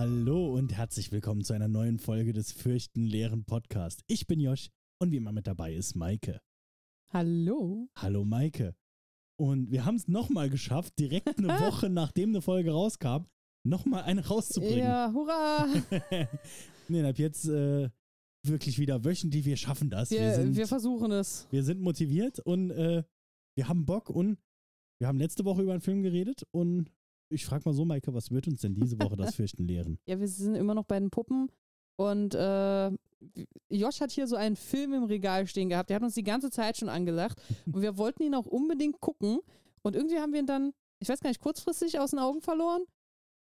Hallo und herzlich willkommen zu einer neuen Folge des Fürchten leeren Podcast. Ich bin Josh und wie immer mit dabei ist Maike. Hallo. Hallo Maike. Und wir haben es nochmal geschafft, direkt eine Woche nachdem eine Folge rauskam, nochmal eine rauszubringen. Ja, hurra. nee, ab jetzt äh, wirklich wieder wöchentlich, wir schaffen das. Wir, wir, sind, wir versuchen es. wir sind motiviert und äh, wir haben Bock und wir haben letzte Woche über einen Film geredet und ich frage mal so, Maike, was wird uns denn diese Woche das Fürchten lehren? Ja, wir sind immer noch bei den Puppen. Und äh, Josh hat hier so einen Film im Regal stehen gehabt. Der hat uns die ganze Zeit schon angelacht. Und wir wollten ihn auch unbedingt gucken. Und irgendwie haben wir ihn dann, ich weiß gar nicht, kurzfristig aus den Augen verloren.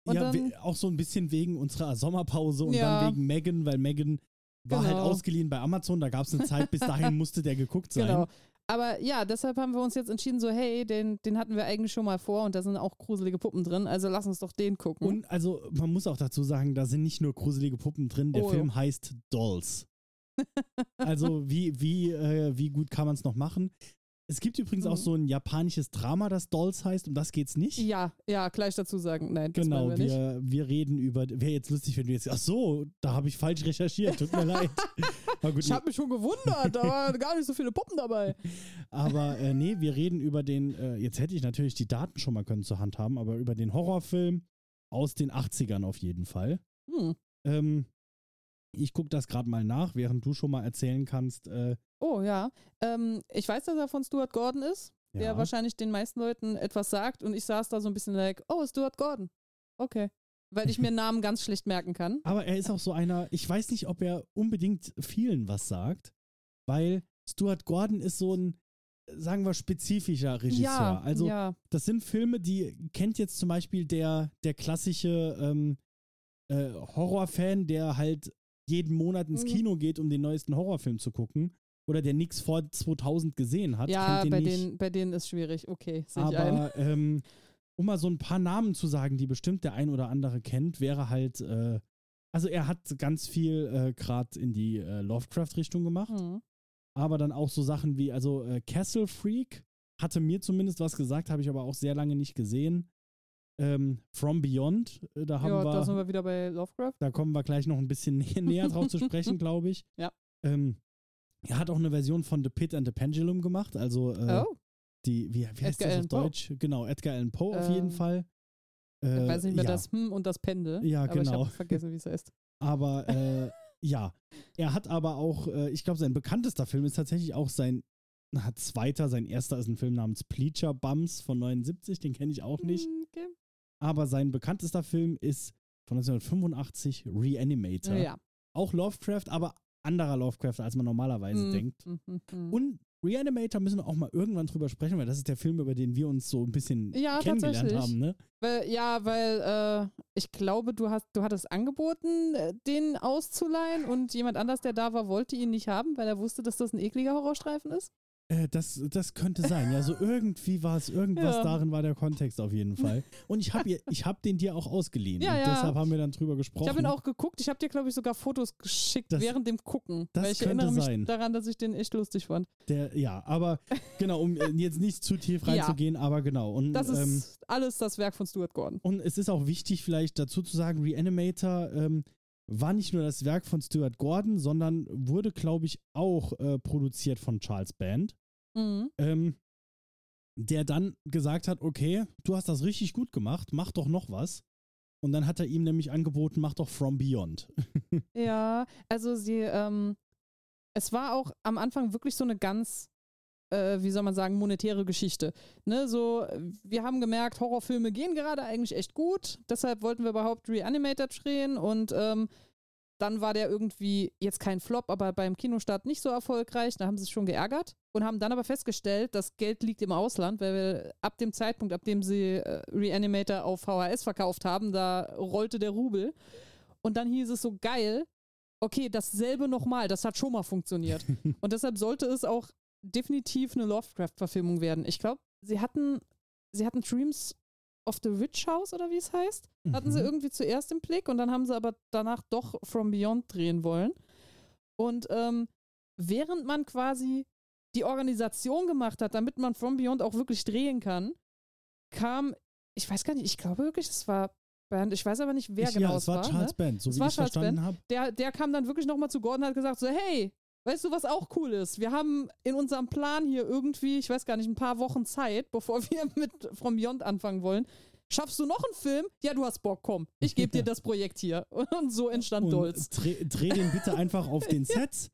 Und ja, dann, auch so ein bisschen wegen unserer Sommerpause und Ja. dann wegen Megan, weil Megan war Genau. halt ausgeliehen bei Amazon, da gab es eine Zeit, bis dahin musste der geguckt sein. genau. Aber ja, deshalb haben wir uns jetzt entschieden, so, hey, den, den hatten wir eigentlich schon mal vor und da sind auch gruselige Puppen drin. Also lass uns doch den gucken. Und also, man muss auch dazu sagen, da sind nicht nur gruselige Puppen drin, der Oh, Film heißt Dolls. also, wie, wie, äh, wie gut kann man es noch machen? Es gibt übrigens auch Mhm. so ein japanisches Drama, das Dolls heißt, um das geht's nicht. ja, ja, gleich dazu sagen. Nein, das Genau, wir nicht. wir, wir reden über, wäre jetzt lustig, wenn du jetzt, ach so, da habe ich falsch recherchiert, tut mir leid. Gut, Ich habe mich schon gewundert, da waren gar nicht so viele Puppen dabei. Aber äh, nee, wir reden über den, äh, jetzt hätte ich natürlich die Daten schon mal können zur Hand haben, aber über den Horrorfilm aus den 80ern auf jeden Fall. Hm. Ähm, ich gucke das gerade mal nach, während du schon mal erzählen kannst. Äh, Oh ja. Ähm, ich weiß, dass er von Stuart Gordon ist, ja. der wahrscheinlich den meisten Leuten etwas sagt und ich saß da so ein bisschen like, oh, Stuart Gordon. Okay. Weil ich mir Namen ganz schlecht merken kann. Aber er ist auch so einer, ich weiß nicht, ob er unbedingt vielen was sagt, weil Stuart Gordon ist so ein, sagen wir, spezifischer Regisseur. Ja, also ja. das sind Filme, die kennt jetzt zum Beispiel der, der klassische ähm, äh, Horrorfan, der halt jeden Monat ins Mhm. Kino geht, um den neuesten Horrorfilm zu gucken. Oder der nichts vor 2000 gesehen hat. Ja, den bei nicht. denen, bei denen ist schwierig. Okay, sehe ich ein. Aber ähm, um mal so ein paar Namen zu sagen, die bestimmt der ein oder andere kennt, wäre halt, äh, also er hat ganz viel äh, gerade in die äh, Lovecraft-Richtung gemacht, Hm. aber dann auch so Sachen wie, also äh, Castle Freak hatte mir zumindest was gesagt, habe ich aber auch sehr lange nicht gesehen. Ähm, From Beyond, äh, da haben Ja, wir, da sind wir wieder bei Lovecraft. da kommen wir gleich noch ein bisschen nä näher drauf zu sprechen, glaube ich. Ja. Ähm, er hat auch eine Version von The Pit and the Pendulum gemacht, also äh, oh, die, wie, wie heißt Edgar das auf Poe. Deutsch? Genau, Edgar Allan Poe auf Ähm, jeden Fall. ich Äh, weiß nicht mehr ja, das Hm und das Pendel. Ja, aber ich genau. habe vergessen, wie es heißt. Aber äh, ja, er hat aber auch, äh, ich glaube, sein bekanntester Film ist tatsächlich auch sein na, zweiter, sein erster ist ein Film namens Bleacher Bums von 79, den kenne ich auch nicht. Hm, Okay. Aber sein bekanntester Film ist von 1985 Reanimator. Ja. Auch Lovecraft, aber anderer Lovecraft, als man normalerweise Hm, denkt. hm. Und Reanimator müssen wir auch mal irgendwann drüber sprechen, weil das ist der Film, über den wir uns so ein bisschen Ja, kennengelernt haben, ne? Weil, ja, weil äh, ich glaube, du hast, du hattest angeboten, äh, den auszuleihen und jemand anders, der da war, wollte ihn nicht haben, weil er wusste, dass das ein ekliger Horrorstreifen ist. Äh, das, das könnte sein. Ja, so irgendwie war es, irgendwas Ja. darin war der Kontext auf jeden Fall. Und ich habe ich hab den dir auch ausgeliehen. Ja, ja. deshalb haben wir dann drüber gesprochen. Ich habe ihn auch geguckt. Ich habe dir, glaube ich, sogar Fotos geschickt Das- während dem Gucken. das weil ich könnte erinnere mich sein. daran, dass ich den echt lustig fand. Der, ja, aber genau, um äh, jetzt nicht zu tief Ja. reinzugehen, aber genau. Und, Das ähm, ist alles das Werk von Stuart Gordon. und es ist auch wichtig, vielleicht dazu zu sagen, Reanimator ähm, war nicht nur das Werk von Stuart Gordon, sondern wurde, glaube ich, auch äh, produziert von Charles Band. Mhm. ähm, der dann gesagt hat, okay, du hast das richtig gut gemacht, mach doch noch was. Und dann hat er ihm nämlich angeboten, mach doch From Beyond. Ja, also sie, ähm, es war auch am Anfang wirklich so eine ganz, äh, wie soll man sagen, monetäre Geschichte. Ne, so, wir haben gemerkt, Horrorfilme gehen gerade eigentlich echt gut, deshalb wollten wir überhaupt Reanimator drehen und ähm, dann war der irgendwie jetzt kein Flop, aber beim Kinostart nicht so erfolgreich. Da haben sie sich schon geärgert und haben dann aber festgestellt, das Geld liegt im Ausland, weil wir ab dem Zeitpunkt, ab dem sie äh, Reanimator auf VHS verkauft haben, da rollte der Rubel. Und dann hieß es so geil, okay, dasselbe nochmal, das hat schon mal funktioniert. und deshalb sollte es auch definitiv eine Lovecraft-Verfilmung werden. Ich glaube, sie hatten, sie hatten Dreams of the Witch House oder wie es heißt, hatten sie Mhm. irgendwie zuerst im Blick und dann haben sie aber danach doch From Beyond drehen wollen. Und ähm, während man quasi die Organisation gemacht hat, damit man From Beyond auch wirklich drehen kann, kam, ich weiß gar nicht, ich glaube wirklich, es war Band. Ich weiß aber nicht, wer ich, genau ja, es es war. Charles ne? Band, so Es wie war ich es Charles verstanden habe. der, der kam dann wirklich nochmal zu Gordon und hat gesagt so, hey, weißt du, was auch cool ist? Wir haben in unserem Plan hier irgendwie, ich weiß gar nicht, ein paar Wochen Zeit, bevor wir mit From Beyond anfangen wollen. Schaffst du noch einen Film? Ja, du hast Bock, komm. Ich gebe dir das Projekt hier. Und so entstand Und Dolz. dreh, dreh den bitte einfach auf den Sets.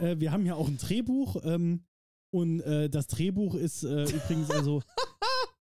Ja. Äh, wir haben ja auch ein Drehbuch. Ähm, und äh, das Drehbuch ist äh, übrigens also.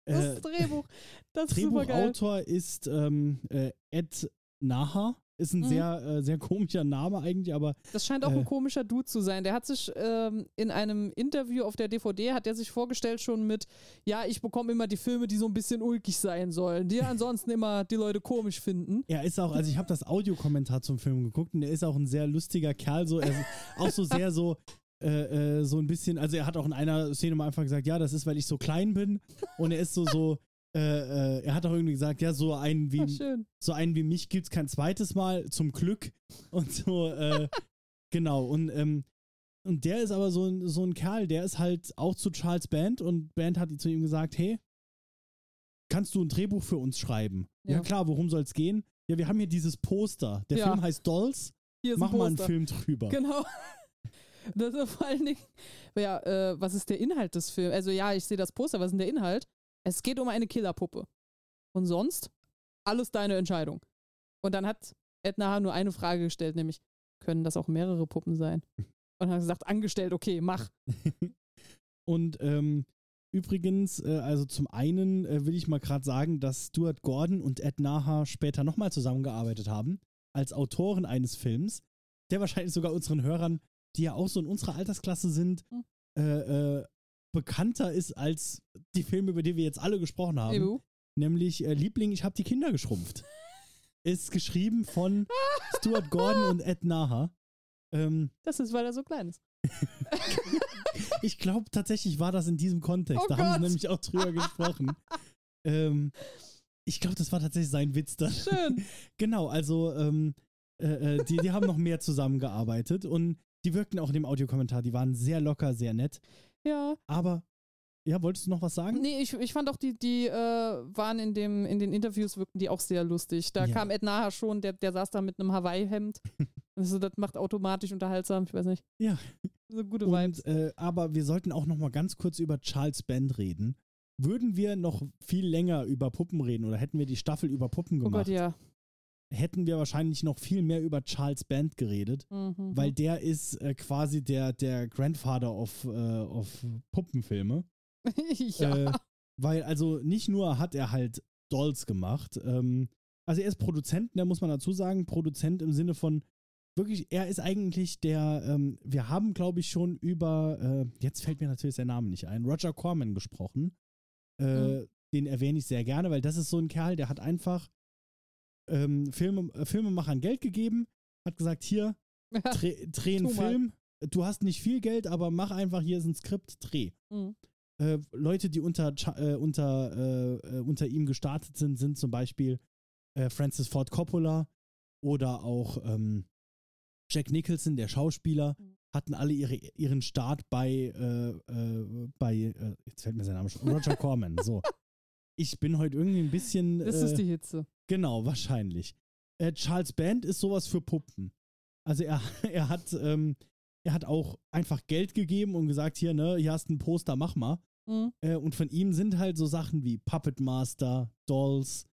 Das äh, Drehbuch, das ist super geil. Drehbuchautor ist ähm, äh, Ed Naha. Ist ein Mhm. sehr, äh, sehr komischer Name eigentlich, aber Das scheint auch Äh. ein komischer Dude zu sein. Der hat sich ähm, in einem Interview auf der DVD, hat er sich vorgestellt schon mit, ja, ich bekomme immer die Filme, die so ein bisschen ulkig sein sollen, die ansonsten immer die Leute komisch finden. er ist auch, also ich habe das Audiokommentar zum Film geguckt und er ist auch ein sehr lustiger Kerl, so er ist auch so sehr so äh, äh, so ein bisschen, also er hat auch in einer Szene mal einfach gesagt, ja, das ist, weil ich so klein bin und er ist so so äh, äh, er hat auch irgendwie gesagt, ja, so einen wie Ach, so einen wie mich gibt's kein zweites Mal, zum Glück. Und so, äh, genau. Und, ähm, und der ist aber so ein, so ein Kerl, der ist halt auch zu Charles Band und Band hat zu ihm gesagt, hey, kannst du ein Drehbuch für uns schreiben? Ja, Ja. klar, worum soll's gehen? Ja, wir haben hier dieses Poster. Der Ja. Film heißt Dolls. Mach ein mal einen. Film drüber. Genau. Das ist vor allen Dingen, ja, äh, was ist der Inhalt des Films? Also ja, ich sehe das Poster, was ist denn der Inhalt? Es geht um eine Killerpuppe. Und sonst alles deine Entscheidung. Und dann hat Ed nachher nur eine Frage gestellt, nämlich, können das auch mehrere Puppen sein? Und hat gesagt, angestellt, okay, mach. Und ähm, übrigens, äh, also zum einen äh, will ich mal gerade sagen, dass Stuart Gordon und Ed Naha später nochmal zusammengearbeitet haben, als Autoren eines Films, der wahrscheinlich sogar unseren Hörern, die ja auch so in unserer Altersklasse sind, Hm. äh, äh, bekannter ist als die Filme, über die wir jetzt alle gesprochen haben. Ebu. Nämlich äh, Liebling, ich habe die Kinder geschrumpft. ist geschrieben von Stuart Gordon und Ed Naha. Ähm, Das ist, weil er so klein ist. ich glaube tatsächlich war das in diesem Kontext. Oh da haben sie Gott. nämlich auch drüber gesprochen. ähm, ich glaube, das war tatsächlich sein Witz dann. Schön. genau, also ähm, äh, äh, die, die haben noch mehr zusammengearbeitet und die wirkten auch in dem Audiokommentar. Die waren sehr locker, sehr nett. Ja. Aber, ja, wolltest du noch was sagen? Nee, ich, ich fand auch, die, die äh, waren in, dem, in den Interviews, wirkten die auch sehr lustig. Da Ja. kam Ed nachher schon, der, der saß da mit einem Hawaii-Hemd. also, das macht automatisch unterhaltsam, ich weiß nicht. Ja. So gute Vibes. Und, äh, aber wir sollten auch noch mal ganz kurz über Charles Band reden. Würden wir noch viel länger über Puppen reden oder hätten wir die Staffel über Puppen Oh gemacht, Gott, ja. Hätten wir wahrscheinlich noch viel mehr über Charles Band geredet. Mhm. weil der ist äh, quasi der, der Grandfather of, äh, of Puppenfilme. ja. Äh, weil also nicht nur hat er halt Dolls gemacht, ähm, also er ist Produzent, da muss man dazu sagen, Produzent im Sinne von wirklich, er ist eigentlich der, ähm, wir haben glaube ich schon über, äh, jetzt fällt mir natürlich sein Name nicht ein, Roger Corman gesprochen. Äh, Mhm. Den erwähne ich sehr gerne, weil das ist so ein Kerl, der hat einfach ähm, Filme, äh, Filmemachern Geld gegeben, hat gesagt, hier, dreh, dreh einen mal. Film. Du hast nicht viel Geld, aber mach einfach hier ist ein Skript, dreh. Mhm. Äh, Leute, die unter, äh, unter, äh, äh, unter ihm gestartet sind, sind zum Beispiel äh, Francis Ford Coppola oder auch ähm, Jack Nicholson, der Schauspieler, Mhm. hatten alle ihre, ihren Start bei, bei jetzt fällt mir sein Name schon, Roger Corman. So. Ich bin heute irgendwie ein bisschen. Das äh, ist die Hitze. Genau, wahrscheinlich. Äh, Charles Band ist sowas für Puppen. Also er, er hat, ähm, er hat auch einfach Geld gegeben und gesagt, hier, ne, hier hast du ein Poster, mach mal. Mhm. Äh, und von ihm sind halt so Sachen wie Puppet Master, Dolls,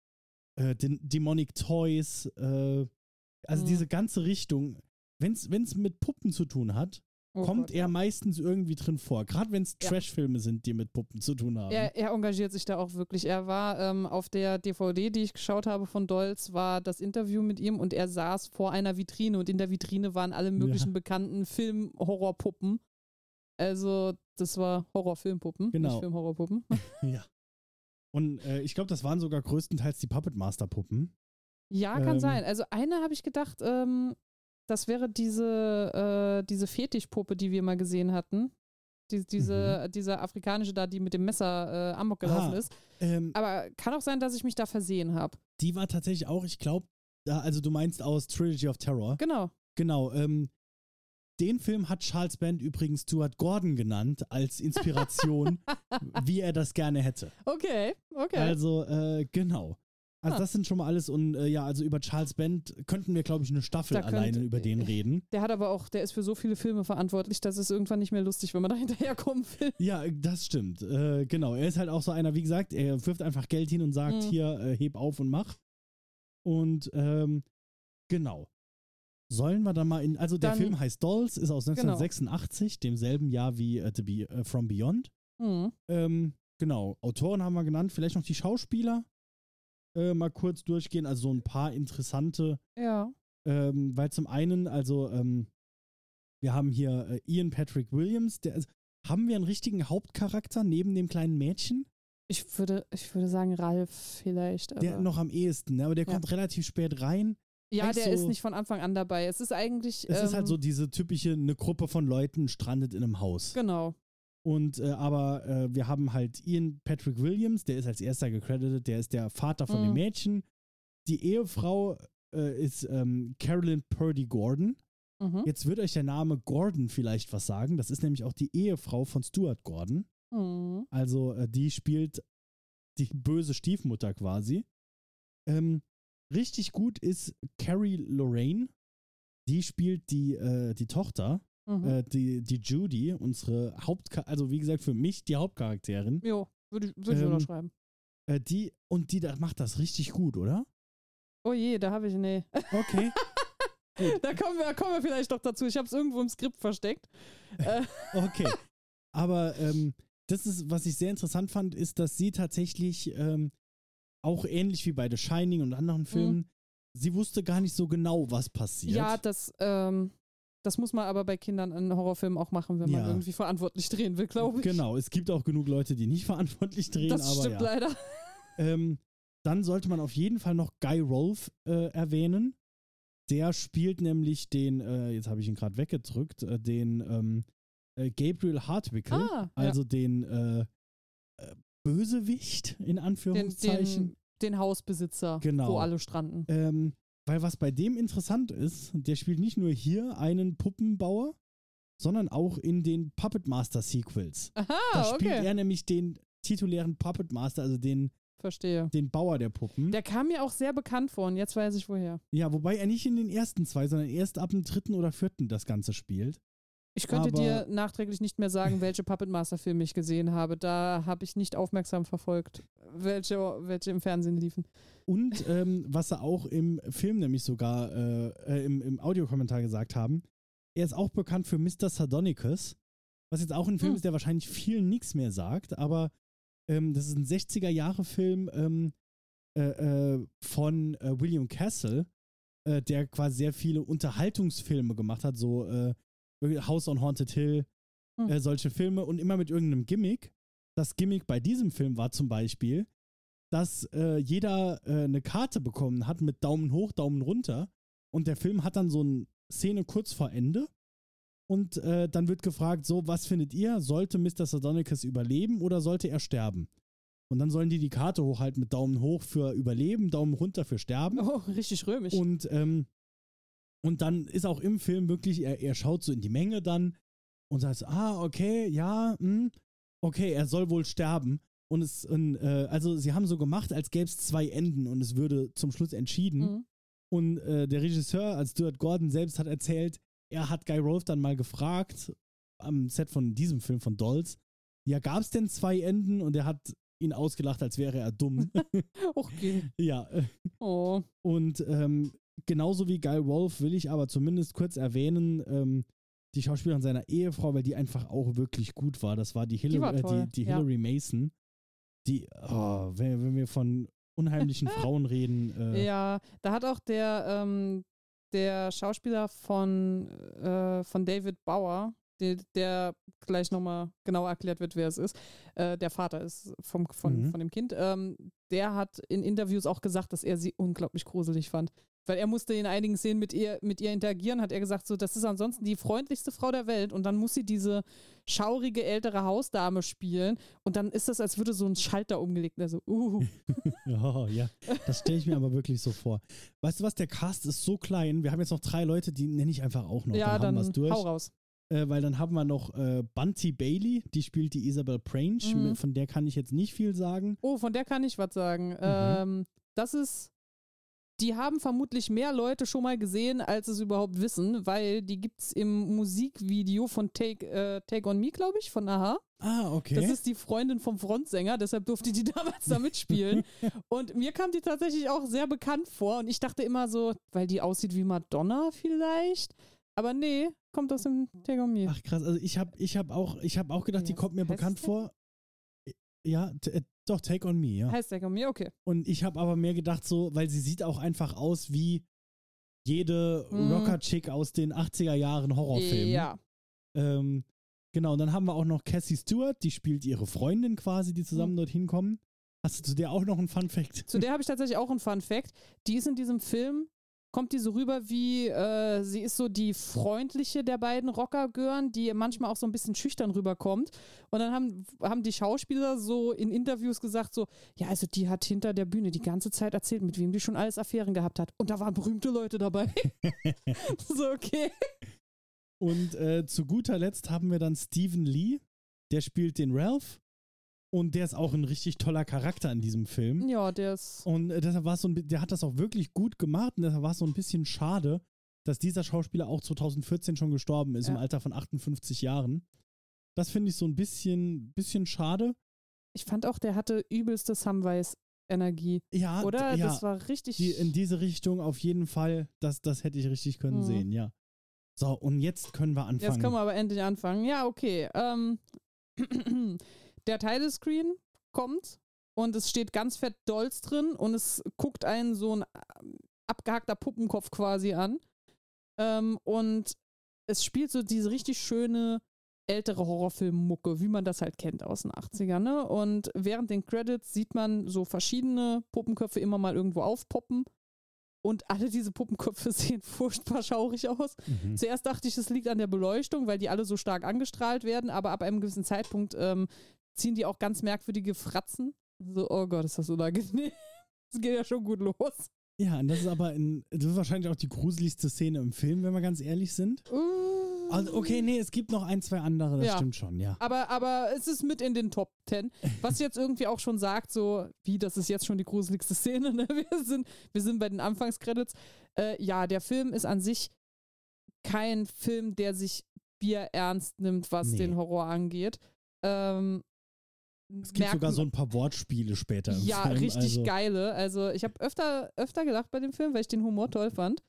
äh, Demonic Toys, äh, also Mhm. diese ganze Richtung. Wenn es mit Puppen zu tun hat, Oh kommt Gott, er ja. meistens irgendwie drin vor. Gerade wenn es Ja. Trashfilme sind, die mit Puppen zu tun haben. Er, er engagiert sich da auch wirklich. Er war ähm, auf der DVD, die ich geschaut habe von Dolls, war das Interview mit ihm und er saß vor einer Vitrine und in der Vitrine waren alle möglichen Ja. bekannten Film-Horrorpuppen. Also, das war Horrorfilmpuppen, Genau. nicht Film-Horrorpuppen. Ja. Und äh, ich glaube, das waren sogar größtenteils die Puppet Master Puppen. Ja, kann Ähm. sein. Also eine habe ich gedacht, ähm, das wäre diese, äh, diese Fetischpuppe, die wir mal gesehen hatten. Die, diese, diese afrikanische da, die mit dem Messer äh, Amok gelaufen Mhm. Ah. ist. Ähm, Aber kann auch sein, dass ich mich da versehen habe. die war tatsächlich auch, ich glaube, also du meinst aus Trilogy of Terror. Genau. Genau. Ähm, den Film hat Charles Band übrigens Stuart Gordon genannt als Inspiration, wie er das gerne hätte. Okay, okay. Also, äh, genau. Also Ah. das sind schon mal alles und äh, ja, also über Charles Band könnten wir, glaube ich, eine Staffel Da alleine über den reden. Der hat aber auch, der ist für so viele Filme verantwortlich, dass es irgendwann nicht mehr lustig, wenn man da hinterherkommen will. Ja, das stimmt. Äh, genau, er ist halt auch so einer, wie gesagt, er wirft einfach Geld hin und sagt, Mhm. hier, äh, heb auf und mach. Und ähm, genau. Sollen wir dann mal in, also der Dann- Film heißt Dolls, ist aus Genau. 1986, demselben Jahr wie äh, Be äh, From Beyond. Mhm. Ähm, genau, Autoren haben wir genannt, vielleicht noch die Schauspieler äh, mal kurz durchgehen, also so ein paar interessante, Ja. ähm, weil zum einen, also ähm, wir haben hier äh, Ian Patrick Williams, der ist, haben wir einen richtigen Hauptcharakter neben dem kleinen Mädchen? Ich würde, ich würde sagen, Ralf vielleicht. Der noch am ehesten, ne? aber der Ja. kommt relativ spät rein. ja, eigentlich der so- ist nicht von Anfang an dabei. Es ist eigentlich. Es ist halt ähm, so diese typische, eine Gruppe von Leuten strandet in einem Haus. Genau. Und äh, aber äh, wir haben halt Ian Patrick Williams, der ist als erster gecredited, der ist der Vater von dem Mhm. Mädchen. Die Ehefrau äh, ist ähm, Carolyn Purdy Gordon. Mhm. Jetzt wird euch der Name Gordon vielleicht was sagen. Das ist nämlich auch die Ehefrau von Stuart Gordon. Mhm. Also äh, die spielt die böse Stiefmutter quasi. Ähm, richtig gut ist Carrie Lorraine. Die spielt die, äh, die Tochter, Mhm. äh, die, die Judy, unsere Hauptcharakterin, also wie gesagt für mich die Hauptcharakterin. jo, würde ich, würde ich Ähm, unterschreiben. Äh, die, und die da macht das richtig gut, oder? Oh je, da habe ich, nee. Okay. da kommen wir, kommen wir vielleicht doch dazu. Ich habe es irgendwo im Skript versteckt. Äh, Okay. Aber ähm, das ist, was ich sehr interessant fand, ist, dass sie tatsächlich ähm, auch ähnlich wie bei The Shining und anderen Filmen, sie wusste gar nicht so genau, was passiert. Mhm. ja, das, ähm, das muss man aber bei Kindern in Horrorfilmen auch machen, wenn man Ja. irgendwie verantwortlich drehen will, glaube ich. Genau, es gibt auch genug Leute, die nicht verantwortlich drehen, Das aber stimmt ja. leider. Ähm, dann sollte man auf jeden Fall noch Guy Rolfe äh, erwähnen. Der spielt nämlich den, äh, jetzt habe ich ihn gerade weggedrückt, äh, den ähm, äh, Gabriel Hartwickel, Ah, ja. also den äh, äh, Bösewicht in Den, Anführungszeichen. den, den Hausbesitzer, Genau. wo alle stranden. Ähm, weil was bei dem interessant ist, der spielt nicht nur hier einen Puppenbauer, sondern auch in den Puppet Master Sequels. Da Aha, spielt Ah, okay. er nämlich den titulären Puppet Master, also den, Verstehe. den Bauer der Puppen. Der kam mir auch sehr bekannt vor und jetzt weiß ich woher. ja, wobei er nicht in den ersten zwei, sondern erst ab dem dritten oder vierten das Ganze spielt. Ich könnte Aber- dir nachträglich nicht mehr sagen, welche Puppet Master Filme ich gesehen habe. Da habe ich nicht aufmerksam verfolgt, welche, welche im Fernsehen liefen. Und ähm, was sie auch im Film nämlich sogar äh, äh, im, im Audiokommentar gesagt haben, er ist auch bekannt für Mr. Sardonicus, was jetzt auch ein Film Hm. ist, der wahrscheinlich vielen nichts mehr sagt, aber ähm, das ist ein 60er-Jahre-Film ähm, äh, äh, von äh, William Castle, äh, der quasi sehr viele Unterhaltungsfilme gemacht hat, so äh, House on Haunted Hill, Hm. äh, solche Filme und immer mit irgendeinem Gimmick. Das Gimmick bei diesem Film war zum Beispiel, dass äh, jeder äh, eine Karte bekommen hat mit Daumen hoch, Daumen runter. Und der Film hat dann so eine Szene kurz vor Ende. Und äh, dann wird gefragt, so, was findet ihr? Sollte Mr. Sardonicus überleben oder sollte er sterben? Und dann sollen die die Karte hochhalten mit Daumen hoch für Überleben, Daumen runter für Sterben. Oh, richtig römisch. Und, ähm, und dann ist auch im Film wirklich, er, er schaut so in die Menge dann und sagt, so, ah, okay, ja, hm, okay, er soll wohl sterben. Und es, und, äh, also sie haben so gemacht, als gäbe es zwei Enden und es würde zum Schluss entschieden. Mhm. Und äh, der Regisseur, als Stuart Gordon selbst, hat erzählt, er hat Guy Rolfe dann mal gefragt, am Set von diesem Film von Dolls, ja, gab es denn zwei Enden? Und er hat ihn ausgelacht, als wäre er dumm. Okay. ja, Oh. und ähm, genauso wie Guy Rolfe will ich aber zumindest kurz erwähnen, ähm, die Schauspielerin seiner Ehefrau, weil die einfach auch wirklich gut war. Das war die, Hillary, war äh, die, die ja. Hillary Mason. Die, oh, wenn, wenn wir von unheimlichen Frauen reden, äh, Ja, da hat auch der, ähm, der Schauspieler von, äh, von David Bauer, der, der gleich nochmal genau erklärt wird, wer es ist, äh, der Vater ist vom, von, Mhm. von dem Kind, ähm, der hat in Interviews auch gesagt, dass er sie unglaublich gruselig fand. Weil er musste in einigen Szenen mit ihr, mit ihr interagieren, hat er gesagt, so, das ist ansonsten die freundlichste Frau der Welt und dann muss sie diese schaurige ältere Hausdame spielen und dann ist das, als würde so ein Schalter umgelegt. Also, uh, Ja, ja. Das stelle ich mir aber wirklich so vor. Weißt du was, der Cast ist so klein. Wir haben jetzt noch drei Leute, die nenne ich einfach auch noch. ja, dann dann durch. hau raus. Äh, weil dann haben wir noch äh, Bunty Bailey, die spielt die Isabel Prange. Mhm. Von der kann ich jetzt nicht viel sagen. Oh, von der kann ich was Mhm. sagen. Ähm, das ist, die haben vermutlich mehr Leute schon mal gesehen, als es überhaupt wissen, weil die gibt es im Musikvideo von Take, äh, Take On Me, glaube ich, von Aha. Ah, okay. Das ist die Freundin vom Frontsänger, deshalb durfte die damals da mitspielen. und mir kam die tatsächlich auch sehr bekannt vor und ich dachte immer so, weil die aussieht wie Madonna vielleicht. Aber nee, kommt aus dem Take On Me. Ach krass, also ich habe ich hab auch, ich hab auch gedacht, die kommt mir bekannt vor. Ja, äh, doch, Take On Me, ja. Heißt Take On Me, okay. Und ich habe aber mehr gedacht, so, weil sie sieht auch einfach aus wie jede Mhm. Rocker-Chick aus den 80er Jahren Horrorfilmen. Ja. Ähm, genau, und dann haben wir auch noch Cassie Stewart, die spielt ihre Freundin quasi, die zusammen Mhm. dorthin kommen. Hast du zu der auch noch einen Fun-Fact? Zu der habe ich tatsächlich auch einen Fun Fact. Die ist in diesem Film, kommt die so rüber wie, äh, sie ist so die freundliche der beiden Rockergören, die manchmal auch so ein bisschen schüchtern rüberkommt. Und dann haben, haben die Schauspieler so in Interviews gesagt, so, ja, also die hat hinter der Bühne die ganze Zeit erzählt, mit wem die schon alles Affären gehabt hat. Und da waren berühmte Leute dabei. so, okay. Und äh, zu guter Letzt haben wir dann Stephen Lee, der spielt den Ralph. Und der ist auch ein richtig toller Charakter in diesem Film. Ja, der ist. Und äh, deshalb war es so ein, der hat das auch wirklich gut gemacht und deshalb war es so ein bisschen schade, dass dieser Schauspieler auch 2014 schon gestorben ist, im Ja. Alter von 58 Jahren. Das finde ich so ein bisschen, bisschen schade. Ich fand auch, der hatte übelste Samwise-Energie. Ja, Oder? ja Das war richtig. die, in diese Richtung auf jeden Fall, das, das hätte ich richtig können Mhm. sehen, ja. So, und jetzt können wir anfangen. Jetzt können wir aber endlich anfangen. Ja, okay. Ähm, der Title-Screen kommt und es steht ganz fett Dolls drin und es guckt einen so ein ähm, abgehackter Puppenkopf quasi an. Ähm, und es spielt so diese richtig schöne ältere Horrorfilm-Mucke, wie man das halt kennt aus den 80ern. Ne? Und während den Credits sieht man so verschiedene Puppenköpfe immer mal irgendwo aufpoppen. Und alle diese Puppenköpfe sehen furchtbar schaurig aus. Mhm. Zuerst dachte ich, es liegt an der Beleuchtung, weil die alle so stark angestrahlt werden, aber ab einem gewissen Zeitpunkt ähm, ziehen die auch ganz merkwürdige Fratzen. So, oh Gott, ist das unangenehm. Es geht ja schon gut los. Ja, und das ist aber in, das ist wahrscheinlich auch die gruseligste Szene im Film, wenn wir ganz ehrlich sind. Also, okay, nee, es gibt noch ein, zwei andere, das Ja. stimmt schon, ja. Aber, aber es ist mit in den Top Ten. Was jetzt irgendwie auch schon sagt, so, wie, das ist jetzt schon die gruseligste Szene, ne? Wir sind, wir sind bei den Anfangskredits. Äh, ja, der Film ist an sich kein Film, der sich Bier ernst nimmt, was Nee. den Horror angeht. Ähm, Es gibt sogar merken- so ein paar Wortspiele später im Ja, Film. richtig also, geile. Also ich habe öfter, öfter gelacht bei dem Film, weil ich den Humor toll fand.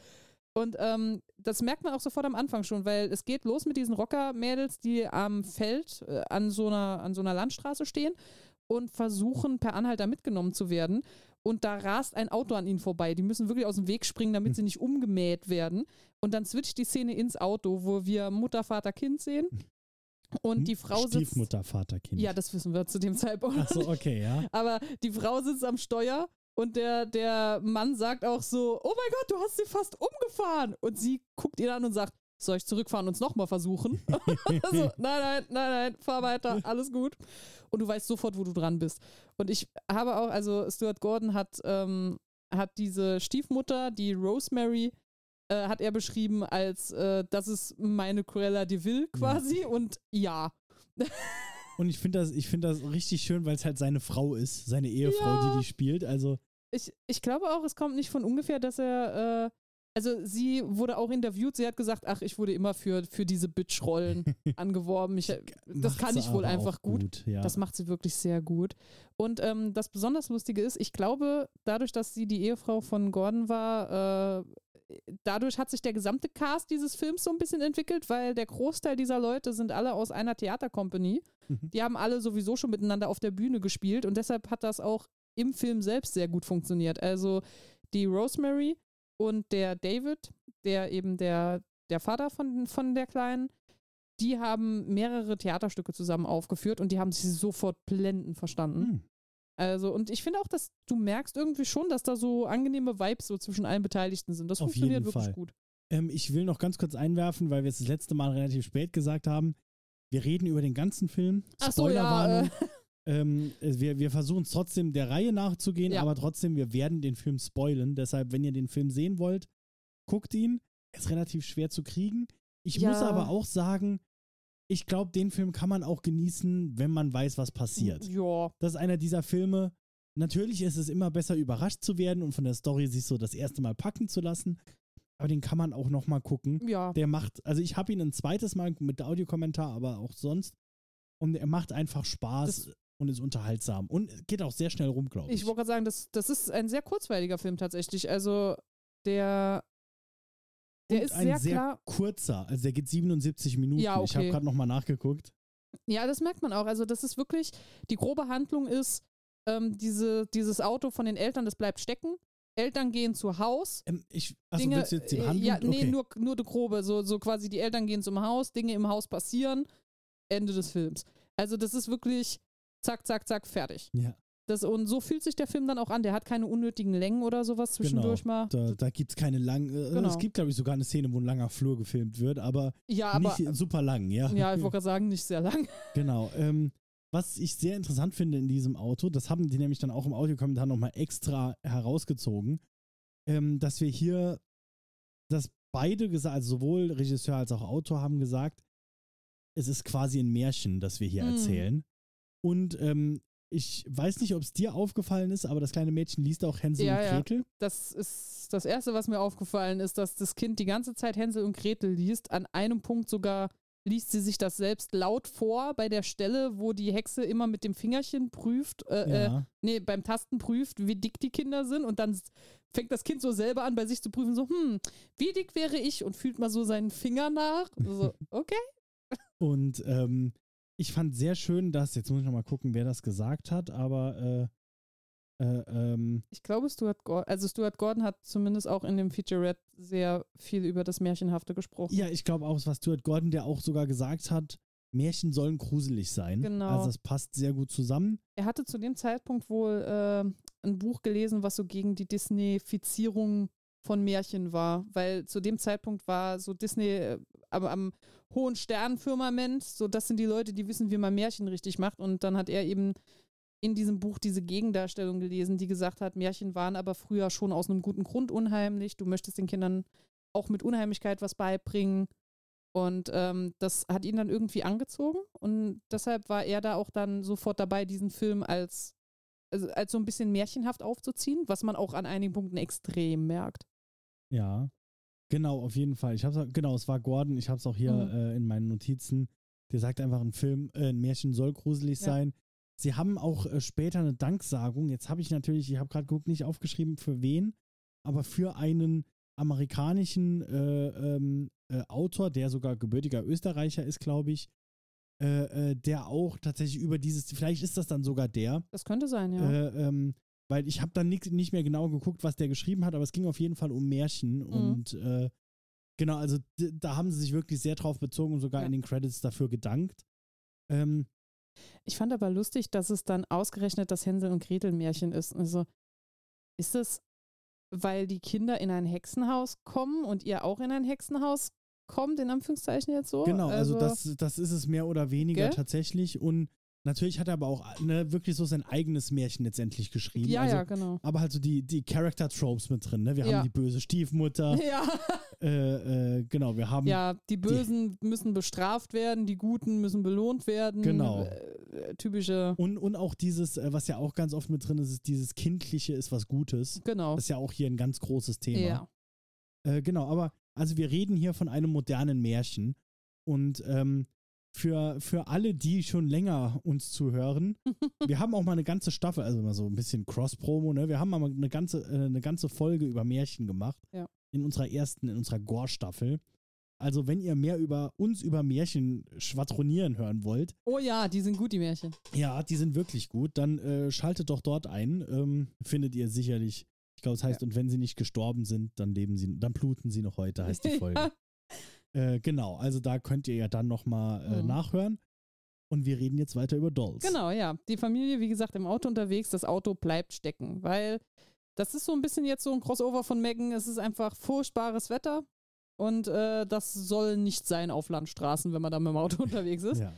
Und ähm, das merkt man auch sofort am Anfang schon, weil es geht los mit diesen Rocker-Mädels, die am Feld äh, an, so einer, an so einer Landstraße stehen und versuchen, per Anhalter mitgenommen zu werden. Und da rast ein Auto an ihnen vorbei. Die müssen wirklich aus dem Weg springen, damit Hm. sie nicht umgemäht werden. Und dann switcht die Szene ins Auto, wo wir Mutter, Vater, Kind sehen. Und die Frau sitzt. Hm? Stiefmutter, Vater, Kind. Ja, das wissen wir zu dem Zeitpunkt. Ach so, okay, ja. Aber die Frau sitzt am Steuer und der, der Mann sagt auch so: Oh mein Gott, du hast sie fast umgefahren. Und sie guckt ihn an und sagt: Soll ich zurückfahren und es nochmal versuchen? also, nein, nein, nein, nein, fahr weiter, alles gut. Und du weißt sofort, wo du dran bist. Und ich habe auch, also Stuart Gordon hat, ähm, hat diese Stiefmutter, die Rosemary, äh, hat er beschrieben als, äh, das ist meine Cruella de Vil quasi. Und ja, Und ich finde das, ich find das richtig schön, weil es halt seine Frau ist, seine Ehefrau, Ja. die die spielt. Also, ich, ich glaube auch, es kommt nicht von ungefähr, dass er, äh, also sie wurde auch interviewt, sie hat gesagt, ach, ich wurde immer für, für diese Bitch-Rollen angeworben. Ich, das kann ich wohl einfach auch gut. ja. Das macht sie wirklich sehr gut. Und ähm, das besonders Lustige ist, ich glaube, dadurch, dass sie die Ehefrau von Gordon war, äh, dadurch hat sich der gesamte Cast dieses Films so ein bisschen entwickelt, weil der Großteil dieser Leute sind alle aus einer Theatercompany. Mhm. Die haben alle sowieso schon miteinander auf der Bühne gespielt und deshalb hat das auch im Film selbst sehr gut funktioniert. Also die Rosemary und der David, der eben der, der Vater von, von der Kleinen, die haben mehrere Theaterstücke zusammen aufgeführt und die haben sich sofort blendend verstanden. Hm. Also, und ich finde auch, dass du merkst irgendwie schon, dass da so angenehme Vibes so zwischen allen Beteiligten sind. Das Auf funktioniert wirklich Fall. gut. Ähm, ich will noch ganz kurz einwerfen, weil wir es das letzte Mal relativ spät gesagt haben. Wir reden über den ganzen Film. Ach so, ja. Spoilerwarnung. Äh, Ähm, äh, wir wir versuchen es trotzdem der Reihe nachzugehen, Ja. aber trotzdem, wir werden den Film spoilen. Deshalb, wenn ihr den Film sehen wollt, guckt ihn. Er ist relativ schwer zu kriegen. Ich Ja. muss aber auch sagen, ich glaube, den Film kann man auch genießen, wenn man weiß, was passiert. ja. Das ist einer dieser Filme, natürlich ist es immer besser, überrascht zu werden und von der Story sich so das erste Mal packen zu lassen. Aber den kann man auch nochmal gucken. Ja. Der macht, also ich habe ihn ein zweites Mal mit Audiokommentar, aber auch sonst. Und er macht einfach Spaß Das- und ist unterhaltsam. Und geht auch sehr schnell rum, glaube ich. Ich wollte gerade sagen, das, das ist ein sehr kurzweiliger Film tatsächlich. Also der, der ist ein sehr, sehr klar. kurzer. Also der geht 77 Minuten. Ja, Ich habe okay. gerade nochmal nachgeguckt. Ja, das merkt man auch. Also das ist wirklich, die grobe Handlung ist, ähm, diese, dieses Auto von den Eltern, das bleibt stecken. Eltern gehen zu Haus. Ähm, ich, achso, Dinge, willst du jetzt die äh, Handlung? ja, nee, okay. nur, nur die grobe. So, so quasi die Eltern gehen zum Haus, Dinge im Haus passieren, Ende des Films. Also das ist wirklich zack, zack, zack, fertig. Ja, Das, und so fühlt sich der Film dann auch an. Der hat keine unnötigen Längen oder sowas zwischendurch mal. da, da gibt es keine langen. Äh, Genau. Es gibt, glaube ich, sogar eine Szene, wo ein langer Flur gefilmt wird, aber, Ja, aber nicht super lang, ja. ja, ich wollte gerade sagen, nicht sehr lang. Genau. Ähm, was ich sehr interessant finde in diesem Auto, das haben die nämlich dann auch im Audiokommentar nochmal extra herausgezogen, ähm, dass wir hier, dass beide gesagt, also sowohl Regisseur als auch Autor haben gesagt, es ist quasi ein Märchen, das wir hier Mhm. erzählen. Und ähm, ich weiß nicht, ob es dir aufgefallen ist, aber das kleine Mädchen liest auch Hänsel Ja, und ja. Gretel. Das ist das Erste, was mir aufgefallen ist, dass das Kind die ganze Zeit Hänsel und Gretel liest. An einem Punkt sogar liest sie sich das selbst laut vor, bei der Stelle, wo die Hexe immer mit dem Fingerchen prüft, äh, äh, Ja. nee, beim Tasten prüft, wie dick die Kinder sind und dann fängt das Kind so selber an, bei sich zu prüfen, so, hm, wie dick wäre ich? Und fühlt mal so seinen Finger nach. So, okay. Und ähm, ich fand sehr schön, dass, jetzt muss ich nochmal gucken, wer das gesagt hat, aber äh, äh, ähm, Ich glaube, Stuart Gordon, also Stuart Gordon hat zumindest auch in dem Featurette sehr viel über das Märchenhafte gesprochen. Ja, ich glaube auch, es war Stuart Gordon, der auch sogar gesagt hat, Märchen sollen gruselig sein. Genau. Also das passt sehr gut zusammen. Er hatte zu dem Zeitpunkt wohl äh, ein Buch gelesen, was so gegen die Disneyfizierung von Märchen war, weil zu dem Zeitpunkt war so Disney äh, am, am hohen Sternenfirmament, so das sind die Leute, die wissen, wie man Märchen richtig macht und dann hat er eben in diesem Buch diese Gegendarstellung gelesen, die gesagt hat, Märchen waren aber früher schon aus einem guten Grund unheimlich, du möchtest den Kindern auch mit Unheimlichkeit was beibringen und ähm, das hat ihn dann irgendwie angezogen und deshalb war er da auch dann sofort dabei, diesen Film als, also als so ein bisschen märchenhaft aufzuziehen, was man auch an einigen Punkten extrem merkt. Ja. Genau, auf jeden Fall. Ich hab's, genau, es war Gordon, ich habe es auch hier Mhm. äh, in meinen Notizen. Der sagt einfach, ein Film, äh, ein Märchen soll gruselig Ja. sein. Sie haben auch äh, später eine Danksagung. Jetzt habe ich natürlich, ich habe gerade geguckt, nicht aufgeschrieben, für wen, aber für einen amerikanischen äh, ähm, äh, Autor, der sogar gebürtiger Österreicher ist, glaube ich, äh, der auch tatsächlich über dieses, vielleicht ist das dann sogar der, Das könnte sein, ja. äh, ähm, weil ich habe dann nicht, nicht mehr genau geguckt, was der geschrieben hat, aber es ging auf jeden Fall um Märchen Mhm. und äh, genau, also da haben sie sich wirklich sehr drauf bezogen und sogar Ja. in den Credits dafür gedankt. Ähm, Ich fand aber lustig, dass es dann ausgerechnet das Hänsel und Gretel Märchen ist. Also ist es, weil die Kinder in ein Hexenhaus kommen und ihr auch in ein Hexenhaus kommt, in Anführungszeichen jetzt so? genau, also, das, das ist es mehr oder weniger Gell? tatsächlich und natürlich hat er aber auch ne, wirklich so sein eigenes Märchen letztendlich geschrieben. Ja, also, ja, genau. Aber halt so die, die Character-Tropes mit drin, ne? Wir Ja. haben die böse Stiefmutter, Ja. äh, äh, genau, wir haben ja, die Bösen müssen bestraft werden, die Guten müssen belohnt werden. Genau. Äh, typische, und, und auch dieses, äh, was ja auch ganz oft mit drin ist, ist dieses Kindliche ist was Gutes. genau. Das ist ja auch hier ein ganz großes Thema. Ja. Äh, genau, aber also wir reden hier von einem modernen Märchen. Und ähm, für, für alle, die schon länger uns zuhören, wir haben auch mal eine ganze Staffel, also mal so ein bisschen Cross-Promo, ne? Wir haben mal eine ganze, äh, eine ganze Folge über Märchen gemacht. Ja. In unserer ersten, in unserer Gore-Staffel. Also, wenn ihr mehr über uns über Märchen schwadronieren hören wollt, Oh ja, die sind gut, die Märchen. ja, die sind wirklich gut, dann äh, schaltet doch dort ein. Ähm, findet ihr sicherlich. Ich glaube, es heißt, und wenn sie nicht gestorben sind, dann leben sie, dann bluten sie noch heute, heißt die Folge. Ja. Äh, genau, also da könnt ihr ja dann nochmal äh, Mhm. nachhören. Und wir reden jetzt weiter über Dolls. Genau, ja. Die Familie, wie gesagt, im Auto unterwegs, das Auto bleibt stecken, weil das ist so ein bisschen jetzt so ein Crossover von Megan. Es ist einfach furchtbares Wetter und äh, das soll nicht sein auf Landstraßen, wenn man da mit dem Auto unterwegs ist. Ja.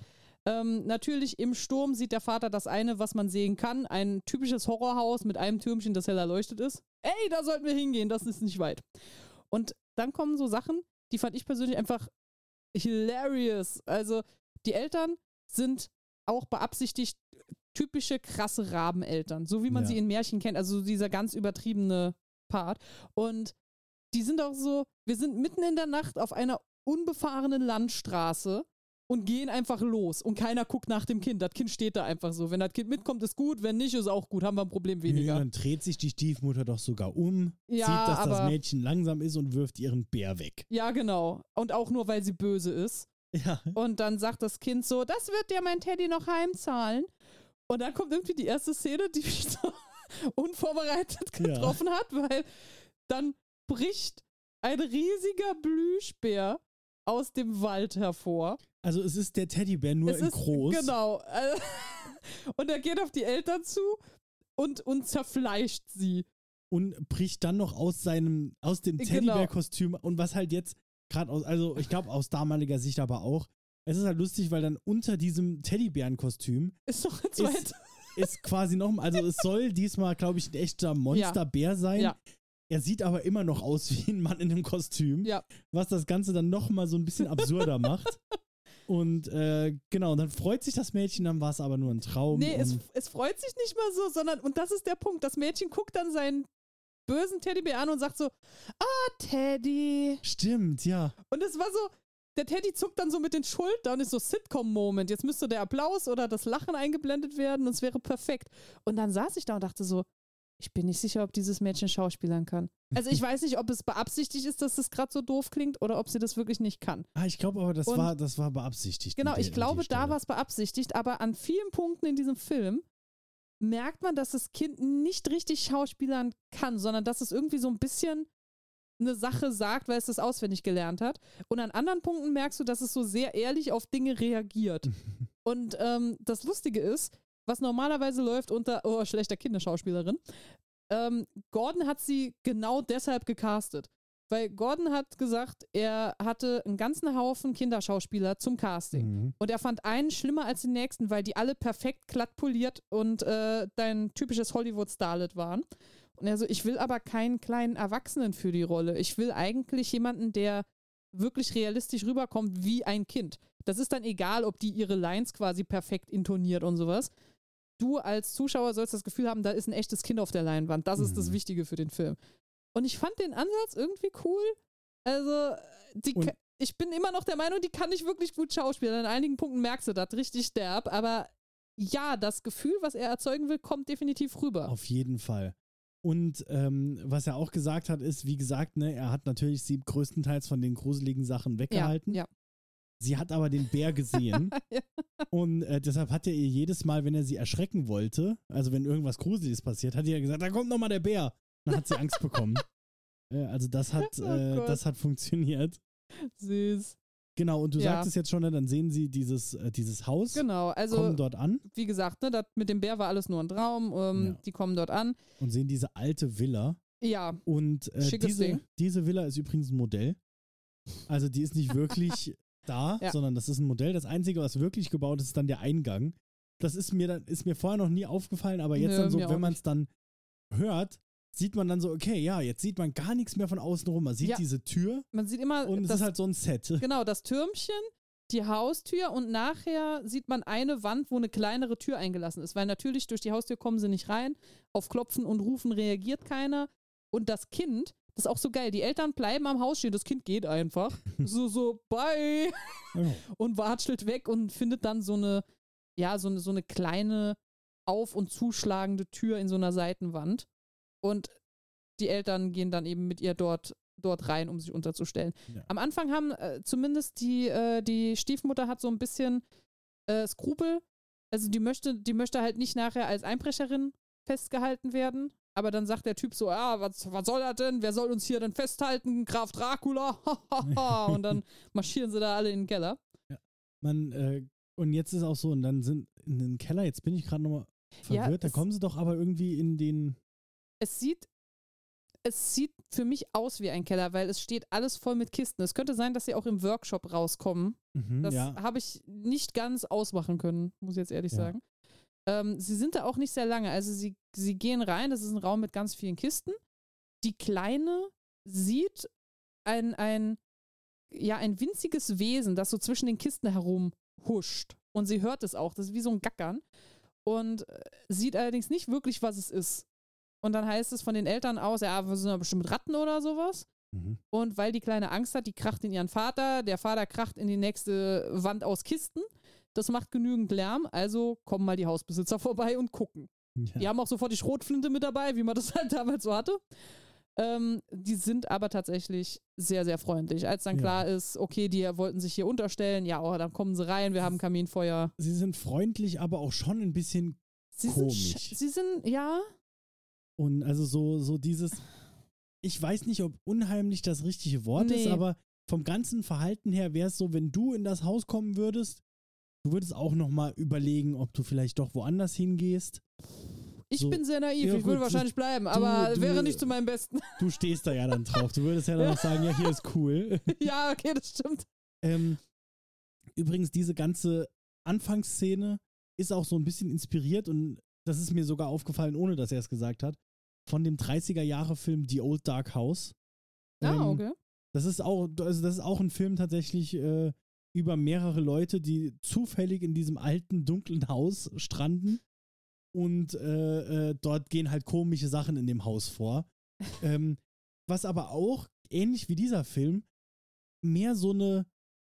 Ähm, natürlich im Sturm sieht der Vater das eine, was man sehen kann. Ein typisches Horrorhaus mit einem Türmchen, das hell erleuchtet ist. Ey, da sollten wir hingehen, das ist nicht weit. Und dann kommen so Sachen, die fand ich persönlich einfach hilarious. Also die Eltern sind auch beabsichtigt typische krasse Rabeneltern, so wie man Ja. sie in Märchen kennt, also dieser ganz übertriebene Part. Und die sind auch so, wir sind mitten in der Nacht auf einer unbefahrenen Landstraße und gehen einfach los und keiner guckt nach dem Kind. Das Kind steht da einfach so. Wenn das Kind mitkommt, ist gut, wenn nicht, ist auch gut, haben wir ein Problem Ja, weniger. dann dreht sich die Stiefmutter doch sogar um, Ja, sieht, dass das aber- Mädchen langsam ist und wirft ihren Bär weg. Ja, genau. Und auch nur, weil sie böse ist. Ja. Und dann sagt das Kind so, das wird dir mein Teddy noch heimzahlen. Und dann kommt irgendwie die erste Szene, die mich so unvorbereitet Ja. getroffen hat, weil dann bricht ein riesiger Plüschbär aus dem Wald hervor. Also es ist der Teddybär nur es in ist, groß. Genau. Äh, Und er geht auf die Eltern zu und, und zerfleischt sie. und bricht dann noch aus seinem, aus dem Genau. Teddybär-Kostüm und was halt jetzt gerade aus, also ich glaube aus damaliger Sicht aber auch, es ist halt lustig, weil dann unter diesem Teddybärenkostüm Ist doch ein zweiter. ist quasi noch, also es soll diesmal, glaube ich, ein echter Monsterbär sein. Ja. Er sieht aber immer noch aus wie ein Mann in einem Kostüm, Ja. was das Ganze dann nochmal so ein bisschen absurder macht. Und äh, genau, und dann freut sich das Mädchen, dann war es aber nur ein Traum. Nee, es, es freut sich nicht mal so, sondern, und das ist der Punkt, das Mädchen guckt dann seinen bösen Teddybär an und sagt so, ah, Teddy. stimmt, ja. Und es war so, der Teddy zuckt dann so mit den Schultern, ist so Sitcom-Moment. Jetzt müsste der Applaus oder das Lachen eingeblendet werden und es wäre perfekt. Und dann saß ich da und dachte so, ich bin nicht sicher, ob dieses Mädchen schauspielern kann. Also ich weiß nicht, ob es beabsichtigt ist, dass das gerade so doof klingt oder ob sie das wirklich nicht kann. Ah, ich glaube aber, das Und- war, das war beabsichtigt. Genau, der- ich glaube, da war es beabsichtigt, aber an vielen Punkten in diesem Film merkt man, dass das Kind nicht richtig schauspielern kann, sondern dass es irgendwie so ein bisschen eine Sache sagt, weil es das auswendig gelernt hat. Und an anderen Punkten merkst du, dass es so sehr ehrlich auf Dinge reagiert. Und ähm, das Lustige ist, was normalerweise läuft unter, oh, schlechter Kinderschauspielerin, ähm, Gordon hat sie genau deshalb gecastet. Weil Gordon hat gesagt, er hatte einen ganzen Haufen Kinderschauspieler zum Casting. Mhm. Und er fand einen schlimmer als den nächsten, weil die alle perfekt glatt poliert und äh, dein typisches Hollywood-Starlet waren. Und er so, ich will aber keinen kleinen Erwachsenen für die Rolle. Ich will eigentlich jemanden, der wirklich realistisch rüberkommt wie ein Kind. Das ist dann egal, ob die ihre Lines quasi perfekt intoniert und sowas. Du als Zuschauer sollst das Gefühl haben, da ist ein echtes Kind auf der Leinwand. Das ist das Mhm. Wichtige für den Film. Und ich fand den Ansatz irgendwie cool. Also, die, Und- ich bin immer noch der Meinung, die kann nicht wirklich gut schauspielen. An einigen Punkten merkst du das richtig derb, aber ja, das Gefühl, was er erzeugen will, kommt definitiv rüber. Auf jeden Fall. Und ähm, was er auch gesagt hat, ist, wie gesagt, ne, er hat natürlich sie größtenteils von den gruseligen Sachen ja, weggehalten. ja. Sie hat aber den Bär gesehen. Ja. Und äh, deshalb hat er ihr jedes Mal, wenn er sie erschrecken wollte, also wenn irgendwas Gruseliges passiert, hat er gesagt, da kommt nochmal der Bär. Dann hat sie Angst bekommen. äh, also das hat, Oh äh, das hat funktioniert. Süß. Genau, und du Ja. sagtest jetzt schon, ne, dann sehen sie dieses, äh, dieses Haus, Genau, also kommen dort an wie gesagt, ne, das mit dem Bär war alles nur ein Traum. Ähm, Ja. Die kommen dort an. und sehen diese alte Villa. Ja, Und äh, diese, Ding. diese Villa ist übrigens ein Modell. Also die ist nicht wirklich da, Ja. sondern das ist ein Modell. Das Einzige, was wirklich gebaut ist, ist dann der Eingang. Das ist mir dann, ist mir vorher noch nie aufgefallen, aber jetzt Nö, dann so, wenn man es dann hört, sieht man dann so, okay, ja, jetzt sieht man gar nichts mehr von außen rum. Man sieht Ja. diese Tür man sieht immer und es das, ist halt so ein Set. genau das Türmchen, die Haustür und nachher sieht man eine Wand, wo eine kleinere Tür eingelassen ist, weil natürlich durch die Haustür kommen sie nicht rein. Auf Klopfen und Rufen reagiert keiner. Und das Kind, das ist auch so geil. Die Eltern bleiben am Haus stehen, das Kind geht einfach. so, so, bye. Ja. und watschelt weg und findet dann so eine, ja, so eine, so eine kleine auf- und zuschlagende Tür in so einer Seitenwand. Und die Eltern gehen dann eben mit ihr dort, dort rein, um sich unterzustellen. Ja. Am Anfang haben äh, zumindest die, äh, die Stiefmutter hat so ein bisschen äh, Skrupel. Also die möchte, die möchte halt nicht nachher als Einbrecherin festgehalten werden. Aber dann sagt der Typ so, ja, was, was soll das denn? Wer soll uns hier denn festhalten? Graf Dracula? und dann marschieren sie da alle in den Keller. Man, äh, und jetzt ist auch so, und dann sind in den Keller, jetzt bin ich gerade nochmal Ja, verwirrt, da es- kommen sie doch aber irgendwie in den. Es sieht, es sieht für mich aus wie ein Keller, weil es steht alles voll mit Kisten. Es könnte sein, dass sie auch im Workshop rauskommen. Mhm, Das ja, habe ich nicht ganz ausmachen können, muss ich jetzt ehrlich Ja. sagen. Ähm, sie sind da auch nicht sehr lange. Also sie, sie gehen rein, das ist ein Raum mit ganz vielen Kisten. Die Kleine sieht ein, ein, ja, ein winziges Wesen, das so zwischen den Kisten herum huscht. Und sie hört es auch. Das ist wie so ein Gackern. und äh, sieht allerdings nicht wirklich, was es ist. Und dann heißt es von den Eltern aus, ja, wir sind ja bestimmt Ratten oder sowas. Mhm. Und weil die Kleine Angst hat, die kracht in ihren Vater, der Vater kracht in die nächste Wand aus Kisten. Das macht genügend Lärm, also kommen mal die Hausbesitzer vorbei und gucken. Ja. Die haben auch sofort die Schrotflinte mit dabei, wie man das halt damals so hatte. Ähm, die sind aber tatsächlich sehr, sehr freundlich. Als dann Ja. klar ist, okay, die wollten sich hier unterstellen, ja, oh, dann kommen sie rein, wir haben Kaminfeuer. Sie sind freundlich, aber auch schon ein bisschen Sie Komisch. sind, sie sind, ja, und also so, so dieses, ich weiß nicht, ob unheimlich das richtige Wort ist, Nee. aber vom ganzen Verhalten her wäre es so, wenn du in das Haus kommen würdest, du würdest auch nochmal überlegen, ob du vielleicht doch woanders hingehst. ich So. bin sehr naiv, Ja, ich würde wahrscheinlich bleiben, aber du- wäre nicht zu meinem Besten. Du stehst da ja dann drauf. Du würdest ja dann auch sagen, ja, hier ist cool. ja, okay, das stimmt. Ähm, übrigens, diese ganze Anfangsszene ist auch so ein bisschen inspiriert und das ist mir sogar aufgefallen, ohne dass er es gesagt hat, von dem 30er-Jahre-Film The Old Dark House. Ah, Ähm, okay. Das ist auch, also das ist auch ein Film tatsächlich äh, über mehrere Leute, die zufällig in diesem alten, dunklen Haus stranden. Und äh, äh, dort gehen halt komische Sachen in dem Haus vor. ähm, was aber auch, ähnlich wie dieser Film, mehr so eine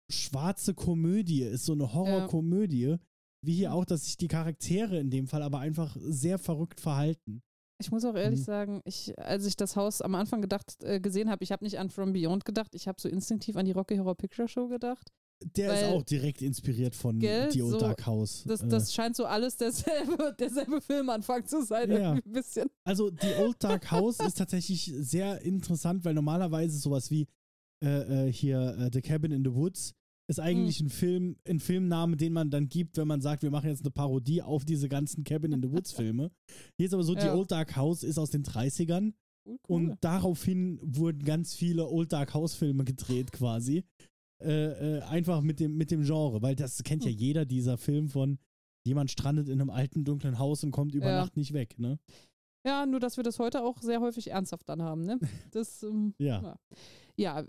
schwarze Komödie ist, so eine Horrorkomödie. Wie hier auch, dass sich die Charaktere in dem Fall aber einfach sehr verrückt verhalten. Ich muss auch ehrlich Mhm. sagen, ich, als ich das Haus am Anfang gedacht, äh, gesehen habe, ich habe nicht an From Beyond gedacht, ich habe so instinktiv an die Rocky Horror Picture Show gedacht. Der ist Weil- auch direkt inspiriert von Gell, The Old so, Dark House. Das, Äh, das scheint so alles derselbe, derselbe Filmanfang zu sein, Ja. ein bisschen. Also The Old Dark House ist tatsächlich sehr interessant, weil normalerweise sowas wie äh, äh, hier äh, The Cabin in the Woods ist eigentlich ein Film, ein Filmname, den man dann gibt, wenn man sagt, wir machen jetzt eine Parodie auf diese ganzen Cabin in the Woods Filme. Hier ist aber so, The Ja. Old Dark House ist aus den 30ern Cool, cool. und daraufhin wurden ganz viele Old Dark House Filme gedreht quasi. Äh, äh, einfach mit dem, mit dem Genre, weil das kennt ja Hm. jeder, dieser Film von jemand strandet in einem alten, dunklen Haus und kommt über Ja. Nacht nicht weg, ne? ja, nur dass wir das heute auch sehr häufig ernsthaft dann haben, ne? Das, ähm, Ja. Ja. ja,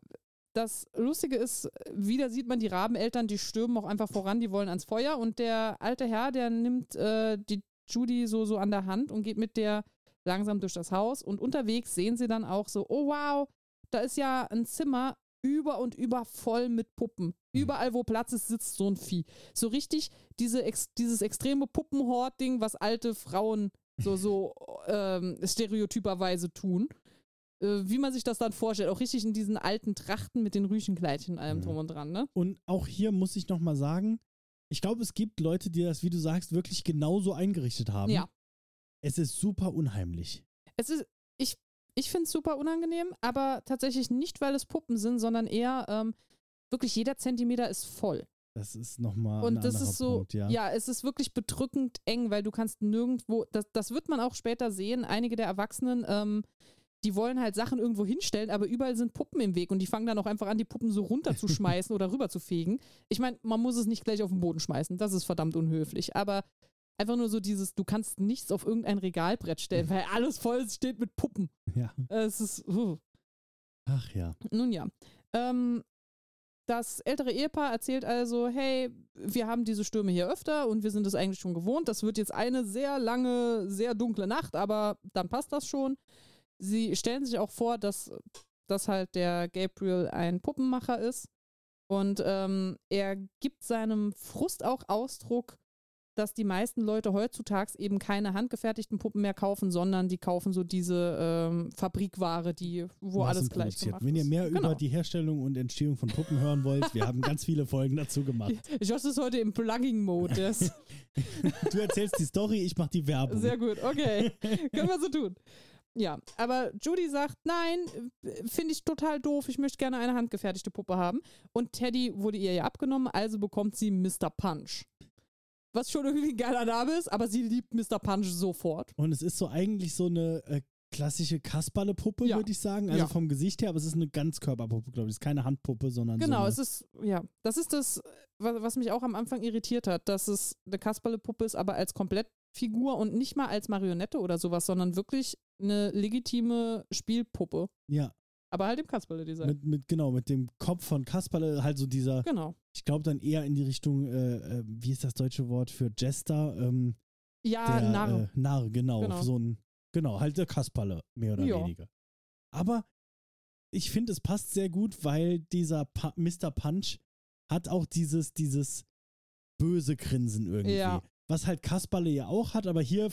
das Lustige ist, wieder sieht man die Rabeneltern, die stürmen auch einfach voran, die wollen ans Feuer und der alte Herr, der nimmt äh, die Judy so, so an der Hand und geht mit der langsam durch das Haus und unterwegs sehen sie dann auch so, oh wow, da ist ja ein Zimmer über und über voll mit Puppen. Überall, wo Platz ist, sitzt so ein Vieh. So richtig diese ex dieses extreme Puppenhort-Ding, was alte Frauen so, so ähm, stereotyperweise tun äh, wie man sich das dann vorstellt. Auch richtig in diesen alten Trachten mit den Rüschenkleidchen allem Mhm. drum und dran, ne? Und auch hier muss ich nochmal sagen, ich glaube, es gibt Leute, die das, wie du sagst, wirklich genauso eingerichtet haben. Ja. Es ist super unheimlich. Es ist, ich, finde es super unangenehm, aber tatsächlich nicht, weil es Puppen sind, sondern eher ähm, wirklich jeder Zentimeter ist voll. Das ist nochmal ein Und das ist so, Punkt, ja. ja. es ist wirklich bedrückend eng, weil du kannst nirgendwo, das, das wird man auch später sehen, einige der Erwachsenen, ähm, die wollen halt Sachen irgendwo hinstellen, aber überall sind Puppen im Weg und die fangen dann auch einfach an, die Puppen so runterzuschmeißen oder rüber zu fegen. Ich meine, man muss es nicht gleich auf den Boden schmeißen, das ist verdammt unhöflich, aber einfach nur so dieses, du kannst nichts auf irgendein Regalbrett stellen, weil alles voll steht mit Puppen. ja. Es ist, uh. Ach ja. Nun ja. Ähm, das ältere Ehepaar erzählt also, hey, wir haben diese Stürme hier öfter und wir sind es eigentlich schon gewohnt. Das wird jetzt eine sehr lange, sehr dunkle Nacht, aber dann passt das schon. Sie stellen sich auch vor, dass, dass halt der Gabriel ein Puppenmacher ist. Und ähm, er gibt seinem Frust auch Ausdruck, dass die meisten Leute heutzutage eben keine handgefertigten Puppen mehr kaufen, sondern die kaufen so diese ähm, Fabrikware, die, wo alles gleich gemacht Wenn ihr ist. mehr Genau. über die Herstellung und Entstehung von Puppen hören wollt, wir haben ganz viele Folgen dazu gemacht. Josh ist heute im Plugging-Mode. ist- Du erzählst die Story, ich mache die Werbung. Sehr gut, okay. Können wir so tun. Ja, aber Judy sagt, nein, finde ich total doof, ich möchte gerne eine handgefertigte Puppe haben. Und Teddy wurde ihr ja abgenommen, also bekommt sie Mr. Punch. Was schon irgendwie ein geiler Name ist, aber sie liebt Mr. Punch sofort. Und es ist so eigentlich so eine äh, klassische Kasperle-Puppe, Ja. würde ich sagen. Also Ja. vom Gesicht her, aber es ist eine Ganzkörperpuppe, glaube ich. Es ist keine Handpuppe, sondern Genau, so es ist, ja, das ist das, was, was mich auch am Anfang irritiert hat, dass es eine Kasperle-Puppe ist, aber als Komplettfigur und nicht mal als Marionette oder sowas, sondern wirklich eine legitime Spielpuppe. ja, Aber halt im Kasperle-Design. mit, mit, genau, mit dem Kopf von Kasperle, halt so dieser, Genau. Ich glaube dann eher in die Richtung, äh, äh, wie ist das deutsche Wort für Jester? Ähm, Ja, der, Narr. Äh, Narr, genau, Genau. So ein, genau, halt der Kasperle, mehr oder Ja. weniger. Aber ich finde, es passt sehr gut, weil dieser pa Mr. Punch hat auch dieses, dieses böse Grinsen irgendwie. Ja. Was halt Kasperle ja auch hat, aber hier,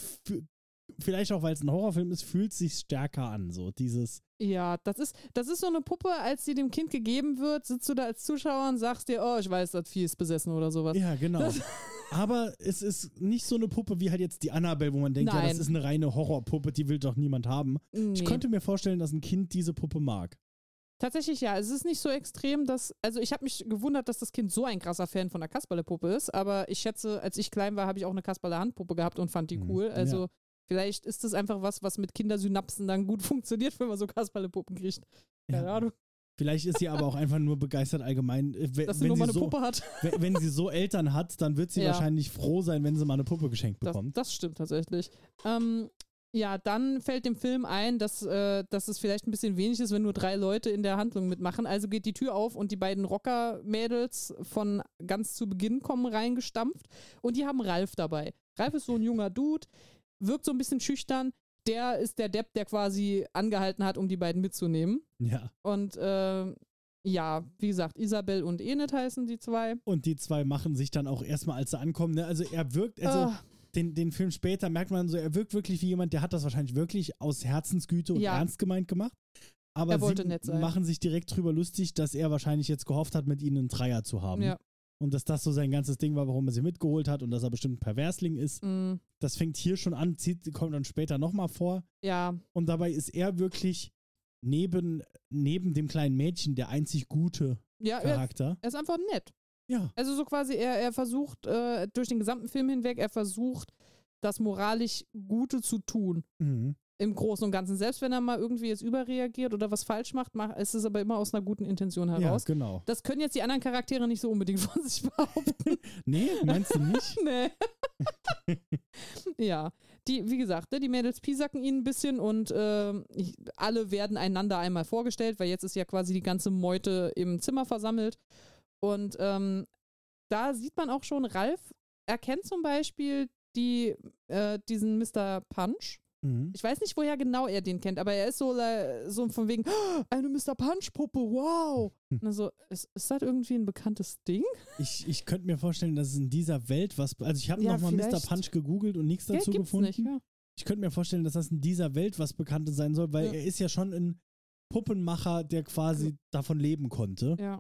vielleicht auch, weil es ein Horrorfilm ist, fühlt sich stärker an. So dieses, Ja, das ist, das ist so eine Puppe, als sie dem Kind gegeben wird, sitzt du da als Zuschauer und sagst dir, oh, ich weiß, das Vieh ist besessen oder sowas. ja, genau. Das- aber es ist nicht so eine Puppe wie halt jetzt die Annabelle, wo man denkt, ja, das Nein. ist eine reine Horrorpuppe, die will doch niemand haben. Nee. Ich könnte mir vorstellen, dass ein Kind diese Puppe mag. Tatsächlich ja, es ist nicht so extrem, dass, also ich habe mich gewundert, dass das Kind so ein krasser Fan von der Kasperle-Puppe ist, aber ich schätze, als ich klein war, habe ich auch eine Kasperle-Handpuppe gehabt und fand die Mhm. cool. Also Ja. Vielleicht ist das einfach was, was mit Kindersynapsen dann gut funktioniert, wenn man so Kasperle-Puppen kriegt. Keine Ahnung, Vielleicht ist sie aber auch einfach nur begeistert allgemein. äh, we- dass sie Wenn, nur mal sie eine so, Puppe hat. we- wenn sie so Eltern hat, dann wird sie Ja. wahrscheinlich froh sein, wenn sie mal eine Puppe geschenkt Das, bekommt. das stimmt tatsächlich. Ähm, ja, dann fällt dem Film ein, dass, äh, dass es vielleicht ein bisschen wenig ist, wenn nur drei Leute in der Handlung mitmachen. Also geht die Tür auf und die beiden Rocker-Mädels von ganz zu Beginn kommen reingestampft und die haben Ralf dabei. Ralf ist so ein junger Dude, wirkt so ein bisschen schüchtern. Der ist der Depp, der quasi angehalten hat, um die beiden mitzunehmen. ja. Und äh, ja, wie gesagt, Isabel und Enid heißen die zwei. Und die zwei machen sich dann auch erstmal, als sie ankommen. Ne? Also er wirkt, also Ah. den, den Film später merkt man so, er wirkt wirklich wie jemand, der hat das wahrscheinlich wirklich aus Herzensgüte und Ja. ernst gemeint gemacht. Aber Er wollte sie nett sein. machen sich direkt drüber lustig, dass er wahrscheinlich jetzt gehofft hat, mit ihnen einen Dreier zu haben. Ja. Und dass das so sein ganzes Ding war, warum er sie mitgeholt hat und dass er bestimmt ein Perversling ist. Mm, Das fängt hier schon an, zieht, kommt dann später nochmal vor. ja, Und dabei ist er wirklich neben, neben dem kleinen Mädchen der einzig gute ja, er, Charakter. er ist einfach nett. Ja. Also so quasi, er, er versucht äh, durch den gesamten Film hinweg, er versucht, das moralisch Gute zu tun. Mhm. Im Großen und Ganzen. Selbst wenn er mal irgendwie jetzt überreagiert oder was falsch macht, ist es aber immer aus einer guten Intention Ja, heraus. genau. Das können jetzt die anderen Charaktere nicht so unbedingt von sich behaupten. Nee, meinst du nicht? nee. ja, die, wie gesagt, ne, die Mädels piesacken ihn ein bisschen und ähm, ich, alle werden einander einmal vorgestellt, weil jetzt ist ja quasi die ganze Meute im Zimmer versammelt. Und ähm, da sieht man auch schon, Ralf erkennt zum Beispiel die, äh, diesen Mr. Punch. Mhm. Ich weiß nicht, woher genau er den kennt, aber er ist so, so von wegen, "Oh, eine Mr. Punch-Puppe, wow. Hm. Also, ist, ist das irgendwie ein bekanntes Ding? Ich, ich könnte mir vorstellen, dass es in dieser Welt was. Also, ich habe Ja, nochmal Mr. Punch gegoogelt und nichts dazu gefunden. nicht, ja. Ich könnte mir vorstellen, dass das in dieser Welt was Bekanntes sein soll, weil Ja. er ist ja schon ein Puppenmacher, der quasi davon leben konnte. ja.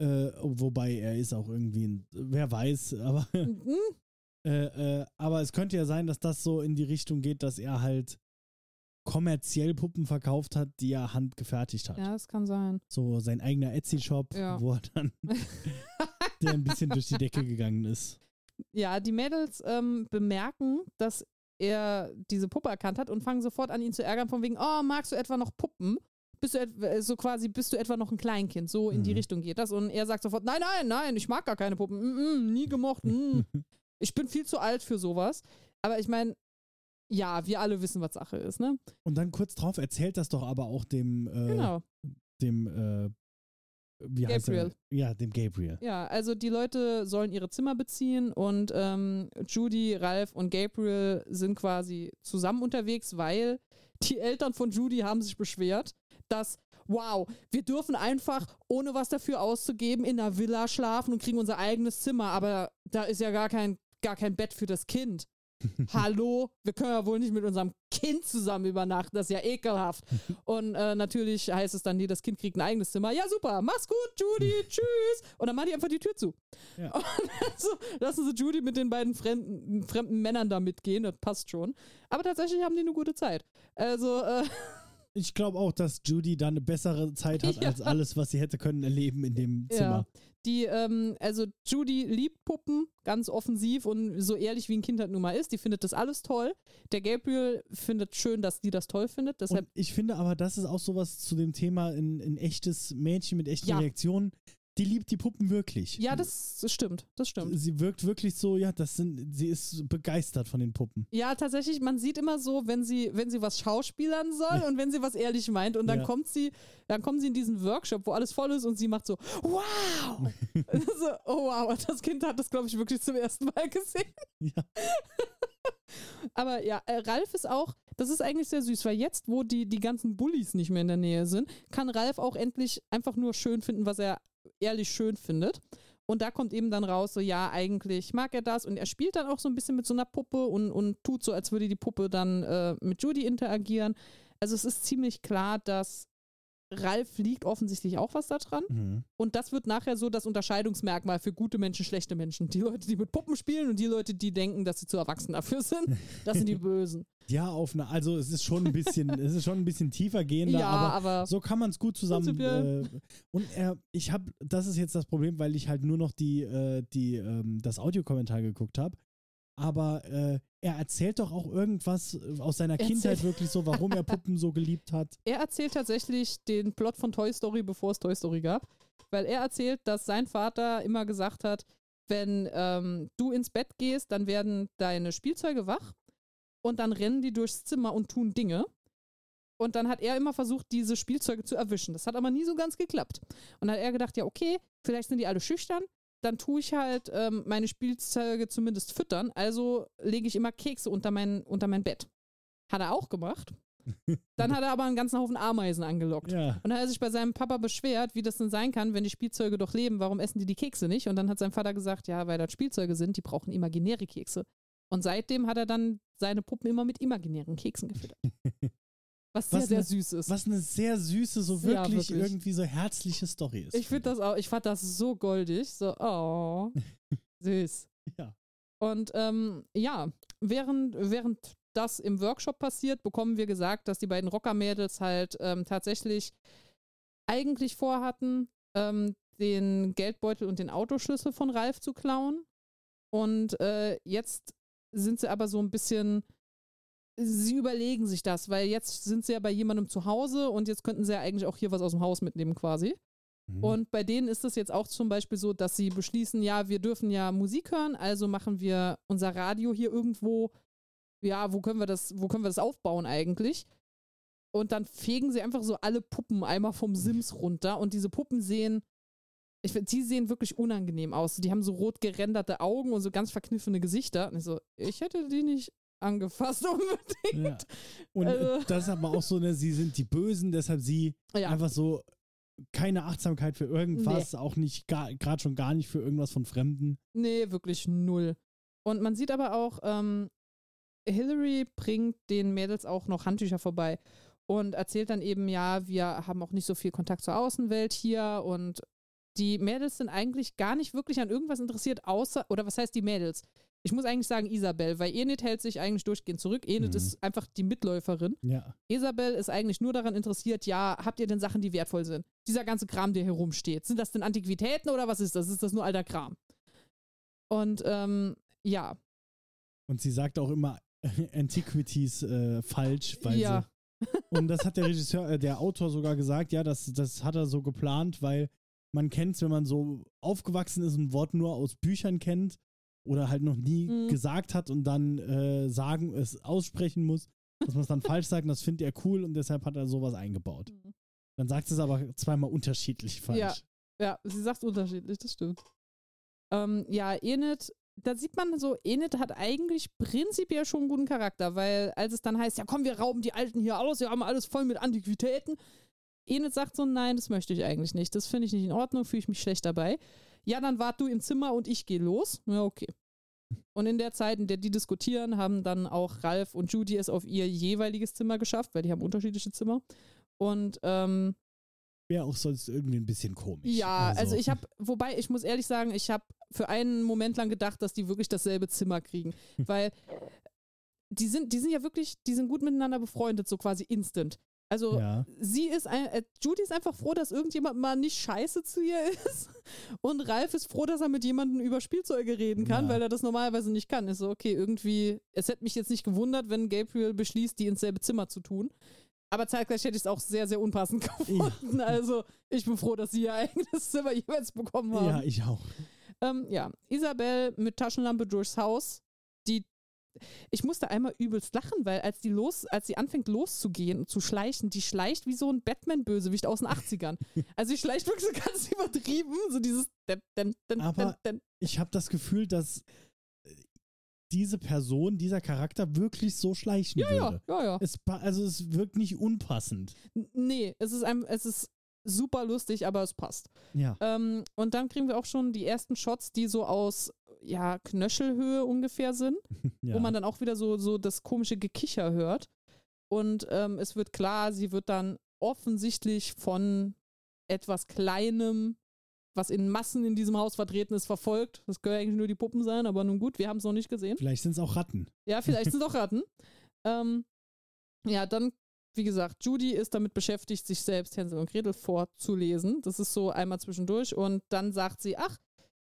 Äh, wobei er ist auch irgendwie ein. Wer weiß, aber. Mhm. Äh, äh, aber es könnte ja sein, dass das so in die Richtung geht, dass er halt kommerziell Puppen verkauft hat, die er handgefertigt hat. Ja, das kann sein. So sein eigener Etsy-Shop, Ja. wo er dann der ein bisschen durch die Decke gegangen ist. Ja, die Mädels ähm, bemerken, dass er diese Puppe erkannt hat und fangen sofort an, ihn zu ärgern, von wegen, oh, magst du etwa noch Puppen? Bist du etwa, äh, so quasi, bist du etwa noch ein Kleinkind? So in die Mhm. Richtung geht das. Und er sagt sofort, nein, nein, nein, ich mag gar keine Puppen. Mm, mm, nie gemocht. Mm. Ich bin viel zu alt für sowas. Aber ich meine, ja, wir alle wissen, was Sache ist, ne? Und dann kurz drauf erzählt das doch aber auch dem, äh, Genau. dem, äh, wie heißt er? Gabriel. Ja, dem Gabriel. Ja, also die Leute sollen ihre Zimmer beziehen und ähm, Judy, Ralph und Gabriel sind quasi zusammen unterwegs, weil die Eltern von Judy haben sich beschwert, dass, wow, wir dürfen einfach, ohne was dafür auszugeben, in einer Villa schlafen und kriegen unser eigenes Zimmer, aber da ist ja gar kein, gar kein Bett für das Kind. Hallo, wir können ja wohl nicht mit unserem Kind zusammen übernachten, das ist ja ekelhaft. Und äh, natürlich heißt es dann, nee, das Kind kriegt ein eigenes Zimmer. Ja, super, mach's gut, Judy, tschüss. Und dann machen die einfach die Tür zu. Ja. Und so, lassen sie Judy mit den beiden fremden, fremden Männern da mitgehen, das passt schon. Aber tatsächlich haben die eine gute Zeit. Also, äh, Ich glaube auch, dass Judy da eine bessere Zeit hat Ja. als alles, was sie hätte können erleben in dem Zimmer. Die, ähm, also Judy liebt Puppen, ganz offensiv und so ehrlich wie ein Kind halt nun mal ist. Die findet das alles toll. Der Gabriel findet schön, dass die das toll findet. Deshalb, Und ich finde aber, das ist auch sowas zu dem Thema ein, ein echtes Mädchen mit echten Ja. Reaktionen. Die liebt die Puppen wirklich. ja, das, das stimmt, das stimmt. Sie wirkt wirklich so, ja, das sind, sie ist begeistert von den Puppen. Ja, tatsächlich, man sieht immer so, wenn sie, wenn sie was schauspielern soll und wenn sie was ehrlich meint und dann Ja. kommt sie, dann kommen sie in diesen Workshop, wo alles voll ist und sie macht so, wow! so, oh wow, das Kind hat das, glaube ich, wirklich zum ersten Mal gesehen. Ja. Aber ja, äh, Ralf ist auch, das ist eigentlich sehr süß, weil jetzt, wo die, die ganzen Bullies nicht mehr in der Nähe sind, kann Ralf auch endlich einfach nur schön finden, was er ehrlich schön findet. Und da kommt eben dann raus, so ja, eigentlich mag er das und er spielt dann auch so ein bisschen mit so einer Puppe und, und tut so, als würde die Puppe dann äh, mit Judy interagieren. Also es ist ziemlich klar, dass Ralf liegt offensichtlich auch was da dran. Mhm. Und das wird nachher so das Unterscheidungsmerkmal für gute Menschen, schlechte Menschen. Die Leute, die mit Puppen spielen und die Leute, die denken, dass sie zu erwachsen dafür sind, das sind die Bösen. Ja, auf eine, also es ist schon ein bisschen, es ist schon ein bisschen tiefer gehender, ja, aber, aber, so kann man es gut zusammen. Äh, und er, ich habe, das ist jetzt das Problem, weil ich halt nur noch die, äh, die, ähm, das Audiokommentar geguckt habe. Aber äh, er erzählt doch auch irgendwas aus seiner Er Kindheit erzählt- wirklich so, warum er Puppen so geliebt hat. er erzählt tatsächlich den Plot von Toy Story, bevor es Toy Story gab. Weil er erzählt, dass sein Vater immer gesagt hat, wenn ähm, du ins Bett gehst, dann werden deine Spielzeuge wach und dann rennen die durchs Zimmer und tun Dinge. Und dann hat er immer versucht, diese Spielzeuge zu erwischen. Das hat aber nie so ganz geklappt. Und dann hat er gedacht, ja, okay, vielleicht sind die alle schüchtern. Dann tue ich halt ähm, meine Spielzeuge zumindest füttern. Also lege ich immer Kekse unter mein, unter mein Bett. Hat er auch gemacht. Dann hat er aber einen ganzen Haufen Ameisen angelockt. Ja. Und dann hat er sich bei seinem Papa beschwert, wie das denn sein kann, wenn die Spielzeuge doch leben, warum essen die die Kekse nicht? Und dann hat sein Vater gesagt, ja, weil das Spielzeuge sind, die brauchen imaginäre Kekse. Und seitdem hat er dann seine Puppen immer mit imaginären Keksen gefüttert. Was sehr, Was sehr ne- süß ist. Was eine sehr süße, so Ja, wirklich, wirklich. irgendwie so herzliche Story ist. ich finde das auch, ich fand das so goldig. So, oh, süß. Ja. Und ähm, ja, während, während das im Workshop passiert, bekommen wir gesagt, dass die beiden Rocker-Mädels halt ähm, tatsächlich eigentlich vorhatten, ähm, den Geldbeutel und den Autoschlüssel von Ralf zu klauen. Und äh, jetzt sind sie aber so ein bisschen, sie überlegen sich das, weil jetzt sind sie ja bei jemandem zu Hause und jetzt könnten sie ja eigentlich auch hier was aus dem Haus mitnehmen quasi. Mhm. Und bei denen ist es jetzt auch zum Beispiel so, dass sie beschließen, ja, wir dürfen ja Musik hören, also machen wir unser Radio hier irgendwo, ja, wo können wir das, wo können wir das aufbauen eigentlich? Und dann fegen sie einfach so alle Puppen einmal vom Sims runter und diese Puppen sehen, ich die sehen wirklich unangenehm aus. Die haben so rot gerenderte Augen und so ganz verkniffene Gesichter. Und ich so, ich hätte die nicht angefasst unbedingt. ja. Und Also- das ist aber auch so, ne, sie sind die Bösen, deshalb sie Ja, einfach so keine Achtsamkeit für irgendwas, auch nicht, gerade schon gar nicht für irgendwas von Fremden. Nee, wirklich null. Und man sieht aber auch, ähm, Hillary bringt den Mädels auch noch Handtücher vorbei und erzählt dann eben, ja, wir haben auch nicht so viel Kontakt zur Außenwelt hier und die Mädels sind eigentlich gar nicht wirklich an irgendwas interessiert, außer, oder was heißt die Mädels? Ich muss eigentlich sagen Isabel, weil Enid hält sich eigentlich durchgehend zurück. Enid Mhm. ist einfach die Mitläuferin. Ja. Isabel ist eigentlich nur daran interessiert, ja, habt ihr denn Sachen, die wertvoll sind? Dieser ganze Kram, der hier rumsteht. Sind das denn Antiquitäten oder was ist das? Ist das nur alter Kram? Und ähm, ja, Und sie sagt auch immer Antiquities äh, falsch, weil ja, sie. Und das hat der Regisseur, äh, der Autor sogar gesagt, ja, das, das hat er so geplant, weil man kennt wenn man so aufgewachsen ist und ein Wort nur aus Büchern kennt oder halt noch nie Mhm. gesagt hat und dann äh, sagen, es aussprechen muss, dass man es dann falsch sagt und das findet er cool und deshalb hat er sowas eingebaut. Mhm. Dann sagt es aber zweimal unterschiedlich falsch. Ja. ja, sie sagt unterschiedlich, das stimmt. Ähm, ja, Enid, da sieht man so, Enid hat eigentlich prinzipiell schon einen guten Charakter, weil als es dann heißt, ja komm, wir rauben die Alten hier aus, wir haben alles voll mit Antiquitäten. Enid sagt so, nein, das möchte ich eigentlich nicht. Das finde ich nicht in Ordnung, fühle ich mich schlecht dabei. Ja, dann wart du im Zimmer und ich gehe los. Ja, okay. Und in der Zeit, in der die diskutieren, haben dann auch Ralf und Judy es auf ihr jeweiliges Zimmer geschafft, weil die haben unterschiedliche Zimmer. Und ähm, Wäre auch sonst irgendwie ein bisschen komisch. ja, also, ich habe, wobei ich muss ehrlich sagen, ich habe für einen Moment lang gedacht, dass die wirklich dasselbe Zimmer kriegen, weil die sind, die sind ja wirklich, die sind gut miteinander befreundet, so quasi instant. Also Ja. sie ist, ein, äh, Judy ist einfach froh, dass irgendjemand mal nicht scheiße zu ihr ist und Ralf ist froh, dass er mit jemandem über Spielzeuge reden kann, Ja. weil er das normalerweise nicht kann. Ist so, okay, irgendwie, es hätte mich jetzt nicht gewundert, wenn Gabriel beschließt, die ins selbe Zimmer zu tun. Aber zeitgleich hätte ich es auch sehr, sehr unpassend gefunden. Also ich bin froh, dass sie ihr eigenes Zimmer jeweils bekommen haben. Ja, ich auch. Ähm, ja, Isabel mit Taschenlampe durchs Haus. Ich musste einmal übelst lachen, weil als die los, als sie anfängt loszugehen und zu schleichen, die schleicht wie so ein Batman-Bösewicht aus den 80ern. Also sie schleicht wirklich so ganz übertrieben, so dieses. Den, den, den, Aber-. Ich habe das Gefühl, dass äh, diese Person, dieser Charakter wirklich so schleichen Ja, ja, würde. ja, ja. Es, pa- also es wirkt nicht unpassend. Nee, es ist, ein, es ist super lustig, aber es passt. Ja. Ähm, und dann kriegen wir auch schon die ersten Shots, die so aus ja, Knöchelhöhe ungefähr sind, ja. wo man dann auch wieder so, so das komische Gekicher hört. Und ähm, es wird klar, sie wird dann offensichtlich von etwas Kleinem, was in Massen in diesem Haus vertreten ist, verfolgt. Das können eigentlich nur die Puppen sein, aber nun gut, wir haben es noch nicht gesehen. Vielleicht sind es auch Ratten. Ja, vielleicht sind es auch Ratten. Ähm, ja, dann, wie gesagt, Judy ist damit beschäftigt, sich selbst Hänsel und Gretel vorzulesen. Das ist so einmal zwischendurch. Und dann sagt sie, ach,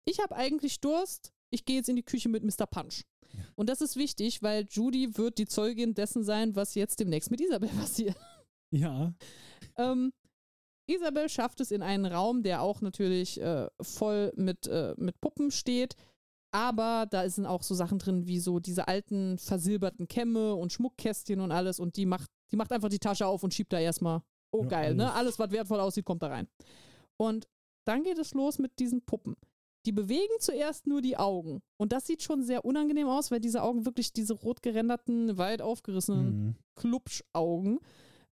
ich habe eigentlich Durst. Ich gehe jetzt in die Küche mit Mr. Punch. Ja. Und das ist wichtig, weil Judy wird die Zeugin dessen sein, was jetzt demnächst mit Isabel passiert. Ja. Ähm, Isabel schafft es in einen Raum, der auch natürlich äh, voll mit, äh, mit Puppen steht. Aber da sind auch so Sachen drin wie so diese alten versilberten Kämme und Schmuckkästchen und alles. Und die macht, die macht einfach die Tasche auf und schiebt da erstmal. Oh, Ja, geil, ne? alles. Alles, was wertvoll aussieht, kommt da rein. Und dann geht es los mit diesen Puppen. Die bewegen zuerst nur die Augen. Und das sieht schon sehr unangenehm aus, weil diese Augen wirklich diese rot gerenderten, weit aufgerissenen Mhm. Klubschaugen.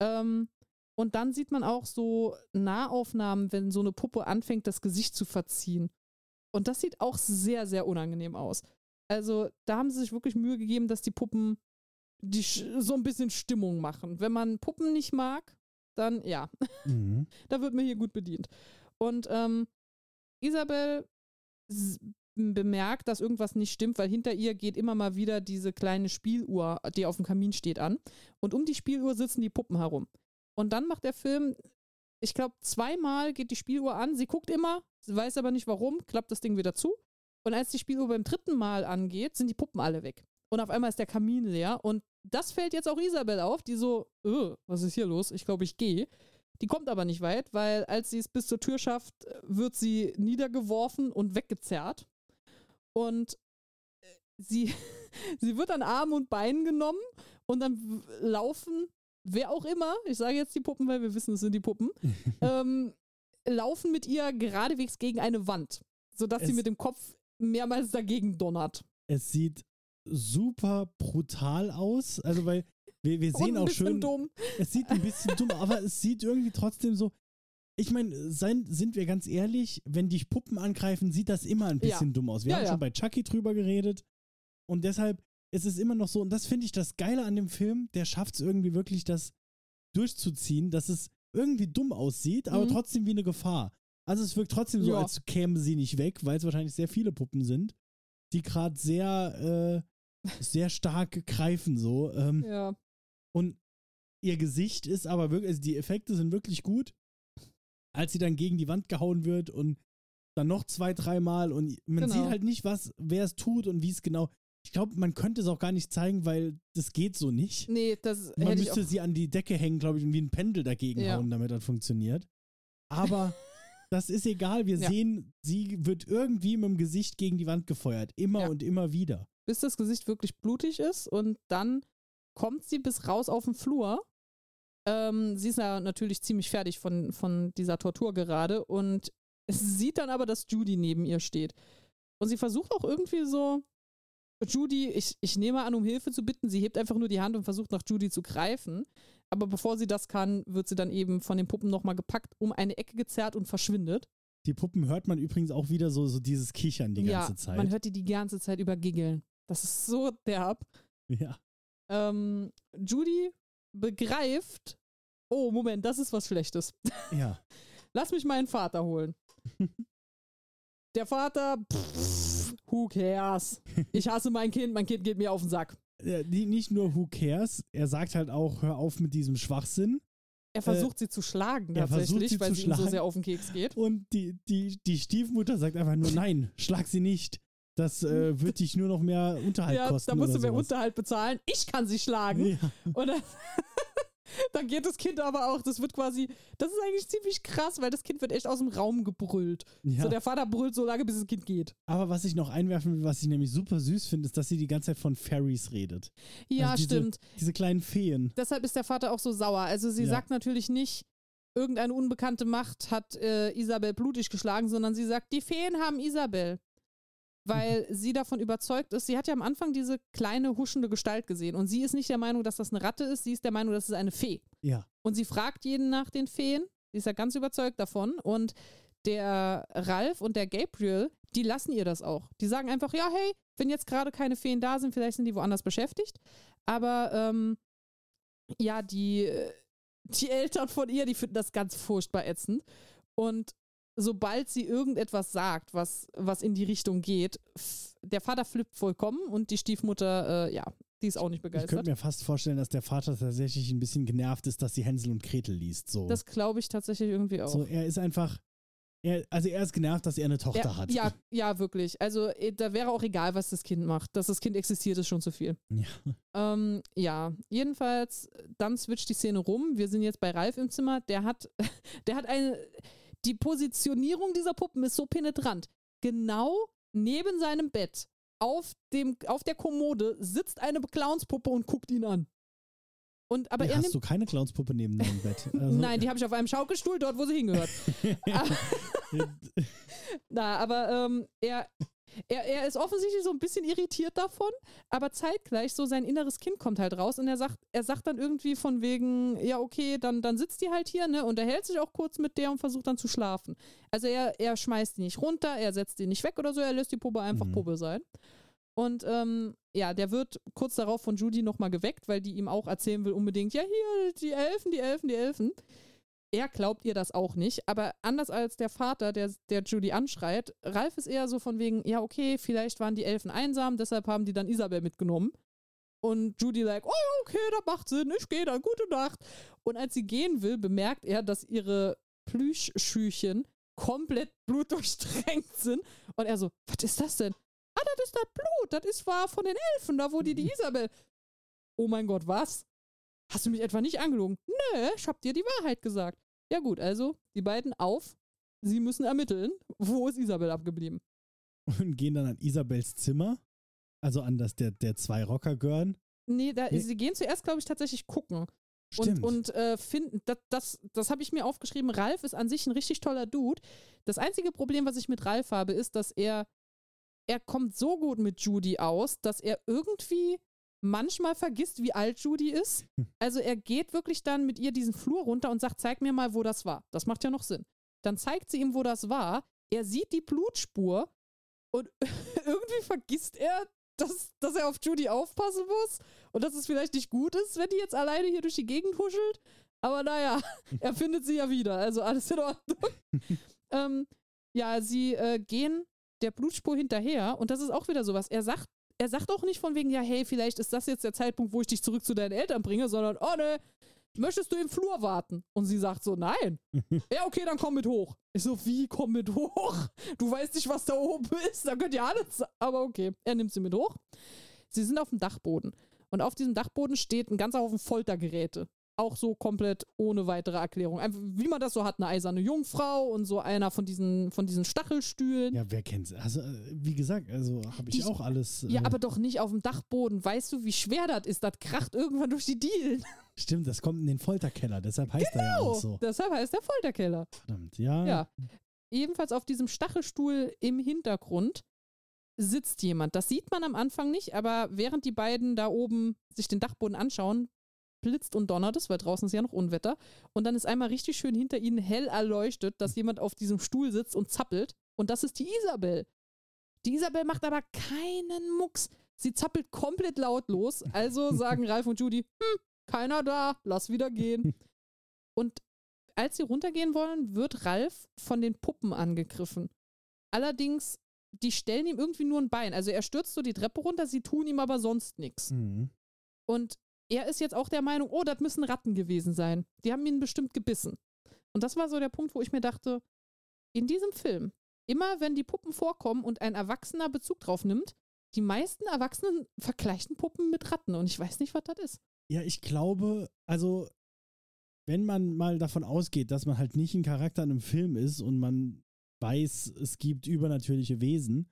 Ähm, und dann sieht man auch so Nahaufnahmen, wenn so eine Puppe anfängt, das Gesicht zu verziehen. Und das sieht auch sehr, sehr unangenehm aus. Also da haben sie sich wirklich Mühe gegeben, dass die Puppen die so ein bisschen Stimmung machen. Wenn man Puppen nicht mag, dann ja, Mhm. da wird man hier gut bedient. Und ähm, Isabel bemerkt, dass irgendwas nicht stimmt, weil hinter ihr geht immer mal wieder diese kleine Spieluhr, die auf dem Kamin steht, an. Und um die Spieluhr sitzen die Puppen herum. Und dann macht der Film, ich glaube, zweimal geht die Spieluhr an. Sie guckt immer, sie weiß aber nicht warum, klappt das Ding wieder zu. Und als die Spieluhr beim dritten Mal angeht, sind die Puppen alle weg. Und auf einmal ist der Kamin leer. Und das fällt jetzt auch Isabel auf, die so, "Äh, was ist hier los? Ich glaube, ich gehe. Die kommt aber nicht weit, weil als sie es bis zur Tür schafft, wird sie niedergeworfen und weggezerrt. Und äh, sie, sie wird an Armen und Beinen genommen und dann laufen, wer auch immer, ich sage jetzt die Puppen, weil wir wissen, es sind die Puppen, ähm, laufen mit ihr geradewegs gegen eine Wand, sodass sie Es- mit dem Kopf mehrmals dagegen donnert. Es sieht super brutal aus. Also, weil wir, wir sehen auch schön, dumm. es sieht ein bisschen dumm, aber es sieht irgendwie trotzdem so. Ich meine, sind wir ganz ehrlich, wenn dich Puppen angreifen, sieht das immer ein Ja. bisschen dumm aus. Wir Ja, haben ja. schon bei Chucky drüber geredet. Und deshalb ist es immer noch so, und das finde ich das Geile an dem Film, der schafft es irgendwie wirklich, das durchzuziehen, dass es irgendwie dumm aussieht, aber Mhm. trotzdem wie eine Gefahr. Also es wirkt trotzdem so, Ja. als kämen sie nicht weg, weil es wahrscheinlich sehr viele Puppen sind, die gerade sehr, äh, sehr stark greifen so. Ähm, Ja. und ihr Gesicht ist aber wirklich, also die Effekte sind wirklich gut. Als sie dann gegen die Wand gehauen wird und dann noch zwei, dreimal und man Genau. sieht halt nicht, was, wer es tut und wie es genau. Ich glaube, man könnte es auch gar nicht zeigen, weil das geht so nicht. Nee, das Man hätte ich müsste auch. sie an die Decke hängen, glaube ich, und wie ein Pendel dagegen Ja. hauen, damit das funktioniert. Aber das ist egal. Wir Ja. sehen, sie wird irgendwie mit dem Gesicht gegen die Wand gefeuert. Immer Ja. und immer wieder. bis das Gesicht wirklich blutig ist und dann kommt sie bis raus auf den Flur. Ähm, sie ist ja natürlich ziemlich fertig von, von dieser Tortur gerade und sieht dann aber, dass Judy neben ihr steht. Und sie versucht auch irgendwie so, Judy, ich, ich nehme an, um Hilfe zu bitten. Sie hebt einfach nur die Hand und versucht nach Judy zu greifen. Aber bevor sie das kann, wird sie dann eben von den Puppen nochmal gepackt, um eine Ecke gezerrt und verschwindet. Die Puppen hört man übrigens auch wieder so, so dieses Kichern die ja, ganze Zeit. man hört die die ganze Zeit über giggeln. Das ist so derb. ja. ähm, Judy begreift, oh, Moment, das ist was Schlechtes. Ja. Lass mich meinen Vater holen. Der Vater, pff, who cares? Ich hasse mein Kind, mein Kind geht mir auf den Sack. Ja, nicht nur who cares, er sagt halt auch, hör auf mit diesem Schwachsinn. Er versucht sie zu schlagen er tatsächlich, sie weil sie ihm so sehr auf den Keks geht. Und die, die, die Stiefmutter sagt einfach nur, nein, schlag sie nicht. Das äh, wird dich nur noch mehr Unterhalt Ja, kosten. da musst du mehr sowas. Unterhalt bezahlen. Ich kann sie schlagen. Ja. Und dann, dann geht das Kind aber auch, das wird quasi, das ist eigentlich ziemlich krass, weil das Kind wird echt aus dem Raum gebrüllt. Ja. So, der Vater brüllt so lange, bis das Kind geht. Aber was ich noch einwerfen will, was ich nämlich super süß finde, ist, dass sie die ganze Zeit von Fairies redet. Ja, Also diese- stimmt. Diese kleinen Feen. Deshalb ist der Vater auch so sauer. Also sie Ja. sagt natürlich nicht, irgendeine unbekannte Macht hat äh, Isabel blutig geschlagen, sondern sie sagt, die Feen haben Isabel. Weil sie davon überzeugt ist, sie hat ja am Anfang diese kleine huschende Gestalt gesehen und sie ist nicht der Meinung, dass das eine Ratte ist, sie ist der Meinung, das ist eine Fee. Ja. Und sie fragt jeden nach den Feen, sie ist ja ganz überzeugt davon und der Ralf und der Gabriel, die lassen ihr das auch. Die sagen einfach, ja, hey, wenn jetzt gerade keine Feen da sind, vielleicht sind die woanders beschäftigt. Aber ähm, ja, die, die Eltern von ihr, die finden das ganz furchtbar ätzend. Und sobald sie irgendetwas sagt, was, was in die Richtung geht, der Vater flippt vollkommen und die Stiefmutter, äh, ja, die ist auch nicht Ich begeistert. könnte mir fast vorstellen, dass der Vater tatsächlich ein bisschen genervt ist, dass sie Hänsel und Gretel liest. So, Das glaube ich tatsächlich irgendwie auch. so er ist einfach, er, also er ist genervt, dass er eine Tochter ja, hat. ja, ja, wirklich. Also äh, da wäre auch egal, was das Kind macht. Dass das Kind existiert, ist schon zu viel. Ja. Ähm, ja, jedenfalls, dann switcht die Szene rum. Wir sind jetzt bei Ralf im Zimmer. Der hat, der hat eine, die Positionierung dieser Puppen ist so penetrant. Genau neben seinem Bett, auf, dem, auf der Kommode, sitzt eine Clownspuppe und guckt ihn an. Und, aber Ja, er hast nimmt. du keine Clownspuppe neben deinem Bett? Also, Nein, die habe ich auf einem Schaukelstuhl, dort, wo sie hingehört. Na, aber ähm, er, er, er ist offensichtlich so ein bisschen irritiert davon, aber zeitgleich so sein inneres Kind kommt halt raus und er sagt, er sagt dann irgendwie von wegen, ja, okay, dann, dann sitzt die halt hier, ne, und er hält sich auch kurz mit der und versucht dann zu schlafen. Also er, er schmeißt die nicht runter, er setzt die nicht weg oder so, er lässt die Puppe einfach Mhm. Puppe sein. Und ähm, ja, der wird kurz darauf von Judy nochmal geweckt, weil die ihm auch erzählen will unbedingt, ja, hier, die Elfen, die Elfen, die Elfen. Er glaubt ihr das auch nicht, aber anders als der Vater, der, der Judy anschreit, Ralf ist eher so von wegen, ja, okay, vielleicht waren die Elfen einsam, deshalb haben die dann Isabel mitgenommen. Und Judy like, oh, okay, das macht Sinn, ich gehe dann, gute Nacht. Und als sie gehen will, bemerkt er, dass ihre Plüschschüchen komplett blutdurchtränkt sind. Und er so, was ist das denn? Ah, das ist das Blut, das ist war von den Elfen, da wo die die Isabel. Oh mein Gott, was? Hast du mich etwa nicht angelogen? Nö, ich hab dir die Wahrheit gesagt. Ja gut, also die beiden auf. Sie müssen ermitteln, wo ist Isabel abgeblieben. und gehen dann an Isabels Zimmer, also an das der, der zwei Rocker gehören. Nee, da, Nee. sie gehen zuerst, glaube ich, tatsächlich gucken. Stimmt. Und, und äh, finden, das, das, das habe ich mir aufgeschrieben. Ralf ist an sich ein richtig toller Dude. Das einzige Problem, was ich mit Ralf habe, ist, dass er, er kommt so gut mit Judy aus, dass er irgendwie manchmal vergisst, wie alt Judy ist. Hm. Also er geht wirklich dann mit ihr diesen Flur runter und sagt, zeig mir mal, wo das war. Das macht ja noch Sinn. Dann zeigt sie ihm, wo das war. Er sieht die Blutspur und irgendwie vergisst er, dass, dass er auf Judy aufpassen muss und dass es vielleicht nicht gut ist, wenn die jetzt alleine hier durch die Gegend huschelt. Aber naja, er findet sie ja wieder, also alles in Ordnung. ähm, ja, sie äh, gehen der Blutspur hinterher und das ist auch wieder sowas. Er sagt, er sagt auch nicht von wegen, ja, hey, vielleicht ist das jetzt der Zeitpunkt, wo ich dich zurück zu deinen Eltern bringe, sondern, oh ne, möchtest du im Flur warten? Und sie sagt so, nein. ja, okay, dann komm mit hoch. Ich so, wie, komm mit hoch? Du weißt nicht, was da oben ist, da könnt ihr alles. Aber okay, er nimmt sie mit hoch. Sie sind auf dem Dachboden. Und auf diesem Dachboden steht ein ganzer Haufen Foltergeräte. Auch so komplett ohne weitere Erklärung. Einfach, wie man das so hat, eine eiserne Jungfrau und so einer von diesen, von diesen Stachelstühlen. ja, wer kennt's? Also, wie gesagt, also habe ich Die- auch alles. Äh, Ja, aber doch nicht auf dem Dachboden. Weißt du, wie schwer das ist? Das kracht irgendwann durch die Dielen. Stimmt, das kommt in den Folterkeller, deshalb heißt er ja auch so. Deshalb heißt der Folterkeller. Verdammt, ja. Ja. Ebenfalls auf diesem Stachelstuhl im Hintergrund sitzt jemand. Das sieht man am Anfang nicht, aber während die beiden da oben sich den Dachboden anschauen, blitzt und donnert es, weil draußen ist ja noch Unwetter. Und dann ist einmal richtig schön hinter ihnen hell erleuchtet, dass jemand auf diesem Stuhl sitzt und zappelt. Und das ist die Isabel. Die Isabel macht aber keinen Mucks. Sie zappelt komplett lautlos. Also sagen Ralf und Judy, hm, keiner da, lass wieder gehen. Und als sie runtergehen wollen, wird Ralf von den Puppen angegriffen. Allerdings, die stellen ihm irgendwie nur ein Bein. Also er stürzt so die Treppe runter, sie tun ihm aber sonst nichts. Mhm. Und er ist jetzt auch der Meinung, oh, das müssen Ratten gewesen sein. Die haben ihn bestimmt gebissen. Und das war so der Punkt, wo ich mir dachte, in diesem Film, immer wenn die Puppen vorkommen und ein Erwachsener Bezug drauf nimmt, die meisten Erwachsenen vergleichen Puppen mit Ratten und ich weiß nicht, was das ist. Ja, ich glaube, also, wenn man mal davon ausgeht, dass man halt nicht ein Charakter in einem Film ist und man weiß, es gibt übernatürliche Wesen,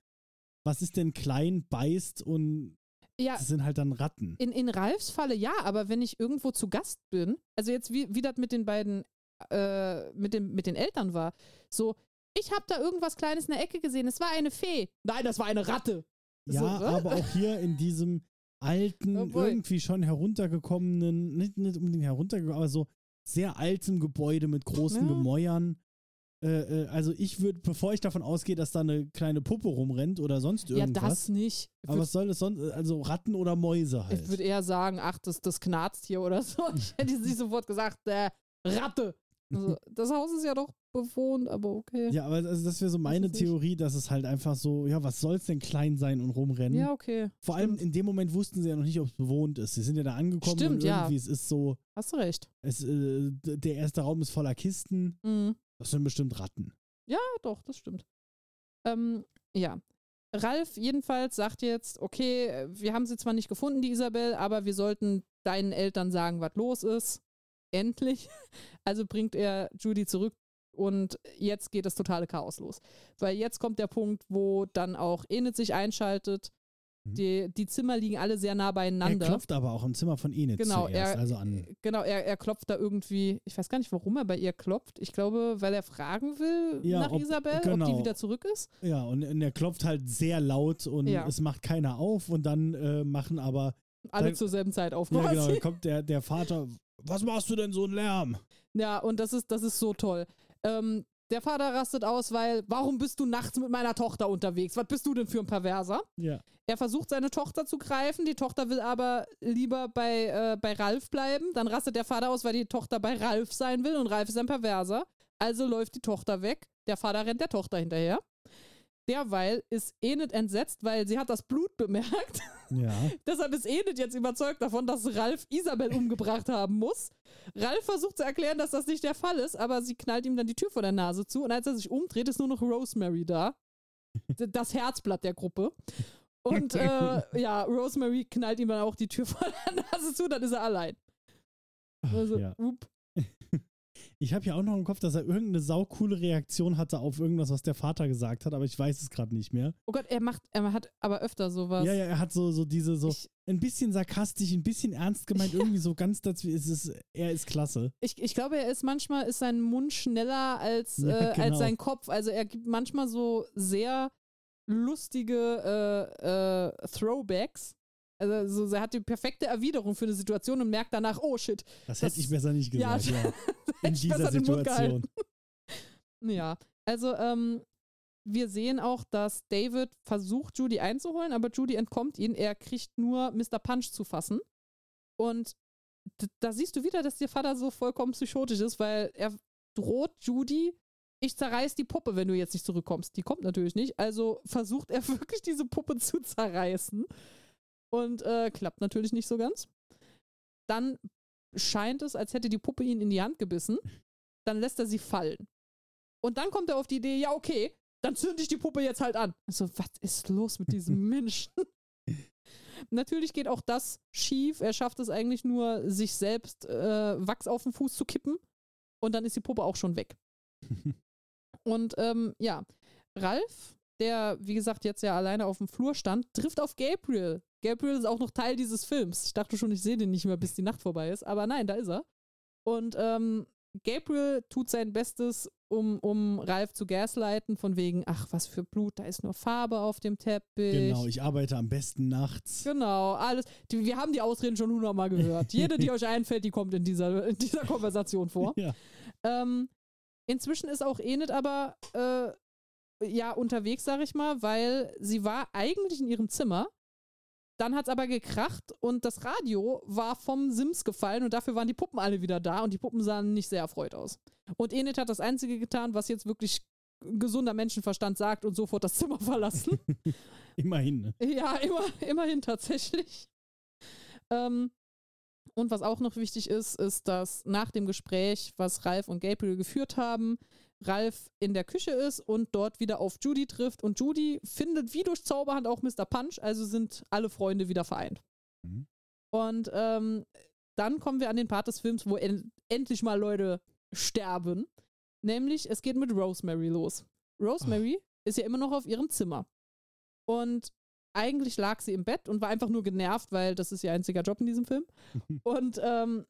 was ist denn klein, beißt und Ja, das sind halt dann Ratten? In, in Ralfs Falle ja, aber wenn ich irgendwo zu Gast bin, also jetzt wie, wie das mit den beiden, äh, mit, dem, mit den Eltern war, so, ich habe da irgendwas Kleines in der Ecke gesehen. Es war eine Fee. Nein, das war eine Ratte. Ja, So, äh? aber auch hier in diesem alten, Obwohl- irgendwie schon heruntergekommenen, nicht, nicht unbedingt heruntergekommen, aber so sehr altem Gebäude mit großen Ja. Gemäuern. Äh, äh, also ich würde, bevor ich davon ausgehe, dass da eine kleine Puppe rumrennt oder sonst Ja, irgendwas. das nicht. Ich aber was soll das sonst? Also Ratten oder Mäuse halt. Ich würde eher sagen, ach, das, das knarzt hier oder so. Ich hätte nicht sofort gesagt, äh, Ratte. Also, das Haus ist ja doch bewohnt, aber okay. ja, aber also das wäre so meine nicht- Theorie, dass es halt einfach so, ja, was soll es denn klein sein und rumrennen? Ja, okay. Vor allem stimmt. in dem Moment wussten sie ja noch nicht, ob es bewohnt ist. Sie sind ja da angekommen Stimmt, und ja. irgendwie es ist so, Hast du recht. es, äh, der erste Raum ist voller Kisten. Mhm. Das sind bestimmt Ratten. Ja, doch, das stimmt. Ähm, ja. Ralf jedenfalls sagt jetzt, okay, wir haben sie zwar nicht gefunden, die Isabel, aber wir sollten deinen Eltern sagen, was los ist. Endlich. Also bringt er Judy zurück und jetzt geht das totale Chaos los. Weil jetzt kommt der Punkt, wo dann auch Enid sich einschaltet. Mhm. Die, die Zimmer liegen alle sehr nah Er beieinander. klopft aber auch im Zimmer von Enid Genau, zuerst, er- also an. Genau, er, er klopft da irgendwie, ich weiß gar nicht, warum er bei ihr klopft. Ich glaube, weil er fragen will Ja, nach ob- Isabel, ob genau. die wieder zurück ist. Ja, und, und er klopft halt sehr laut und Ja. es macht keiner auf und dann äh, machen aber, Alle Dann- zur selben Zeit auf. ja genau, dann kommt der, der Vater, was machst du denn so einen Lärm? Ja, und das ist, das ist so toll. Ähm, der Vater rastet aus, weil, warum bist du nachts mit meiner Tochter unterwegs? Was bist du denn für ein Perverser? Ja. Er versucht, seine Tochter zu greifen, die Tochter will aber lieber bei, äh, bei Ralf bleiben. Dann rastet der Vater aus, weil die Tochter bei Ralf sein will und Ralf ist ein Perverser. Also läuft die Tochter weg. Der Vater rennt der Tochter hinterher. Derweil ist Enid entsetzt, weil sie hat das Blut bemerkt. Ja. Deshalb ist Enid jetzt überzeugt davon, dass Ralf Isabel umgebracht haben muss. Ralf versucht zu erklären, dass das nicht der Fall ist, aber sie knallt ihm dann die Tür vor der Nase zu und als er sich umdreht, ist nur noch Rosemary da. Das Herzblatt der Gruppe. Und äh, ja, Rosemary knallt ihm dann auch die Tür vor der Nase zu, dann ist er allein. Also, ja. up. Ich habe ja auch noch im Kopf, dass er irgendeine saukoole Reaktion hatte auf irgendwas, was der Vater gesagt hat, aber ich weiß es gerade nicht mehr. Oh Gott, er macht, er hat aber öfter sowas. Ja, ja, er hat so, so diese, so Ich, ein bisschen sarkastisch, ein bisschen ernst gemeint, irgendwie so ganz dazu. Es ist, er ist klasse. ich, ich glaube, er ist manchmal ist sein Mund schneller als, Ja, äh, als genau. sein Kopf. Also er gibt manchmal so sehr lustige äh, äh, Throwbacks. Also so, er hat die perfekte Erwiderung für eine Situation und merkt danach, oh shit, Das, Das- hätte ich besser nicht ja, gesagt, ja. In ich dieser Situation. Ja, also ähm, wir sehen auch, dass David versucht, Judy einzuholen, aber Judy entkommt ihn. Er kriegt nur Mr. Punch zu fassen. Und da siehst du wieder, dass der Vater so vollkommen psychotisch ist, weil er droht Judy, ich zerreiß die Puppe, wenn du jetzt nicht zurückkommst. Die kommt natürlich nicht. Also versucht er wirklich, diese Puppe zu zerreißen. Und äh, klappt natürlich nicht so ganz. Dann scheint es, als hätte die Puppe ihn in die Hand gebissen. Dann lässt er sie fallen. Und dann kommt er auf die Idee, ja, okay, dann zünde ich die Puppe jetzt halt an. Also, was ist los mit diesem Menschen? Natürlich geht auch das schief. Er schafft es eigentlich nur, sich selbst äh, Wachs auf den Fuß zu kippen. Und dann ist die Puppe auch schon weg. Und ähm, ja, Ralf, der, wie gesagt, jetzt ja alleine auf dem Flur stand, trifft auf Gabriel. Gabriel ist auch noch Teil dieses Films. Ich dachte schon, ich sehe den nicht mehr, bis die Nacht vorbei ist. Aber nein, da ist er. Und ähm, Gabriel tut sein Bestes, um, um Ralf zu gaslighten, von wegen, ach, was für Blut, da ist nur Farbe auf dem Teppich. Genau, ich arbeite am besten nachts. Genau, alles. Die, wir haben die Ausreden schon hundertmal gehört. Jede, die euch einfällt, die kommt in dieser, in dieser Konversation vor. Ja. Ähm, inzwischen ist auch Enid aber äh, ja unterwegs, sag ich mal, weil sie war eigentlich in ihrem Zimmer. Dann hat es aber gekracht und das Radio war vom Sims gefallen und dafür waren die Puppen alle wieder da und die Puppen sahen nicht sehr erfreut aus. Und Enid hat das Einzige getan, was jetzt wirklich gesunder Menschenverstand sagt und sofort das Zimmer verlassen. Immerhin. Ne? Ja, immer, immerhin tatsächlich. Ähm, und was auch noch wichtig ist, ist, dass nach dem Gespräch, was Ralf und Gabriel geführt haben, Ralf in der Küche ist und dort wieder auf Judy trifft. Und Judy findet wie durch Zauberhand auch Mr. Punch, also sind alle Freunde wieder vereint. Mhm. Und ähm, dann kommen wir an den Part des Films, wo en endlich mal Leute sterben. Nämlich, es geht mit Rosemary los. Rosemary ist ja immer noch auf ihrem Zimmer. Und eigentlich lag sie im Bett und war einfach nur genervt, weil das ist ihr einziger Job in diesem Film. Und ähm,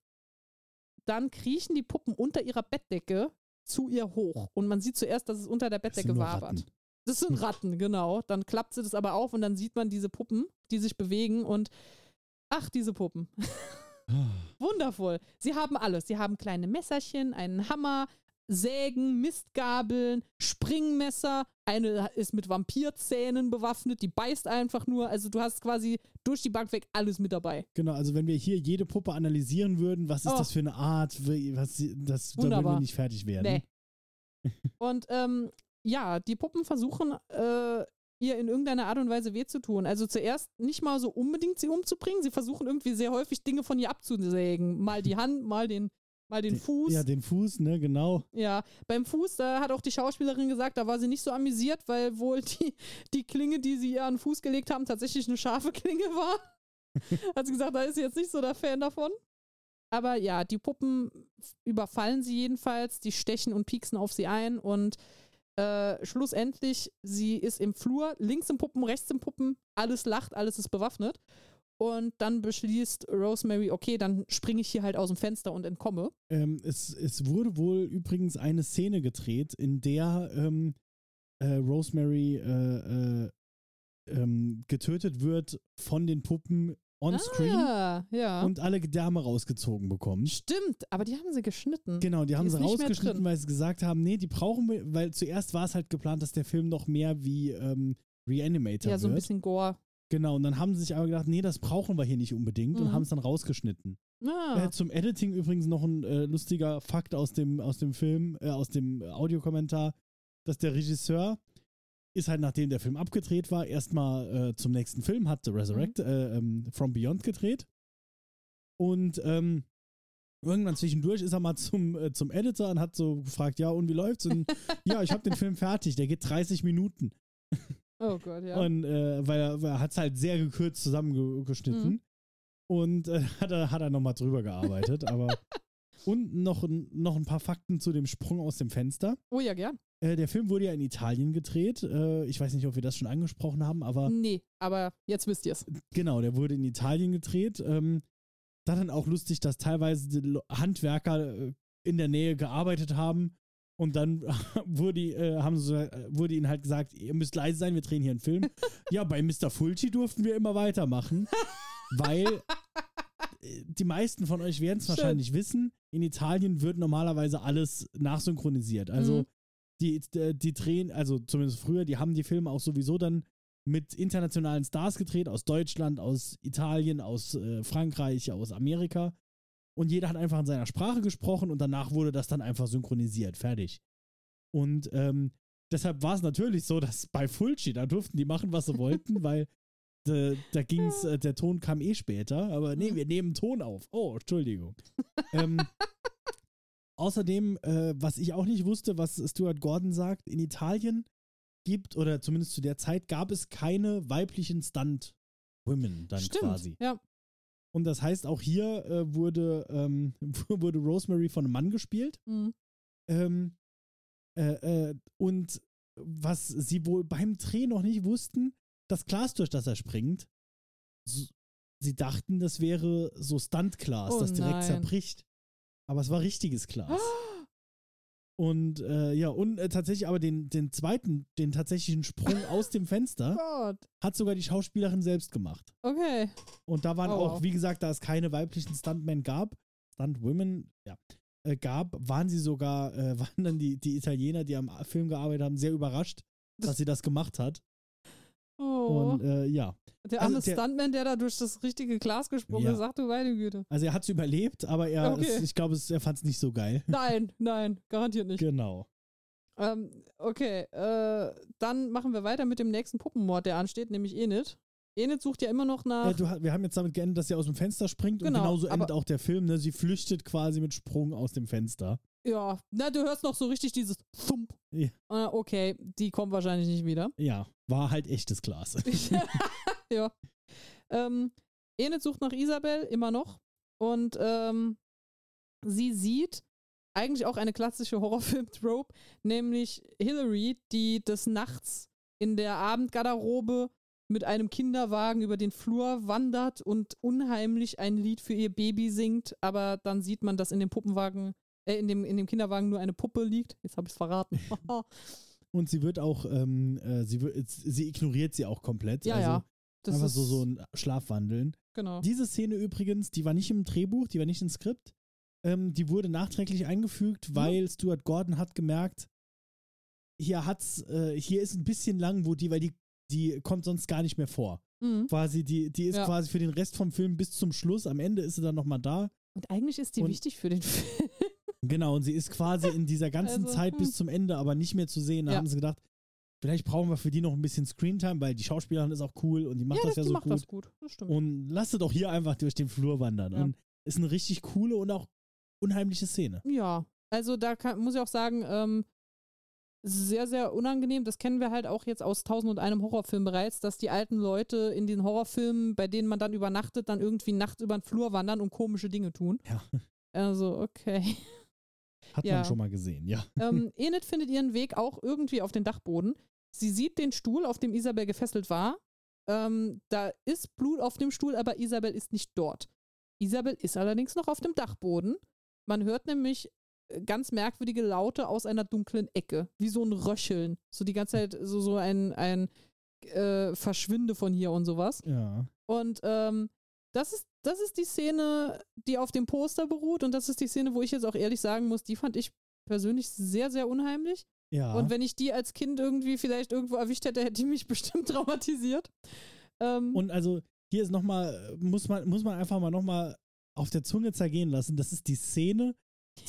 dann kriechen die Puppen unter ihrer Bettdecke zu ihr hoch. Und man sieht zuerst, dass es unter der Bettdecke wabert. Ratten. Das sind Ratten, genau. Dann klappt sie das aber auf und dann sieht man diese Puppen, die sich bewegen und ach, diese Puppen. Wundervoll. Sie haben alles. Sie haben kleine Messerchen, einen Hammer, Sägen, Mistgabeln, Springmesser. Eine ist mit Vampirzähnen bewaffnet, die beißt einfach nur. Also du hast quasi durch die Bank weg alles mit dabei. Genau, also wenn wir hier jede Puppe analysieren würden, was ist Oh. das für eine Art, was, das, da würden wir Wunderbar. nicht fertig werden. Nee. Und ähm, ja, die Puppen versuchen, äh, ihr in irgendeiner Art und Weise weh zu tun. Also zuerst nicht mal so unbedingt sie umzubringen. Sie versuchen irgendwie sehr häufig Dinge von ihr abzusägen. Mal die Hand, mal den, mal den Den- Fuß. Ja, den Fuß, ne, genau. Ja, beim Fuß, da hat auch die Schauspielerin gesagt, da war sie nicht so amüsiert, weil wohl die, die Klinge, die sie ihr an den Fuß gelegt haben, tatsächlich eine scharfe Klinge war. hat sie gesagt, da ist sie jetzt nicht so der Fan davon. Aber ja, die Puppen überfallen sie jedenfalls, die stechen und pieksen auf sie ein und äh, schlussendlich, sie ist im Flur, links im Puppen, rechts im Puppen, alles lacht, alles ist bewaffnet. Und dann beschließt Rosemary, okay, dann springe ich hier halt aus dem Fenster und entkomme. Ähm, es, es wurde wohl übrigens eine Szene gedreht, in der ähm, äh, Rosemary äh, äh, ähm, getötet wird von den Puppen on-screen Ah, ja. und alle Gedärme rausgezogen bekommt. Stimmt, aber die haben sie geschnitten. Genau, die haben sie rausgeschnitten, weil sie gesagt haben, nee, die brauchen wir, weil zuerst war es halt geplant, dass der Film noch mehr wie ähm, Reanimator ja, so ein wird. bisschen Gore. Genau, und dann haben sie sich aber gedacht, nee, das brauchen wir hier nicht unbedingt und Mhm. haben es dann rausgeschnitten. Ah, Äh, zum Editing übrigens noch ein äh, lustiger Fakt aus dem, aus dem Film, äh, aus dem Audiokommentar, dass der Regisseur ist halt, nachdem der Film abgedreht war, erstmal äh, zum nächsten Film, hat The Resurrect äh, ähm, From Beyond gedreht. Und ähm, irgendwann zwischendurch ist er mal zum, äh, zum Editor und hat so gefragt, ja, und wie läuft's? Und ja, ich habe den Film fertig, der geht 30 Minuten. Oh Gott, ja. Und äh, weil er, er hat es halt sehr gekürzt zusammengeschnitten. Mhm. Und äh, hat er, hat er nochmal drüber gearbeitet. aber und noch, ein- noch ein paar Fakten zu dem Sprung aus dem Fenster. oh ja, gern. Äh, der Film wurde ja in Italien gedreht. Äh, ich weiß nicht, ob wir das schon angesprochen haben, aber Nee, aber jetzt wisst ihr es. genau, der wurde in Italien gedreht. Ähm, da dann auch lustig, dass teilweise Handwerker äh, in der Nähe gearbeitet haben. Und dann wurde, äh, haben sie, äh, wurde ihnen halt gesagt, ihr müsst leise sein, wir drehen hier einen Film. ja, bei Mr. Fulci durften wir immer weitermachen, weil äh, die meisten von euch werden es wahrscheinlich wissen, in Italien wird normalerweise alles nachsynchronisiert. Also Mhm. die, die, die drehen, also zumindest früher, die haben die Filme auch sowieso dann mit internationalen Stars gedreht, aus Deutschland, aus Italien, aus äh, Frankreich, aus Amerika. Und jeder hat einfach in seiner Sprache gesprochen und danach wurde das dann einfach synchronisiert. Fertig. Und ähm, deshalb war es natürlich so, dass bei Fulci, da durften die machen, was sie wollten, weil da, da ging's, äh, der Ton kam eh später, aber nee, wir nehmen Ton auf. Oh, Entschuldigung. ähm, außerdem, äh, was ich auch nicht wusste, was Stuart Gordon sagt, in Italien gibt, oder zumindest zu der Zeit, gab es keine weiblichen Stunt-Women dann Stimmt. quasi. Ja. Und das heißt, auch hier äh, wurde, ähm, wurde Rosemary von einem Mann gespielt. Mhm. Ähm, äh, äh, und was sie wohl beim Dreh noch nicht wussten, das Glas, durch das er springt, s- sie dachten, das wäre so Stuntglas, Oh das direkt nein. zerbricht. Aber es war richtiges Glas. Und äh, ja, und äh, tatsächlich aber den, den zweiten, den tatsächlichen Sprung aus dem Fenster hat sogar die Schauspielerin selbst gemacht. Okay. Und da waren Oh, auch, wie gesagt, da es keine weiblichen Stuntmen gab, Stuntwomen, ja, äh, gab, waren sie sogar, äh, waren dann die, die Italiener, die am Film gearbeitet haben, sehr überrascht, dass sie das gemacht hat. Oh. Und äh, ja, der arme also der- Stuntman, der da durch das richtige Glas gesprungen Ja. ist, sagt du meine Güte. also er hat es überlebt, aber er, Okay. es, ich glaube, er fand es nicht so geil. Nein, nein, garantiert nicht. genau. Ähm, okay, äh, dann machen wir weiter mit dem nächsten Puppenmord, der ansteht, nämlich Enid. Enid sucht ja immer noch nach. Äh, du, wir haben jetzt damit geendet, dass sie aus dem Fenster springt Genau, und genauso endet auch der Film. Ne? Sie flüchtet quasi mit Sprung aus dem Fenster. Ja, na, du hörst noch so richtig dieses Thump. Ja. Äh, okay, die kommt wahrscheinlich nicht wieder. Ja, war halt echtes Glas. ja. Ähm, Enid sucht nach Isabel immer noch und ähm, sie sieht eigentlich auch eine klassische Horrorfilm-Trope, nämlich Hillary, die des Nachts in der Abendgarderobe mit einem Kinderwagen über den Flur wandert und unheimlich ein Lied für ihr Baby singt, aber dann sieht man, dass in dem Puppenwagen äh, in, dem, in dem Kinderwagen nur eine Puppe liegt. Jetzt habe ich es verraten. Und sie wird auch, ähm, äh, sie, wird, sie ignoriert sie auch komplett. ja, also ja. Das einfach so, so ein Schlafwandeln. genau. Diese Szene übrigens, die war nicht im Drehbuch, die war nicht im Skript. Ähm, die wurde nachträglich eingefügt, Mhm. weil Stuart Gordon hat gemerkt, hier hat's, äh, hier ist ein bisschen lang, wo die, weil die, die kommt sonst gar nicht mehr vor. Mhm. Quasi, die, die ist Ja. quasi für den Rest vom Film bis zum Schluss. Am Ende ist sie dann nochmal da. Und eigentlich ist die Und- wichtig für den Film. Genau, und sie ist quasi in dieser ganzen Also, Zeit hm. bis zum Ende aber nicht mehr zu sehen. Da Ja. haben sie gedacht, vielleicht brauchen wir für die noch ein bisschen Screentime, weil die Schauspielerin ist auch cool und die macht ja, das das, ja so macht gut. das gut. Das stimmt. Und lasst sie doch hier einfach durch den Flur wandern. Ja. Und ist eine richtig coole und auch unheimliche Szene. Ja, also da kann, muss ich auch sagen, ähm, sehr, sehr unangenehm. Das kennen wir halt auch jetzt aus Tausend und einem Horrorfilm bereits, dass die alten Leute in den Horrorfilmen, bei denen man dann übernachtet, dann irgendwie nachts über den Flur wandern und komische Dinge tun. Ja. Also, okay. Hat Ja. man schon mal gesehen, ja. ähm, Enid findet ihren Weg auch irgendwie auf den Dachboden. Sie sieht den Stuhl, auf dem Isabel gefesselt war. Ähm, da ist Blut auf dem Stuhl, aber Isabel ist nicht dort. Isabel ist allerdings noch auf dem Dachboden. Man hört nämlich äh, ganz merkwürdige Laute aus einer dunklen Ecke, wie so ein Röcheln. So die ganze Zeit so, so ein, ein äh, Verschwinde von hier und sowas. Ja. Und ähm, das, ist, das ist die Szene, die auf dem Poster beruht. Und das ist die Szene, wo ich jetzt auch ehrlich sagen muss, die fand ich persönlich sehr, sehr unheimlich. Ja. Und wenn ich die als Kind irgendwie vielleicht irgendwo erwischt hätte, hätte die mich bestimmt traumatisiert. Ähm, Und also hier ist nochmal, muss man, muss man einfach mal nochmal auf der Zunge zergehen lassen. Das ist die Szene,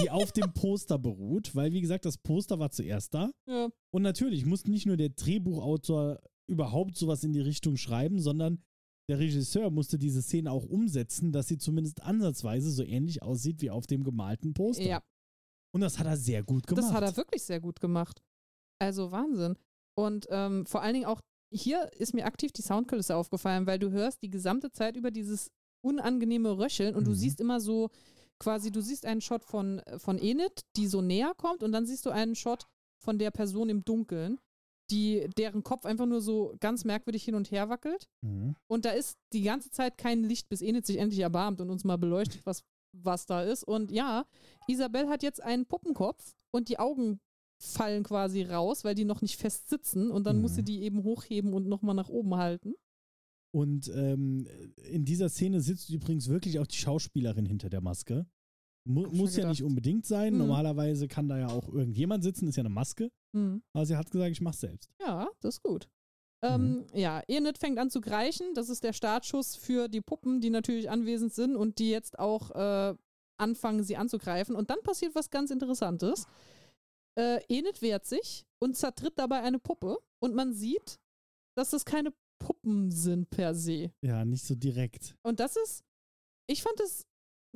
die auf dem Poster beruht, weil wie gesagt, das Poster war zuerst da. ja, Und natürlich muss nicht nur der Drehbuchautor überhaupt sowas in die Richtung schreiben, sondern der Regisseur musste diese Szene auch umsetzen, dass sie zumindest ansatzweise so ähnlich aussieht wie auf dem gemalten Poster. ja, Und das hat er sehr gut gemacht. das hat er wirklich sehr gut gemacht. Also Wahnsinn. Und ähm, vor allen Dingen auch hier ist mir aktiv die Soundkulisse aufgefallen, weil du hörst die gesamte Zeit über dieses unangenehme Röcheln und du Mhm. siehst immer so quasi, du siehst einen Shot von, von Enid, die so näher kommt und dann siehst du einen Shot von der Person im Dunkeln, die, deren Kopf einfach nur so ganz merkwürdig hin und her wackelt. Mhm. Und da ist die ganze Zeit kein Licht, bis Enid sich endlich erbarmt und uns mal beleuchtet, was, was da ist. Und ja, Isabel hat jetzt einen Puppenkopf und die Augen fallen quasi raus, weil die noch nicht fest sitzen. Und dann muss sie Mhm. die eben hochheben und nochmal nach oben halten. Und ähm, in dieser Szene sitzt übrigens wirklich auch die Schauspielerin hinter der Maske. Mu muss ja nicht unbedingt sein. Mhm. Normalerweise kann da ja auch irgendjemand sitzen, ist ja eine Maske. Hm. Aber sie hat gesagt, ich mach's selbst. Ja, das ist gut. Ähm, ja, Enid fängt an zu greichen. Das ist der Startschuss für die Puppen, die natürlich anwesend sind und die jetzt auch äh, anfangen, sie anzugreifen. Und dann passiert was ganz Interessantes. Äh, Enid wehrt sich und zertritt dabei eine Puppe. Und man sieht, dass das keine Puppen sind per se. Ja, nicht so direkt. Und das ist, ich fand das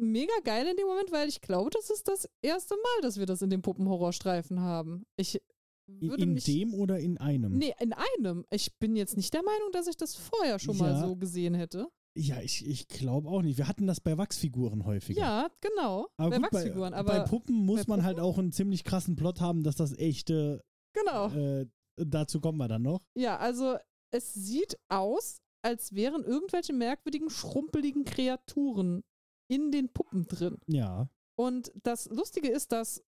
mega geil in dem Moment, weil ich glaube, das ist das erste Mal, dass wir das in dem Puppenhorrorstreifen haben. Ich In, würde in mich dem oder in einem? Nee, in einem. Ich bin jetzt nicht der Meinung, dass ich das vorher schon mal Ja. so gesehen hätte. Ja, ich, ich glaube auch nicht. Wir hatten das bei Wachsfiguren häufiger. Ja, genau. aber bei gut, Wachsfiguren. bei, aber bei Puppen muss bei man halt auch einen ziemlich krassen Plot haben, dass das echte, genau. äh, dazu kommen wir dann noch. Ja, also es sieht aus, als wären irgendwelche merkwürdigen, schrumpeligen Kreaturen in den Puppen drin. Ja. Und das Lustige ist, dass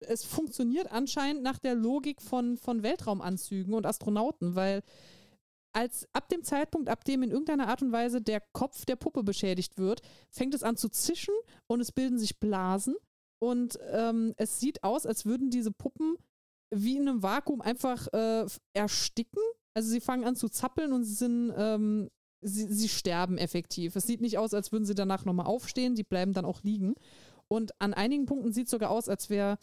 es funktioniert anscheinend nach der Logik von, von Weltraumanzügen und Astronauten, weil als ab dem Zeitpunkt, ab dem in irgendeiner Art und Weise der Kopf der Puppe beschädigt wird, fängt es an zu zischen und es bilden sich Blasen und ähm, es sieht aus, als würden diese Puppen wie in einem Vakuum einfach äh, ersticken. Also sie fangen an zu zappeln und sie sind, ähm, sie, sie sterben effektiv. Es sieht nicht aus, als würden sie danach nochmal aufstehen, die bleiben dann auch liegen. Und an einigen Punkten sieht es sogar aus, als wäre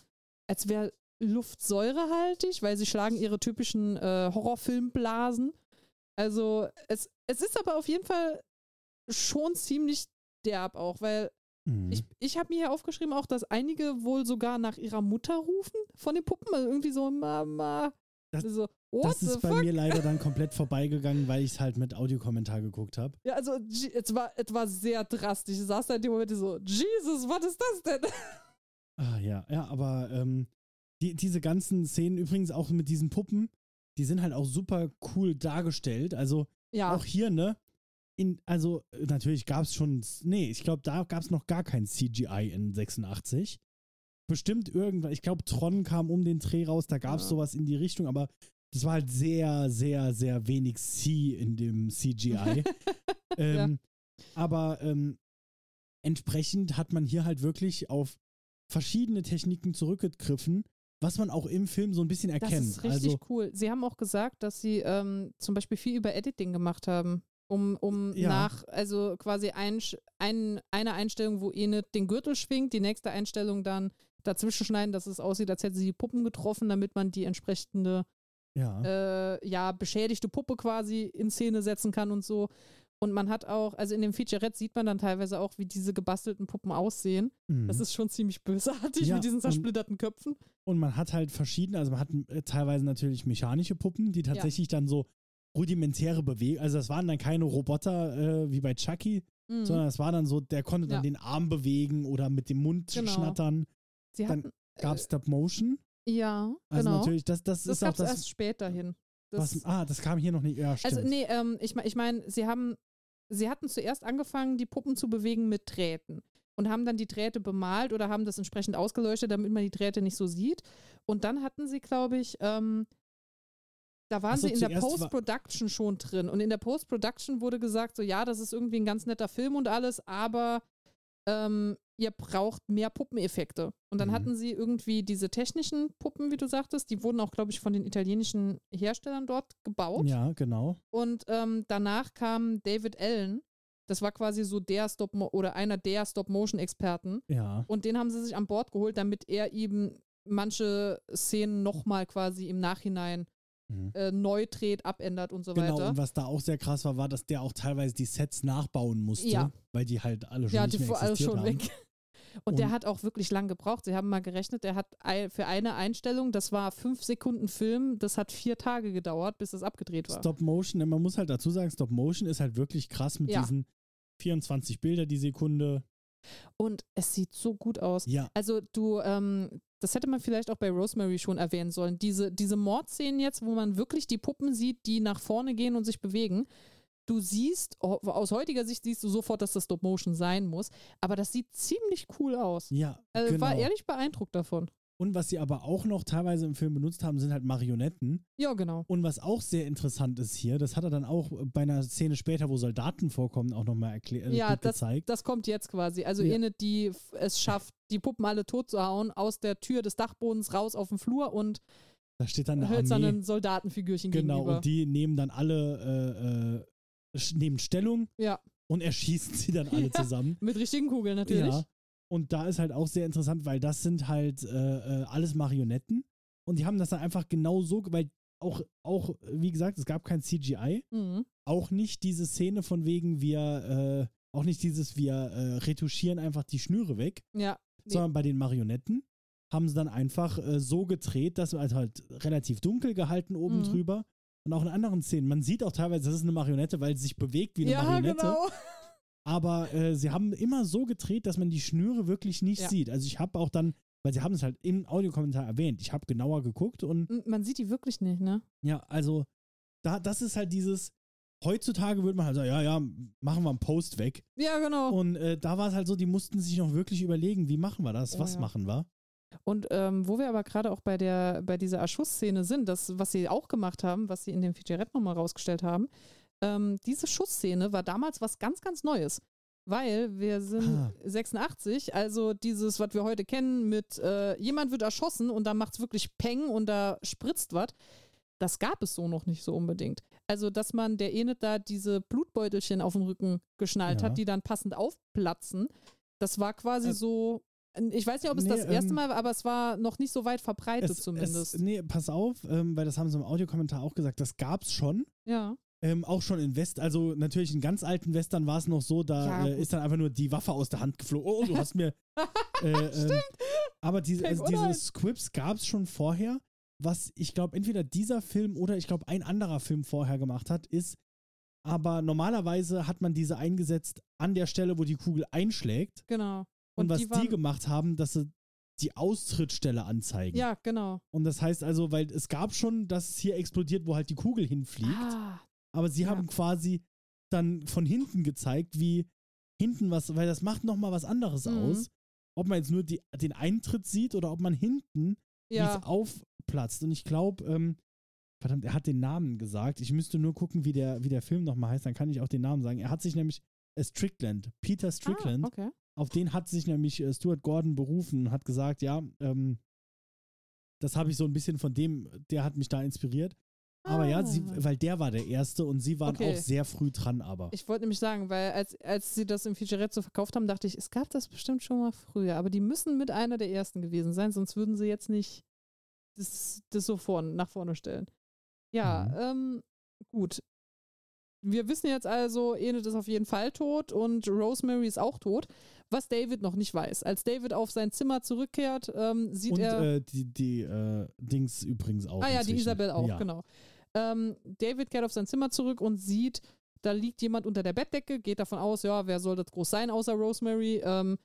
als wär Luft säurehaltig, weil sie schlagen ihre typischen äh, Horrorfilmblasen. Also es, es ist aber auf jeden Fall schon ziemlich derb auch, weil Mhm. ich, ich habe mir hier aufgeschrieben auch, dass einige wohl sogar nach ihrer Mutter rufen von den Puppen. Also irgendwie so, Mama. Das- so, what das ist bei fuck? mir leider dann komplett vorbeigegangen, weil ich es halt mit Audiokommentar geguckt habe. Ja, also es war, es war sehr drastisch. Ich saß da in dem Moment so, Jesus, was ist das denn? Ah, ja, ja, aber ähm, die, diese ganzen Szenen übrigens auch mit diesen Puppen, die sind halt auch super cool dargestellt. Also Ja, auch hier, ne? In, also natürlich gab es schon, nee, ich glaube, da gab es noch gar kein CGI in 86. bestimmt irgendwann, ich glaube, Tron kam um den Dreh raus, da gab es Ja. sowas in die Richtung, aber das war halt sehr, sehr, sehr wenig C in dem CGI. ähm, Aber ähm, entsprechend hat man hier halt wirklich auf verschiedene Techniken zurückgegriffen, was man auch im Film so ein bisschen Das erkennt. ist richtig also, cool. Sie haben auch gesagt, dass sie ähm, zum Beispiel viel über Editing gemacht haben. Um, um Ja. nach, also quasi ein, ein, eine Einstellung, wo Enid den Gürtel schwingt, die nächste Einstellung dann dazwischen schneiden, dass es aussieht, als hätte sie die Puppen getroffen, damit man die entsprechende, ja. äh, ja, beschädigte Puppe quasi in Szene setzen kann und so. Und man hat auch, also in dem Featurette sieht man dann teilweise auch, wie diese gebastelten Puppen aussehen. Mhm. Das ist schon ziemlich bösartig Ja, mit diesen zersplitterten Köpfen. Und man hat halt verschiedene, also man hat äh, teilweise natürlich mechanische Puppen, die tatsächlich dann so rudimentäre Bewegungen, also das waren dann keine Roboter äh, wie bei Chucky, Mhm. sondern es war dann so, der konnte dann Ja. den Arm bewegen oder mit dem Mund Genau. schnattern. Sie dann hatten, Gab es Stop Motion. Ja, Also genau. natürlich, das, das, Das ist auch das, erst später hin. Das, was, ah, das kam hier noch nicht, ja, stimmt. also, nee, ähm, ich, ich meine, sie haben, sie hatten zuerst angefangen, die Puppen zu bewegen mit Drähten und haben dann die Drähte bemalt oder haben das entsprechend ausgeleuchtet, damit man die Drähte nicht so sieht. Und dann hatten sie, glaube ich, ähm, da waren so, sie in der Post-Production schon drin. Und in der Post-Production wurde gesagt, so ja, das ist irgendwie ein ganz netter Film und alles, aber ähm, ihr braucht mehr Puppeneffekte. Und dann Mhm. hatten sie irgendwie diese technischen Puppen, wie du sagtest, die wurden auch, glaube ich, von den italienischen Herstellern dort gebaut. ja, genau. Und ähm, danach kam David Allen. Das war quasi so der Stop oder einer der Stop-Motion-Experten. Ja. Und den haben sie sich an Bord geholt, damit er eben manche Szenen nochmal quasi im Nachhinein Mhm. äh, neu dreht, abändert und so Genau, weiter. und was da auch sehr krass war, war, dass der auch teilweise die Sets nachbauen musste, Ja. weil die halt alle schon ja, die vor allem existiert schon haben. weg. Und, der Und- hat auch wirklich lang gebraucht. Sie haben mal gerechnet, der hat für eine Einstellung, das war fünf Sekunden Film, das hat vier Tage gedauert, bis das abgedreht war. Stop Motion, man muss halt dazu sagen, Stop Motion ist halt wirklich krass mit Ja. diesen 24 Bilder die Sekunde. Und es sieht so gut aus. Ja, Also du, ähm, das hätte man vielleicht auch bei Rosemary schon erwähnen sollen. Diese, diese Mordszenen jetzt, wo man wirklich die Puppen sieht, die nach vorne gehen und sich bewegen. Du siehst, oh, aus heutiger Sicht siehst du sofort, dass das Stop Motion sein muss, aber das sieht ziemlich cool aus. ja, Also genau. war ehrlich beeindruckt davon. Und was sie aber auch noch teilweise im Film benutzt haben, sind halt Marionetten. Ja, genau. Und was auch sehr interessant ist hier, das hat er dann auch bei einer Szene später, wo Soldaten vorkommen, auch nochmal erklärt Ja, gut gezeigt. Das kommt jetzt quasi. Also Ja. Enid, die es schafft, die Puppen alle tot zu hauen, aus der Tür des Dachbodens raus auf den Flur und Da steht dann eine hölzernen. Soldatenfigürchen Genau, gegenüber. und die nehmen dann alle, äh, äh, nehmen Stellung ja, und erschießen sie dann alle Ja. zusammen. mit richtigen Kugeln natürlich. Ja. Und da ist halt auch sehr interessant, weil das sind halt äh, äh, alles Marionetten. Und die haben das dann einfach genau so, weil auch, auch, wie gesagt, es gab kein CGI. Mhm. Auch nicht diese Szene von wegen, wir, äh, auch nicht dieses, wir äh, retuschieren einfach die Schnüre weg, Ja. Nee. sondern bei den Marionetten haben sie dann einfach äh, so gedreht, dass also halt relativ dunkel gehalten oben Mhm. drüber. Und auch in anderen Szenen. Man sieht auch teilweise, das ist eine Marionette, weil sie sich bewegt wie eine ja, Marionette. genau. Aber äh, sie haben immer so gedreht, dass man die Schnüre wirklich nicht Ja. sieht. Also ich habe auch dann, weil sie haben es halt im Audiokommentar erwähnt, ich habe genauer geguckt und Man sieht die wirklich nicht, ne? ja, also da, das ist halt dieses, heutzutage würde man halt sagen, ja, ja, machen wir einen Post weg. Ja, genau. Und äh, da war es halt so, die mussten sich noch wirklich überlegen, wie machen wir das, Oh, was ja. machen wir. Und ähm, wo wir aber gerade auch bei der, bei dieser Erschussszene sind, das, was sie auch gemacht haben, was sie in dem Featurette nochmal rausgestellt haben, ähm, diese Schussszene war damals was ganz, ganz Neues. Weil wir sind Ah. 86, also dieses, was wir heute kennen, mit äh, jemand wird erschossen und dann macht es wirklich Peng und da spritzt was. Das gab es so noch nicht so unbedingt. Also, dass man der Enid da diese Blutbeutelchen auf den Rücken geschnallt Ja. hat, die dann passend aufplatzen, das war quasi Äh, so. Ich weiß nicht, ob es nee, das erste ähm, Mal war, aber es war noch nicht so weit verbreitet Es, zumindest. Es, nee, pass auf, ähm, weil das haben sie im Audiokommentar auch gesagt, das gab's schon. ja. Ähm, auch schon in West, also natürlich in ganz alten Western war es noch so, da Ja, äh, ist dann einfach nur die Waffe aus der Hand geflogen. Oh, du hast mir. äh, ähm, aber diese, also diese Scripts gab es schon vorher. Was ich glaube, entweder dieser Film oder ich glaube, ein anderer Film vorher gemacht hat, ist, aber normalerweise hat man diese eingesetzt an der Stelle, wo die Kugel einschlägt. Genau. Und, was die die, waren- gemacht haben, dass sie die Austrittsstelle anzeigen. Ja, genau. Und das heißt also, weil es gab schon, dass es hier explodiert, wo halt die Kugel hinfliegt. Ah, Aber sie Ja. haben quasi dann von hinten gezeigt, wie hinten was, weil das macht nochmal was anderes Mhm. aus. ob man jetzt nur die, den Eintritt sieht oder ob man hinten Ja, es aufplatzt. Und ich glaube, ähm, verdammt, er hat den Namen gesagt. Ich müsste nur gucken, wie der, wie der Film nochmal heißt, dann kann ich auch den Namen sagen. Er hat sich nämlich äh, Strickland, Peter Strickland, Ah, okay. Auf den hat sich nämlich äh, Stuart Gordon berufen und hat gesagt, ja, ähm, das habe ich so ein bisschen von dem, der hat mich da inspiriert. Aber ja, sie, Ah. weil der war der Erste und sie waren Okay. auch sehr früh dran, aber. Ich wollte nämlich sagen, weil als, als sie das im Featurette so verkauft haben, dachte ich, es gab das bestimmt schon mal früher. Aber die müssen mit einer der ersten gewesen sein, sonst würden sie jetzt nicht das, das so vorn, nach vorne stellen. Ja, ähm, gut. Wir wissen jetzt also, Enid ist auf jeden Fall tot und Rosemary ist auch tot, was David noch nicht weiß. Als David auf sein Zimmer zurückkehrt, ähm, sieht und er. äh, die, die äh, Dings übrigens auch. Ah ja, die inzwischen. Isabel auch, ja. genau. Ähm, David kehrt auf sein Zimmer zurück und sieht, da liegt jemand unter der Bettdecke, geht davon aus, ja, wer soll das groß sein außer Rosemary? Ähm,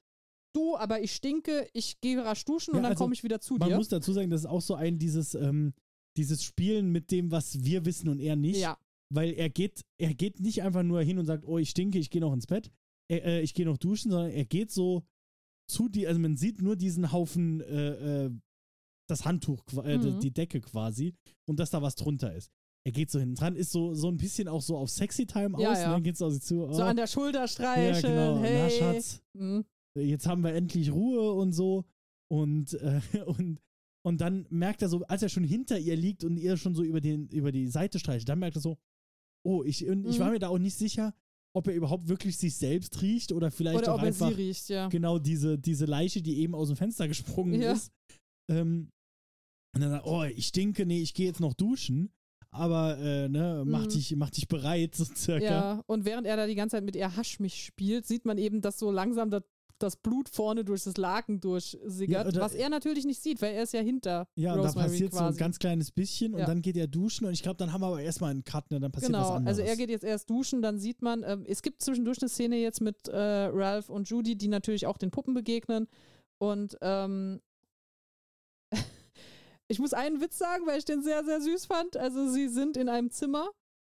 du, aber ich stinke, ich gehe rasch duschen Ja, und dann also, komme ich wieder zu Man dir. muss dazu sagen, das ist auch so ein dieses, ähm, dieses Spielen mit dem, was wir wissen und er nicht. ja, Weil er geht, er geht nicht einfach nur hin und sagt, oh, ich stinke, ich gehe noch ins Bett, er, äh, ich gehe noch duschen, sondern er geht so zu die, also man sieht nur diesen Haufen, äh, äh, das Handtuch, äh, Mhm. die Decke quasi und dass da was drunter ist. Er geht so hinten dran, ist so, so ein bisschen auch so auf Sexy Time Ja, aus, ja. ne? geht so auf sie zu. Oh, so an der Schulter ja, streicheln, genau. hey. Na, Schatz, Mhm. jetzt haben wir endlich Ruhe und so. Und, äh, und, und dann merkt er so, als er schon hinter ihr liegt und ihr schon so über, den, über die Seite streicht, dann merkt er so, oh, ich, und ich Mhm. war mir da auch nicht sicher, ob er überhaupt wirklich sich selbst riecht oder vielleicht Oder auch einfach sie riecht, ja. genau diese, diese Leiche, die eben aus dem Fenster gesprungen Ja. ist. Ähm, und dann, oh, ich stinke, nee, ich gehe jetzt noch duschen. Aber äh, ne, mach, Mhm. dich, mach dich bereit, so circa. Ja, und während er da die ganze Zeit mit ihr Hasch mich spielt, sieht man eben, dass so langsam das, das Blut vorne durch das Laken durchsickert, Ja, oder- was er natürlich nicht sieht, weil er ist ja hinter Ja, und da Rosemary passiert so ein quasi. ganz kleines bisschen und Ja. dann geht er duschen und ich glaube, dann haben wir aber erstmal einen Cut, ne, dann passiert was Genau, anderes. also er geht jetzt erst duschen, dann sieht man, ähm, es gibt zwischendurch eine Szene jetzt mit äh, Ralph und Judy, die natürlich auch den Puppen begegnen. Und ähm, ich muss einen Witz sagen, weil ich den sehr, sehr süß fand. Also sie sind in einem Zimmer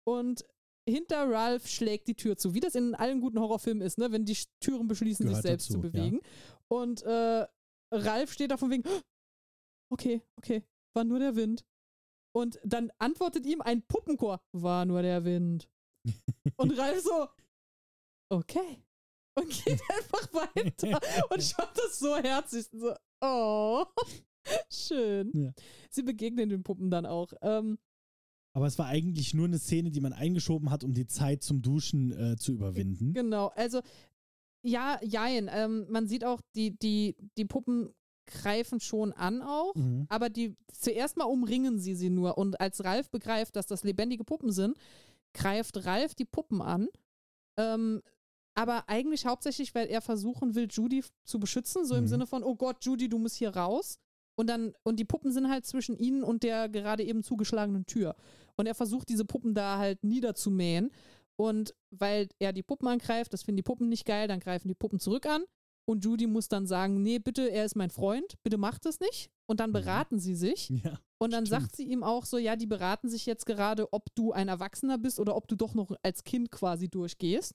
und hinter Ralph schlägt die Tür zu, wie das in allen guten Horrorfilmen ist, ne? wenn die Türen beschließen, Gehört sich selbst dazu, zu ja. bewegen. Und äh, Ralph steht da von wegen, okay, okay, war nur der Wind. Und dann antwortet ihm ein Puppenchor, war nur der Wind. Und Ralf so, okay. Und geht einfach weiter. Und fand das so herzlich. So, oh, schön. Ja. Sie begegnen den Puppen dann auch. Ähm, Aber es war eigentlich nur eine Szene, die man eingeschoben hat, um die Zeit zum Duschen äh, zu überwinden. genau, also ja, jein. Ähm, man sieht auch, die, die, die Puppen greifen schon an auch. Mhm. Aber die zuerst mal umringen sie sie nur. Und als Ralf begreift, dass das lebendige Puppen sind, greift Ralf die Puppen an. Ähm, aber eigentlich hauptsächlich, weil er versuchen will, Judy zu beschützen, so im Mhm. Sinne von, oh Gott, Judy, du musst hier raus. Und dann, und die Puppen sind halt zwischen ihnen und der gerade eben zugeschlagenen Tür. Und er versucht, diese Puppen da halt niederzumähen. Und weil er die Puppen angreift, das finden die Puppen nicht geil, dann greifen die Puppen zurück an. Und Judy muss dann sagen, nee, bitte, er ist mein Freund, bitte macht das nicht. Und dann Mhm. beraten sie sich. Ja. Und dann Stimmt. sagt sie ihm auch so, ja, die beraten sich jetzt gerade, ob du ein Erwachsener bist oder ob du doch noch als Kind quasi durchgehst.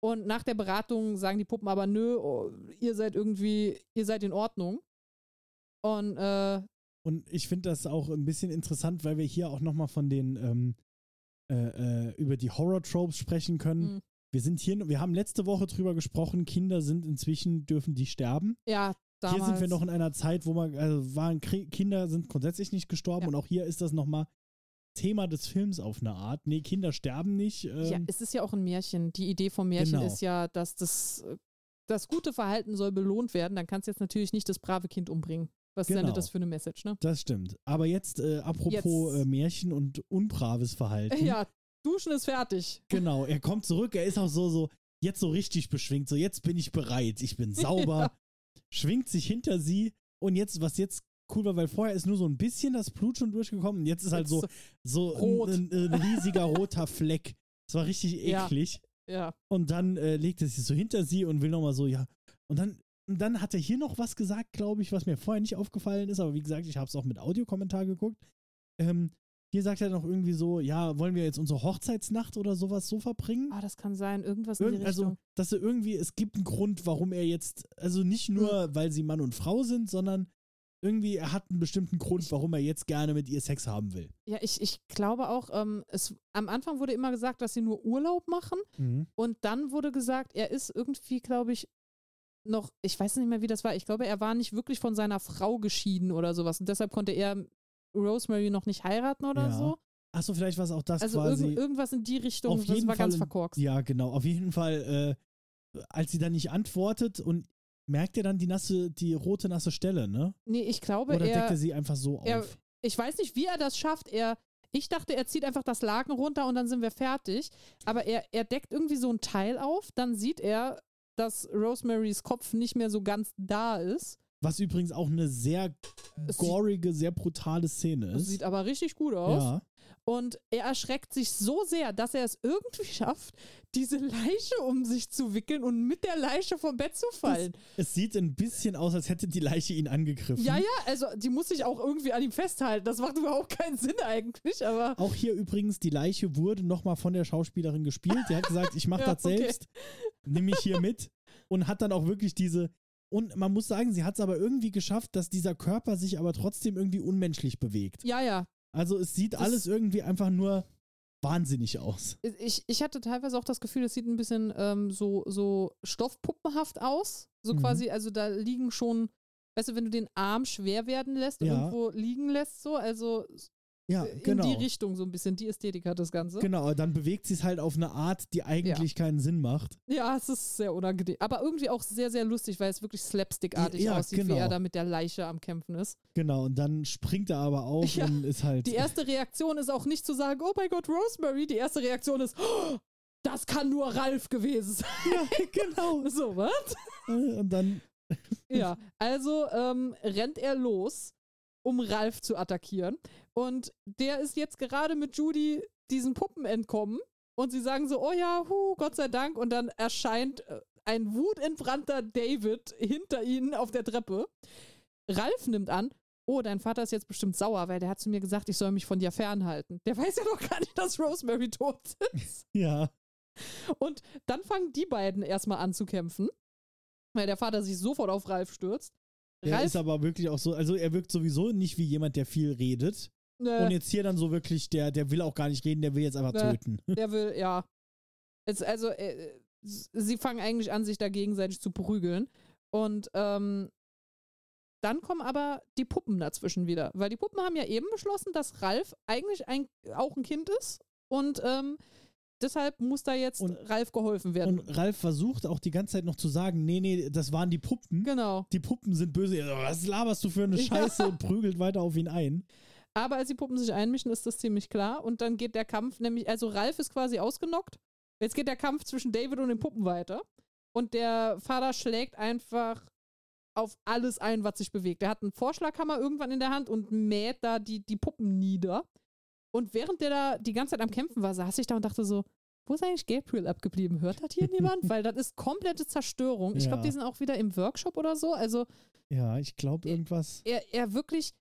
Und nach der Beratung sagen die Puppen aber, nö, oh, ihr seid irgendwie, ihr seid in Ordnung. Und äh, Und ich finde das auch ein bisschen interessant, weil wir hier auch nochmal von den ähm, äh, äh, über die Horror-Tropes sprechen können. mh, Wir sind hier, wir haben letzte Woche drüber gesprochen, Kinder sind inzwischen, dürfen die sterben. ja, damals. Hier sind wir noch in einer Zeit, wo man, also waren Kinder sind grundsätzlich nicht gestorben Ja. und auch hier ist das nochmal Thema des Films auf eine Art. Nee, Kinder sterben nicht. Ja, Ähm, es ist ja auch ein Märchen. Die Idee vom Märchen Genau. ist ja, dass das, äh, das gute Verhalten soll belohnt werden. Dann kannst du jetzt natürlich nicht das brave Kind umbringen. Was Genau. sendet das für eine Message, ne? das stimmt. Aber jetzt, äh, apropos Jetzt- Äh, Märchen und unbraves Verhalten. Ja, duschen ist fertig. Genau, er kommt zurück, er ist auch so, so, jetzt so richtig beschwingt, so jetzt bin ich bereit, ich bin sauber, schwingt sich hinter sie und jetzt, was jetzt cool war, weil vorher ist nur so ein bisschen das Blut schon durchgekommen und jetzt ist halt so, so Rot. ein, ein, ein riesiger roter Fleck. Das war richtig Ja. eklig. Ja. Und dann äh, legt er sich so hinter sie und will nochmal so, ja. Und dann, und dann hat er hier noch was gesagt, glaube ich, was mir vorher nicht aufgefallen ist, aber wie gesagt, ich habe es auch mit Audiokommentar geguckt. Ähm, hier sagt er noch irgendwie so, ja, wollen wir jetzt unsere Hochzeitsnacht oder sowas so verbringen? Ah, das kann sein, irgendwas in Irgend, die also, Richtung. dass er irgendwie, es gibt einen Grund, warum er jetzt, also nicht nur, weil sie Mann und Frau sind, sondern irgendwie, er hat einen bestimmten Grund, warum er jetzt gerne mit ihr Sex haben will. ja, ich, ich glaube auch, ähm, es, am Anfang wurde immer gesagt, dass sie nur Urlaub machen. Und dann wurde gesagt, er ist irgendwie, glaube ich, noch, ich weiß nicht mehr, wie das war. Ich glaube, er war nicht wirklich von seiner Frau geschieden oder sowas. Und deshalb konnte er Rosemary noch nicht heiraten oder Ja. so. Achso, vielleicht war es auch das Also quasi. irgend, irgendwas in die Richtung, auf das jeden war Fall ganz verkorkst. Ja, genau. Auf jeden Fall, äh, als sie dann nicht antwortet und merkt er dann die nasse, die rote nasse Stelle, ne? Nee, ich glaube, Oder deckt er, er sie einfach so er- auf? ich weiß nicht, wie er das schafft. Er, ich dachte, er zieht einfach das Laken runter und dann sind wir fertig. Aber er, er deckt irgendwie so ein Teil auf. Dann sieht er, dass Rosemarys Kopf nicht mehr so ganz da ist. Was übrigens auch eine sehr gorige, sehr brutale Szene Das ist. sieht aber richtig gut aus. ja. Und er erschreckt sich so sehr, dass er es irgendwie schafft, diese Leiche um sich zu wickeln und mit der Leiche vom Bett zu fallen. Es sieht ein bisschen aus, als hätte die Leiche ihn angegriffen. Ja, ja, also die muss sich auch irgendwie an ihm festhalten. Das macht überhaupt keinen Sinn eigentlich, aber Auch hier übrigens, die Leiche wurde nochmal von der Schauspielerin gespielt. Die hat gesagt, ich mache Ja, das okay. selbst, nimm mich hier mit und hat dann auch wirklich diese. Und man muss sagen, sie hat es aber irgendwie geschafft, dass dieser Körper sich aber trotzdem irgendwie unmenschlich bewegt. ja, ja. Also es sieht Das- alles irgendwie einfach nur wahnsinnig aus. Ich, ich hatte teilweise auch das Gefühl, es sieht ein bisschen ähm, so, so stoffpuppenhaft aus. So Mhm. quasi, also da liegen schon, weißt du, wenn du den Arm schwer werden lässt und Ja. irgendwo liegen lässt, so, also Ja, in genau. die Richtung so ein bisschen, die Ästhetik hat das Ganze. Genau, dann bewegt sie es halt auf eine Art, die eigentlich keinen Sinn macht. Ja, es ist sehr unangenehm. Aber irgendwie auch sehr, sehr lustig, weil es wirklich slapstickartig Ja, aussieht, genau. wie er da mit der Leiche am Kämpfen ist. Genau, und dann springt er aber auf Ja, und ist halt. Die erste Reaktion ist auch nicht zu sagen, oh mein Gott, Rosemary. Die erste Reaktion ist, oh, das kann nur Ralf gewesen sein. ja, genau. So, was? Und dann. Ja, also ähm, rennt er los, um Ralf zu attackieren. Und der ist jetzt gerade mit Judy diesen Puppen entkommen. Und sie sagen so, oh ja, hu, Gott sei Dank. Und dann erscheint äh, ein wutentbrannter David hinter ihnen auf der Treppe. Ralf nimmt an, oh, dein Vater ist jetzt bestimmt sauer, weil der hat zu mir gesagt, ich soll mich von dir fernhalten. Der weiß ja doch gar nicht, dass Rosemary tot ist. Ja. Und dann fangen die beiden erstmal an zu kämpfen, weil der Vater sich sofort auf Ralf stürzt. Der Ralf ist aber wirklich auch so, also er wirkt sowieso nicht wie jemand, der viel redet. äh, Und jetzt hier dann so wirklich, der, der will auch gar nicht reden, der will jetzt einfach Ja. töten. Der will, ja. Es, also, äh, sie fangen eigentlich an, sich da gegenseitig zu prügeln. Und ähm, dann kommen aber die Puppen dazwischen wieder. Weil die Puppen haben ja eben beschlossen, dass Ralf eigentlich ein, auch ein Kind ist. Und ähm, deshalb muss da jetzt Und- Ralf geholfen werden. Und Ralf versucht auch die ganze Zeit noch zu sagen, nee, nee, das waren die Puppen. genau. Die Puppen sind böse. Was laberst du für eine Ja. Scheiße und prügelt weiter auf ihn ein. Aber als die Puppen sich einmischen, ist das ziemlich klar. Und dann geht der Kampf, nämlich, also Ralf ist quasi ausgenockt. Jetzt geht der Kampf zwischen David und den Puppen weiter. Und der Vater schlägt einfach auf alles ein, was sich bewegt. Er hat einen Vorschlaghammer irgendwann in der Hand und mäht da die, die Puppen nieder. Und während der da die ganze Zeit am Kämpfen war, saß ich da und dachte so, wo ist eigentlich Gabriel abgeblieben? Hört das hier niemand? Weil das ist komplette Zerstörung. Ich glaube, Ja. die sind auch wieder im Workshop oder so. Also Ja, ich glaube Äh, irgendwas. er, er wirklich,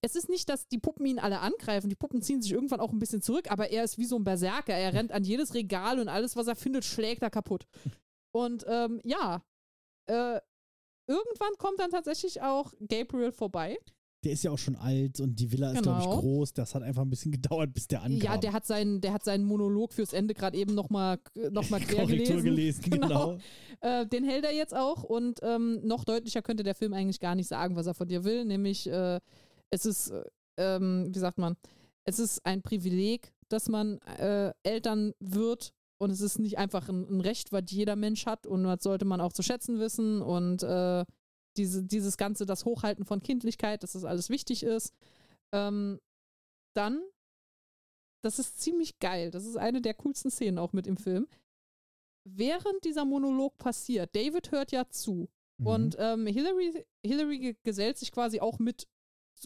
es ist nicht, dass die Puppen ihn alle angreifen. Die Puppen ziehen sich irgendwann auch ein bisschen zurück, aber er ist wie so ein Berserker. Er rennt an jedes Regal und alles, was er findet, schlägt er kaputt. Und ähm, ja, äh, irgendwann kommt dann tatsächlich auch Gabriel vorbei. Der ist ja auch schon alt und die Villa ist, glaube ich, Genau. groß. Das hat einfach ein bisschen gedauert, bis der ankam. Ja, der hat seinen, der hat seinen Monolog fürs Ende gerade eben nochmal noch mal quer Korrektur gelesen. gelesen, genau. Äh, den hält er jetzt auch und ähm, noch deutlicher könnte der Film eigentlich gar nicht sagen, was er von dir will, nämlich äh, es ist, äh, ähm, wie sagt man, es ist ein Privileg, dass man äh, Eltern wird und es ist nicht einfach ein, ein Recht, was jeder Mensch hat und das sollte man auch zu schätzen wissen und äh, diese, dieses Ganze, das Hochhalten von Kindlichkeit, dass das alles wichtig ist. Ähm, dann, das ist ziemlich geil, das ist eine der coolsten Szenen auch mit im Film. Während dieser Monolog passiert, David hört ja zu Mhm. und ähm, Hillary, Hillary ge- gesellt sich quasi auch mit,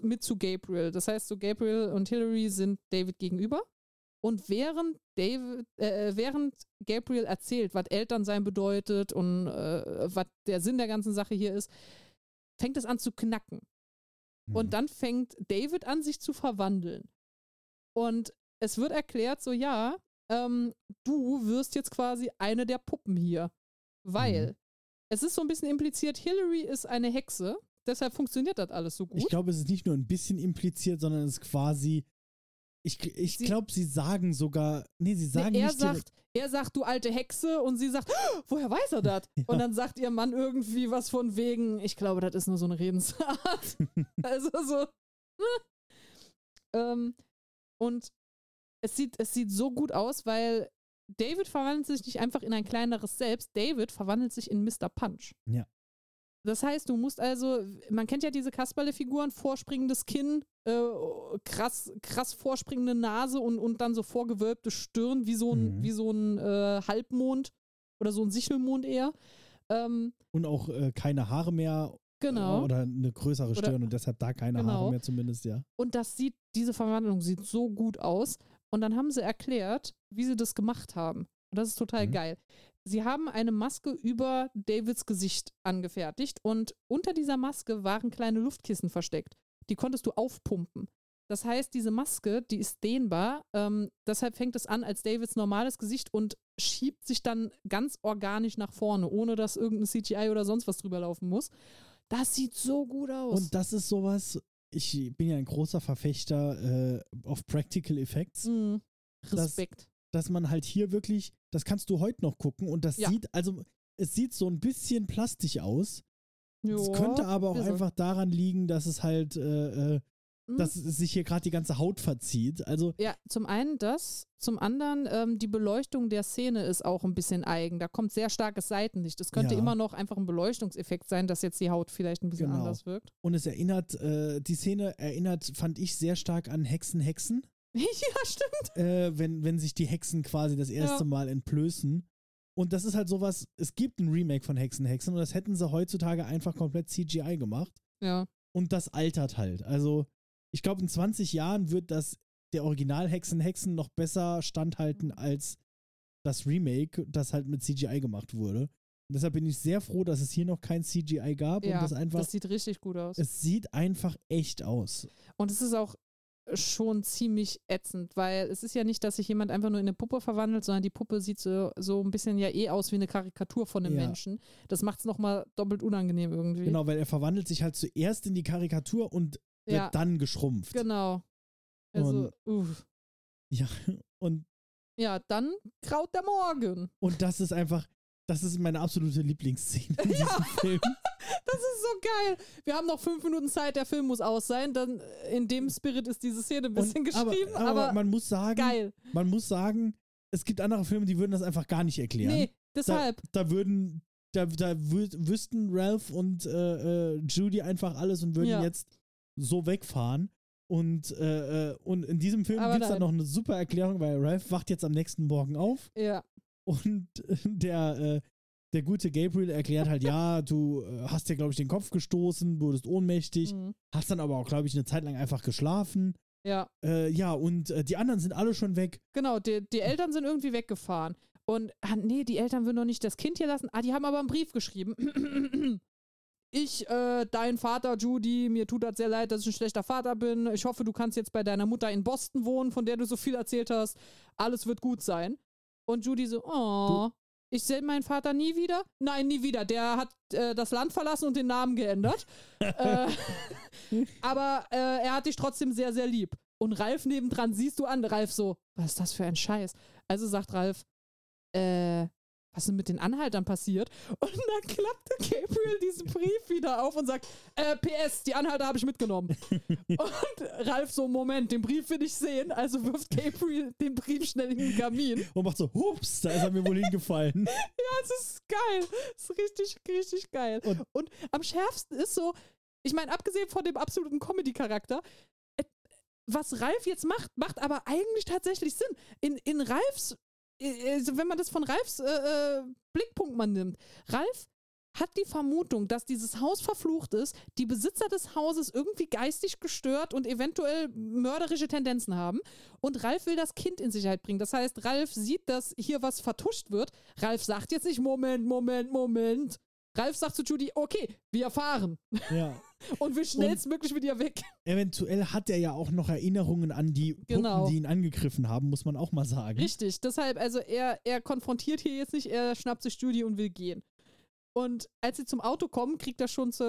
mit zu Gabriel. Das heißt, so Gabriel und Hillary sind David gegenüber. Und während David, äh, während Gabriel erzählt, was Elternsein bedeutet und äh, was der Sinn der ganzen Sache hier ist, fängt es an zu knacken. Mhm. Und dann fängt David an, sich zu verwandeln. Und es wird erklärt, so ja, ähm, du wirst jetzt quasi eine der Puppen hier. Weil Mhm. es ist so ein bisschen impliziert, Hillary ist eine Hexe, deshalb funktioniert das alles so gut. Ich glaube, es ist nicht nur ein bisschen impliziert, sondern es ist quasi. Ich, ich glaube, sie sagen sogar. Nee, sie Nee, sagen er nicht sagt, er sagt, du alte Hexe, und sie sagt, "Oh, woher weiß er das? Ja. Und dann sagt ihr Mann irgendwie was von wegen, ich glaube, das ist nur so eine Redensart. also so. ähm, und es sieht, es sieht so gut aus, weil David verwandelt sich nicht einfach in ein kleineres Selbst, David verwandelt sich in Mr. Punch. Ja. Das heißt, du musst also, man kennt ja diese Kasperle-Figuren, vorspringendes Kinn, äh, krass, krass vorspringende Nase und, und dann so vorgewölbte Stirn, wie so ein, Mhm. wie so ein äh, Halbmond oder so ein Sichelmond eher. Ähm, Und auch äh, keine Haare mehr. genau. Äh, oder eine größere Oder- Stirn und deshalb da keine Genau. Haare mehr, zumindest, ja. Und das sieht, diese Verwandlung sieht so gut aus. Und dann haben sie erklärt, wie sie das gemacht haben. Und das ist total Mhm. geil. Sie haben eine Maske über Davids Gesicht angefertigt und unter dieser Maske waren kleine Luftkissen versteckt. Die konntest du aufpumpen. Das heißt, diese Maske, die ist dehnbar. Ähm, deshalb fängt es an als Davids normales Gesicht und schiebt sich dann ganz organisch nach vorne, ohne dass irgendein CGI oder sonst was drüber laufen muss. Das sieht so gut aus. Und das ist sowas. Ich bin ja ein großer Verfechter äh, auf Practical Effects. Das- Respekt. dass man halt hier wirklich, das kannst du heute noch gucken und das Ja. sieht, also es sieht so ein bisschen plastisch aus. Es könnte aber auch bisschen. einfach daran liegen, dass es halt, äh, äh, Mhm. dass es sich hier gerade die ganze Haut verzieht. Also Ja, zum einen das, zum anderen ähm, die Beleuchtung der Szene ist auch ein bisschen eigen. Da kommt sehr starkes Seitenlicht. Es könnte Ja. immer noch einfach ein Beleuchtungseffekt sein, dass jetzt die Haut vielleicht ein bisschen Genau. anders wirkt. und es erinnert, äh, die Szene erinnert, fand ich sehr stark an Hexen, Hexen, ja, stimmt. äh, wenn, wenn sich die Hexen quasi das erste Ja. Mal entblößen. Und das ist halt sowas, es gibt ein Remake von Hexen, Hexen und das hätten sie heutzutage einfach komplett CGI gemacht. Ja. und das altert halt. Also, ich glaube, in 20 Jahren wird das der Original Hexen Hexen noch besser standhalten als das Remake, das halt mit CGI gemacht wurde. Und deshalb bin ich sehr froh, dass es hier noch kein CGI gab ja und das einfach, das sieht richtig gut aus. es sieht einfach echt aus. Und es ist auch schon ziemlich ätzend, weil es ist ja nicht, dass sich jemand einfach nur in eine Puppe verwandelt, sondern die Puppe sieht so, so ein bisschen ja eh aus wie eine Karikatur von einem Ja. Menschen. Das macht es nochmal doppelt unangenehm irgendwie. Genau, weil er verwandelt sich halt zuerst in die Karikatur und wird Ja. dann geschrumpft. Genau. Also, uff. Ja, und, Ja, dann graut der Morgen. und das ist einfach, das ist meine absolute Lieblingsszene in diesem Ja. Film. Das ist so geil. Wir haben noch fünf Minuten Zeit, der Film muss aus sein. Dann äh, in dem Spirit ist diese Szene ein bisschen Und, aber, geschrieben, aber, aber, man muss sagen, geil. man muss sagen, es gibt andere Filme, die würden das einfach gar nicht erklären. Nee, deshalb. Da würden, da, da wü wüssten Ralph und äh, äh, Judy einfach alles und würden Ja. jetzt so wegfahren. Und, äh, äh, und in diesem Film Aber gibt es dann noch eine super Erklärung, weil Ralph wacht jetzt am nächsten Morgen auf ja. Und der, äh, der gute Gabriel erklärt halt, ja, du äh, hast dir, glaube ich, den Kopf gestoßen, wurdest ohnmächtig, Mhm. hast dann aber auch, glaube ich, eine Zeit lang einfach geschlafen. Ja, Äh, ja, und äh, die anderen sind alle schon weg. genau. Die, die Eltern sind irgendwie weggefahren. Und, ah, nee, die Eltern würden doch nicht das Kind hier lassen. Ah, die haben aber einen Brief geschrieben. Ich, äh, dein Vater, Judy, mir tut das sehr leid, dass ich ein schlechter Vater bin. Ich hoffe, du kannst jetzt bei deiner Mutter in Boston wohnen, von der du so viel erzählt hast. Alles wird gut sein. Und Judy so, oh, ich sehe meinen Vater nie wieder? Nein, nie wieder. Der hat äh, das Land verlassen und den Namen geändert. äh, aber äh, er hat dich trotzdem sehr, sehr lieb. Und Ralf nebendran siehst du an, Ralf so, was ist das für ein Scheiß? Also sagt Ralf, äh, was ist mit den Anhaltern passiert? Und dann klappte Gabriel diesen Brief wieder auf und sagt, äh, PS, die Anhalter habe ich mitgenommen. und Ralf so, Moment, den Brief will ich sehen. Also wirft Gabriel den Brief schnell in den Kamin. Und macht so, hups, da ist er mir wohl hingefallen. Ja, es ist geil. Es ist richtig, richtig geil. Und- Und, am schärfsten ist so, ich meine, abgesehen von dem absoluten Comedy-Charakter, äh, was Ralf jetzt macht, macht aber eigentlich tatsächlich Sinn. In, in Ralfs, also wenn man das von Ralfs äh, äh, Blickpunkt mal nimmt, Ralf hat die Vermutung, dass dieses Haus verflucht ist, die Besitzer des Hauses irgendwie geistig gestört und eventuell mörderische Tendenzen haben. Und Ralf will das Kind in Sicherheit bringen. Das heißt, Ralf sieht, dass hier was vertuscht wird. Ralf sagt jetzt nicht, Moment, Moment, Moment. Ralf sagt zu Judy, okay, wir fahren. Ja. Und will schnellstmöglich mit ihr weg. Eventuell hat er ja auch noch Erinnerungen an die Puppen, Genau. die ihn angegriffen haben, muss man auch mal sagen. Richtig, deshalb, also er, er konfrontiert hier jetzt nicht, er schnappt sich Judy und will gehen. Und als sie zum Auto kommen, kriegt er schon so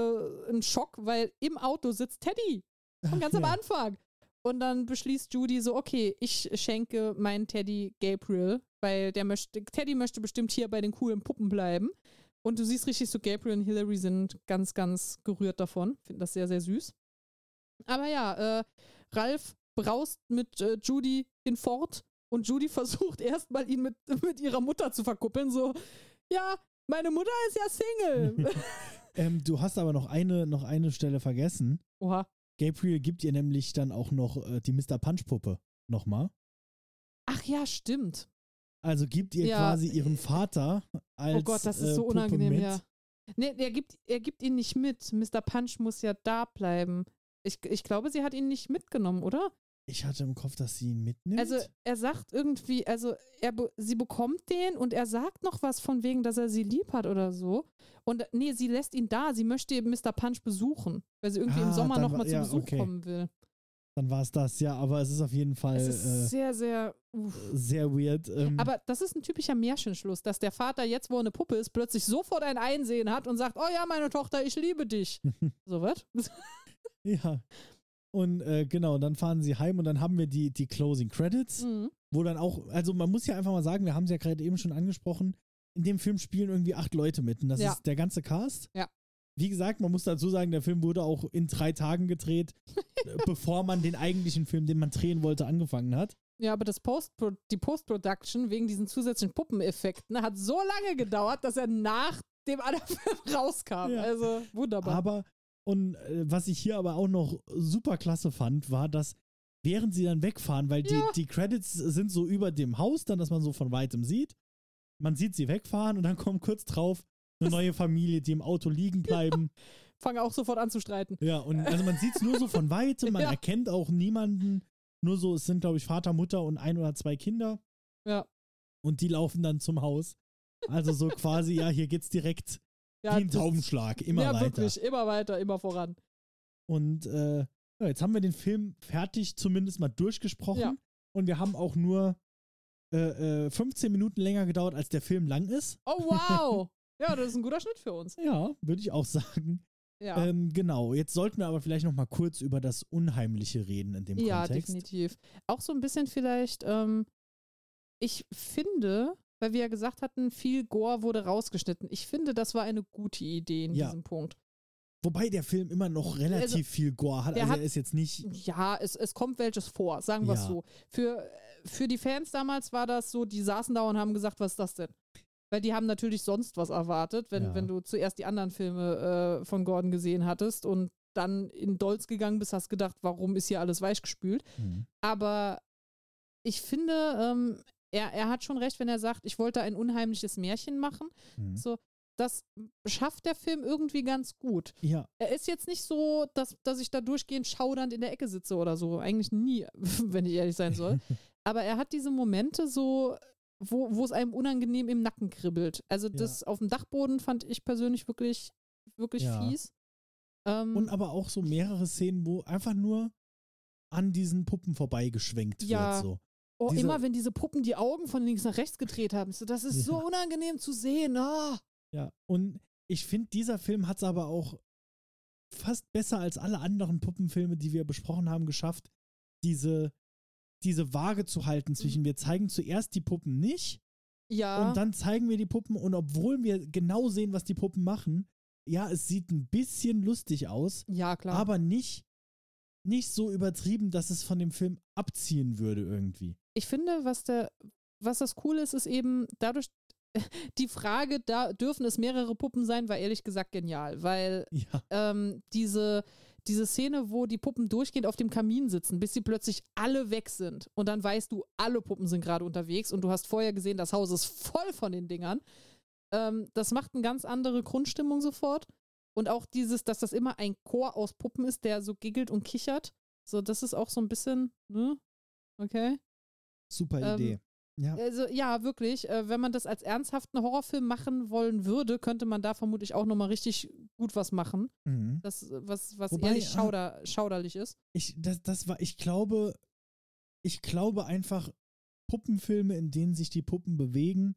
einen Schock, weil im Auto sitzt Teddy. Von ganz am Ja. Anfang. Und dann beschließt Judy so, okay, ich schenke meinen Teddy Gabriel, weil der möchte, Teddy möchte bestimmt hier bei den coolen Puppen bleiben. Und du siehst richtig so, Gabriel und Hillary sind ganz, ganz gerührt davon. Finden das sehr, sehr süß. Aber ja, äh, Ralf braust mit äh, Judy hinfort und Judy versucht erstmal ihn mit, mit ihrer Mutter zu verkuppeln. So, ja, meine Mutter ist ja Single. Ähm, du hast aber noch eine, noch eine Stelle vergessen. Oha. Gabriel gibt ihr nämlich dann auch noch äh, die Mr. Punch-Puppe nochmal. Ach ja, stimmt. Also gibt ihr Ja. quasi ihren Vater als Oh Gott, das ist äh, so Puppe unangenehm, mit. ja. Nee, er gibt, er gibt ihn nicht mit. Mr. Punch muss ja da bleiben. Ich, ich glaube, sie hat ihn nicht mitgenommen, oder? Ich hatte im Kopf, dass sie ihn mitnimmt. Also er sagt irgendwie, also er, sie bekommt den und er sagt noch was von wegen, dass er sie lieb hat oder so. Und nee, sie lässt ihn da. Sie möchte eben Mr. Punch besuchen, weil sie irgendwie im Ah, Sommer dann noch war- mal zu ja, Besuch okay. kommen will. Dann war es das, ja, aber es ist auf jeden Fall Es ist äh, sehr, sehr. Uff. sehr weird. Ähm, Aber das ist ein typischer Märchenschluss, dass der Vater jetzt, wo er eine Puppe ist, plötzlich sofort ein Einsehen hat und sagt, oh ja, meine Tochter, ich liebe dich. so was? ja. Und äh, genau, dann fahren sie heim und dann haben wir die, die Closing Credits, Mhm. wo dann auch, also man muss ja einfach mal sagen, wir haben es ja gerade eben schon angesprochen, in dem Film spielen irgendwie acht Leute mit und das Ja. ist der ganze Cast. Ja. Wie gesagt, man muss dazu sagen, der Film wurde auch in drei Tagen gedreht, bevor man den eigentlichen Film, den man drehen wollte, angefangen hat. Ja, aber das Post die Post-Production wegen diesen zusätzlichen Puppeneffekten hat so lange gedauert, dass er nach dem anderen Film rauskam. Ja. Also wunderbar. Aber, und äh, was ich hier aber auch noch super klasse fand, war, dass während sie dann wegfahren, weil die, Ja. die Credits sind so über dem Haus, dann, dass man so von weitem sieht. Man sieht sie wegfahren und dann kommt kurz drauf eine neue Familie, die im Auto liegen bleiben. Fange auch sofort an zu streiten. Ja, und also man sieht es nur so von weitem, man Ja. erkennt auch niemanden. Nur so, es sind, glaube ich, Vater, Mutter und ein oder zwei Kinder. Ja. Und die laufen dann zum Haus. Also so quasi, ja, hier geht's direkt Ja, wie ein Taubenschlag, immer ja, weiter. wirklich. Immer weiter, immer voran. Und äh, ja, jetzt haben wir den Film fertig zumindest mal durchgesprochen. Ja. Und wir haben auch nur äh, äh, 15 Minuten länger gedauert, als der Film lang ist. Oh, wow. ja, das ist ein guter Schnitt für uns. Ja, würde ich auch sagen. Ja, Ähm, genau, jetzt sollten wir aber vielleicht noch mal kurz über das Unheimliche reden in dem ja Kontext. definitiv. Auch so ein bisschen vielleicht, ähm, ich finde, weil wir ja gesagt hatten, viel Gore wurde rausgeschnitten. Ich finde, das war eine gute Idee in Ja. diesem Punkt. Wobei der Film immer noch relativ Also, viel Gore hat. Also hat- er ist jetzt nicht. Ja, es, es kommt welches vor, sagen wir es Ja. so. Für, für die Fans damals war das so, die saßen da und haben gesagt, was ist das denn? Weil die haben natürlich sonst was erwartet, wenn, Ja. wenn du zuerst die anderen Filme äh, von Gordon gesehen hattest und dann in Dolz gegangen bist, hast gedacht, warum ist hier alles weichgespült? Hm. Aber ich finde, ähm, er, er hat schon recht, wenn er sagt, ich wollte ein unheimliches Märchen machen. Hm. So, das schafft der Film irgendwie ganz gut. Ja, Er ist jetzt nicht so, dass, dass ich da durchgehend schaudernd in der Ecke sitze oder so. Eigentlich nie, wenn ich ehrlich sein soll. Aber er hat diese Momente so, wo, wo es einem unangenehm im Nacken kribbelt. Also Ja. das auf dem Dachboden fand ich persönlich wirklich, wirklich Ja. fies. Ähm, Und aber auch so mehrere Szenen, wo einfach nur an diesen Puppen vorbeigeschwenkt Ja. wird. So. oh, diese- immer wenn diese Puppen die Augen von links nach rechts gedreht haben, so, das ist so Ja. unangenehm zu sehen. Ah. Ja, und ich finde, dieser Film hat es aber auch fast besser als alle anderen Puppenfilme, die wir besprochen haben, geschafft, diese, diese Waage zu halten zwischen wir zeigen zuerst die Puppen nicht Ja, und dann zeigen wir die Puppen und obwohl wir genau sehen, was die Puppen machen, ja, es sieht ein bisschen lustig aus, ja, klar. aber nicht, nicht so übertrieben, dass es von dem Film abziehen würde irgendwie. ich finde, was der, was das Coole ist, ist eben dadurch, die Frage, da dürfen es mehrere Puppen sein, war ehrlich gesagt genial, weil Ja, ähm, diese, diese Szene, wo die Puppen durchgehend auf dem Kamin sitzen, bis sie plötzlich alle weg sind und dann weißt du, alle Puppen sind gerade unterwegs und du hast vorher gesehen, das Haus ist voll von den Dingern. Ähm, das macht eine ganz andere Grundstimmung sofort. Und auch dieses, dass das immer ein Chor aus Puppen ist, der so giggelt und kichert. So, das ist auch so ein bisschen, ne? Okay. super Ähm, Idee. Ja. Also ja, wirklich. Äh, wenn man das als ernsthaften Horrorfilm machen wollen würde, könnte man da vermutlich auch nochmal richtig gut was machen. Mhm. Das, was, was Wobei, ehrlich schauder, schauderlich ist. Ich, das, das war, ich glaube, ich glaube einfach, Puppenfilme, in denen sich die Puppen bewegen,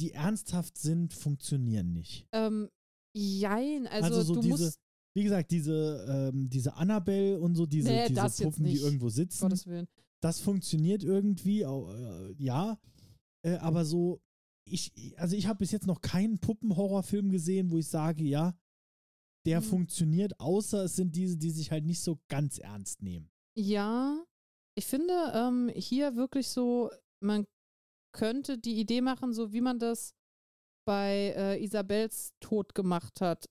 die ernsthaft sind, funktionieren nicht. Ähm, jein, also, Also so du diese- musst, Wie gesagt, diese, ähm, diese Annabelle und so, diese, Nee, diese Puppen, die irgendwo sitzen, Gottes Willen. Das funktioniert irgendwie, äh, ja. Äh, aber so, ich, also ich habe bis jetzt noch keinen Puppenhorrorfilm gesehen, wo ich sage, ja, der Mhm. funktioniert, außer es sind diese, die sich halt nicht so ganz ernst nehmen. Ja, ich finde ähm, hier wirklich so, man könnte die Idee machen, so wie man das bei äh, Isabels Tod gemacht hat.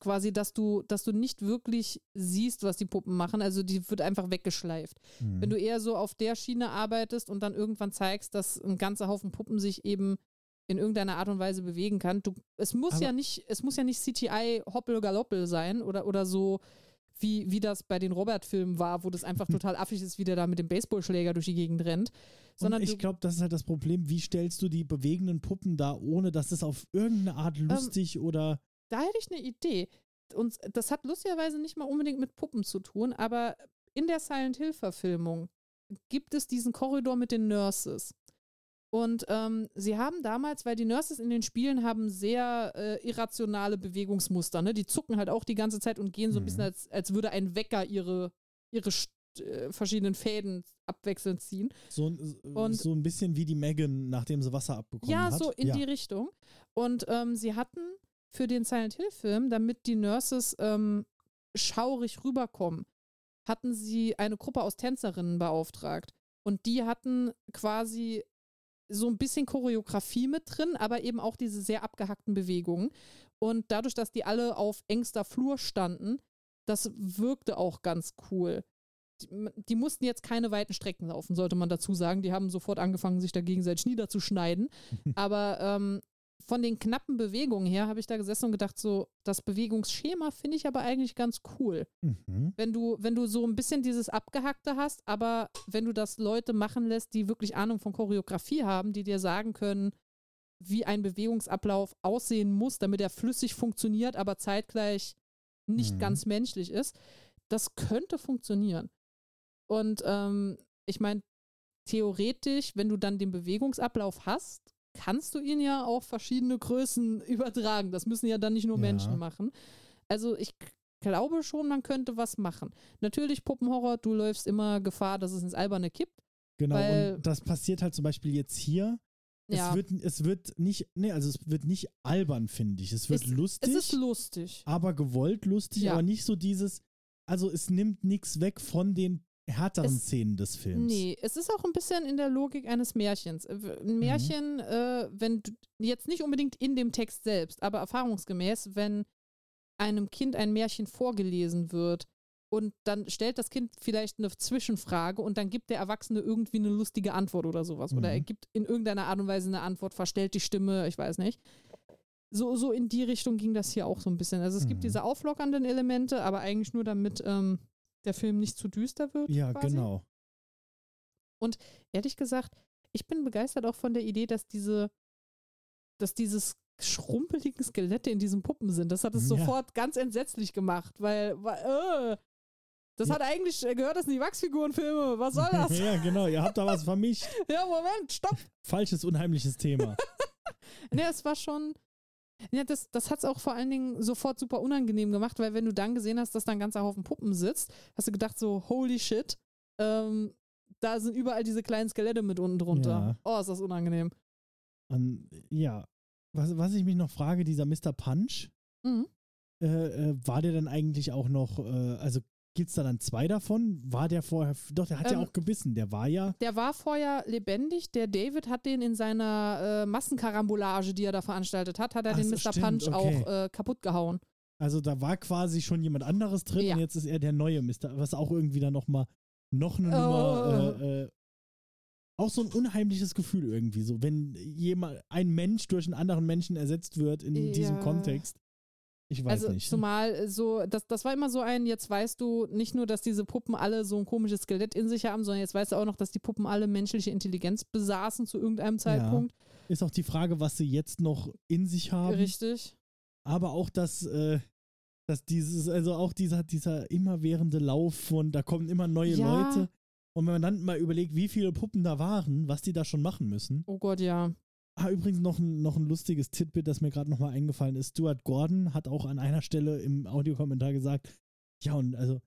Quasi, dass du, dass du nicht wirklich siehst, was die Puppen machen. Also die wird einfach weggeschleift. Mhm. Wenn du eher so auf der Schiene arbeitest und dann irgendwann zeigst, dass ein ganzer Haufen Puppen sich eben in irgendeiner Art und Weise bewegen kann. Du, es muss Aber- ja nicht, es muss ja nicht CTI Hoppel Galoppel sein oder, oder so, wie, wie das bei den Robert-Filmen war, wo das einfach total affig ist, wie der da mit dem Baseballschläger durch die Gegend rennt. Sondern und ich glaube, das ist halt das Problem. Wie stellst du die bewegenden Puppen da, ohne dass es auf irgendeine Art Ähm, lustig oder. Da hätte ich eine Idee. Und das hat lustigerweise nicht mal unbedingt mit Puppen zu tun, aber in der Silent Hill-Verfilmung gibt es diesen Korridor mit den Nurses. Und ähm, sie haben damals, weil die Nurses in den Spielen haben sehr äh, irrationale Bewegungsmuster, ne? Die zucken halt auch die ganze Zeit und gehen so ein Mhm. bisschen, als, als würde ein Wecker ihre, ihre äh, verschiedenen Fäden abwechselnd ziehen. So, ein- Und- so ein bisschen wie die Megan, nachdem sie Wasser abbekommen Ja, hat. so in ja. die Richtung. Und ähm, sie hatten für den Silent Hill-Film, damit die Nurses ähm, schaurig rüberkommen, hatten sie eine Gruppe aus Tänzerinnen beauftragt. Und die hatten quasi so ein bisschen Choreografie mit drin, aber eben auch diese sehr abgehackten Bewegungen. Und dadurch, dass die alle auf engster Flur standen, das wirkte auch ganz cool. Die, die mussten jetzt keine weiten Strecken laufen, sollte man dazu sagen. Die haben sofort angefangen, sich da gegenseitig niederzuschneiden. Aber ähm, von den knappen Bewegungen her habe ich da gesessen und gedacht, so, das Bewegungsschema finde ich aber eigentlich ganz cool. Mhm. Wenn du, wenn du so ein bisschen dieses Abgehackte hast, aber wenn du das Leute machen lässt, die wirklich Ahnung von Choreografie haben, die dir sagen können, wie ein Bewegungsablauf aussehen muss, damit er flüssig funktioniert, aber zeitgleich nicht Mhm. ganz menschlich ist, das könnte funktionieren. Und ähm, ich meine, theoretisch, wenn du dann den Bewegungsablauf hast, kannst du ihn ja auf verschiedene Größen übertragen. Das müssen ja dann nicht nur Ja. Menschen machen. Also ich glaube schon, man könnte was machen. Natürlich Puppenhorror, du läufst immer Gefahr, dass es ins Alberne kippt. Genau, und das passiert halt zum Beispiel jetzt hier. Ja, Es, wird, es wird nicht, nee, also es wird nicht albern, finde ich. Es wird Es- lustig, es ist lustig. aber gewollt lustig, Ja. aber nicht so dieses, also es nimmt nichts weg von den härteren Es- Szenen des Films. Nee, es ist auch ein bisschen in der Logik eines Märchens. Äh, w- Ein Märchen, äh, wenn du, jetzt nicht unbedingt in dem Text selbst, aber erfahrungsgemäß, wenn einem Kind ein Märchen vorgelesen wird und dann stellt das Kind vielleicht eine Zwischenfrage und dann gibt der Erwachsene irgendwie eine lustige Antwort oder sowas. Oder er Mhm. gibt in irgendeiner Art und Weise eine Antwort, verstellt die Stimme, ich weiß nicht. So, so in die Richtung ging das hier auch so ein bisschen. Also es gibt Mhm. diese auflockernden Elemente, aber eigentlich nur damit ähm, der Film nicht zu düster wird. Ja, quasi genau. ehrlich gesagt, ich bin begeistert auch von der Idee, dass diese, dass dieses schrumpeligen Skelette in diesen Puppen sind. Das hat es Ja. sofort ganz entsetzlich gemacht, weil, weil äh, das Ja. hat eigentlich, äh, gehört das in die Wachsfigurenfilme, was soll das? ja, genau, ihr habt da was vermischt. ja, Moment, stopp. Falsches, unheimliches Thema. Ne, es war schon, ja, das, das hat es auch vor allen Dingen sofort super unangenehm gemacht, weil wenn du dann gesehen hast, dass da ein ganzer Haufen Puppen sitzt, hast du gedacht so, holy shit, ähm, da sind überall diese kleinen Skelette mit unten drunter. Ja. Oh, ist das unangenehm. Und, ja, was, was ich mich noch frage, dieser Mr. Punch, Mhm. äh, äh, war der dann eigentlich auch noch, äh, also gibt es da dann zwei davon? War der vorher, doch, der hat ja Ähm, auch gebissen, der war ja, Der war vorher lebendig. Der David hat den in seiner äh, Massenkarambolage, die er da veranstaltet hat, hat er Ach den Mr. stimmt, Punch okay. auch äh, kaputt gehauen. also da war quasi schon jemand anderes drin Ja. und jetzt ist er der neue Mr., was auch irgendwie dann nochmal, noch eine Oh. Nummer, äh, äh, auch so ein unheimliches Gefühl irgendwie, so wenn jemand, ein Mensch durch einen anderen Menschen ersetzt wird in diesem Ja. Kontext. Ich weiß also nicht. zumal äh, so, das, das war immer so ein, jetzt weißt du nicht nur, dass diese Puppen alle so ein komisches Skelett in sich haben, sondern jetzt weißt du auch noch, dass die Puppen alle menschliche Intelligenz besaßen zu irgendeinem Zeitpunkt. Ist auch die Frage, was sie jetzt noch in sich haben. Richtig. Aber auch, dass, äh, dass dieses, also auch dieser, dieser immerwährende Lauf von, da kommen immer neue Ja. Leute. Und wenn man dann mal überlegt, wie viele Puppen da waren, was die da schon machen müssen. Oh Gott, ja. Ah, übrigens noch ein, noch ein lustiges Titbit, das mir gerade nochmal eingefallen ist. Stuart Gordon hat auch an einer Stelle im Audiokommentar gesagt, ja, und also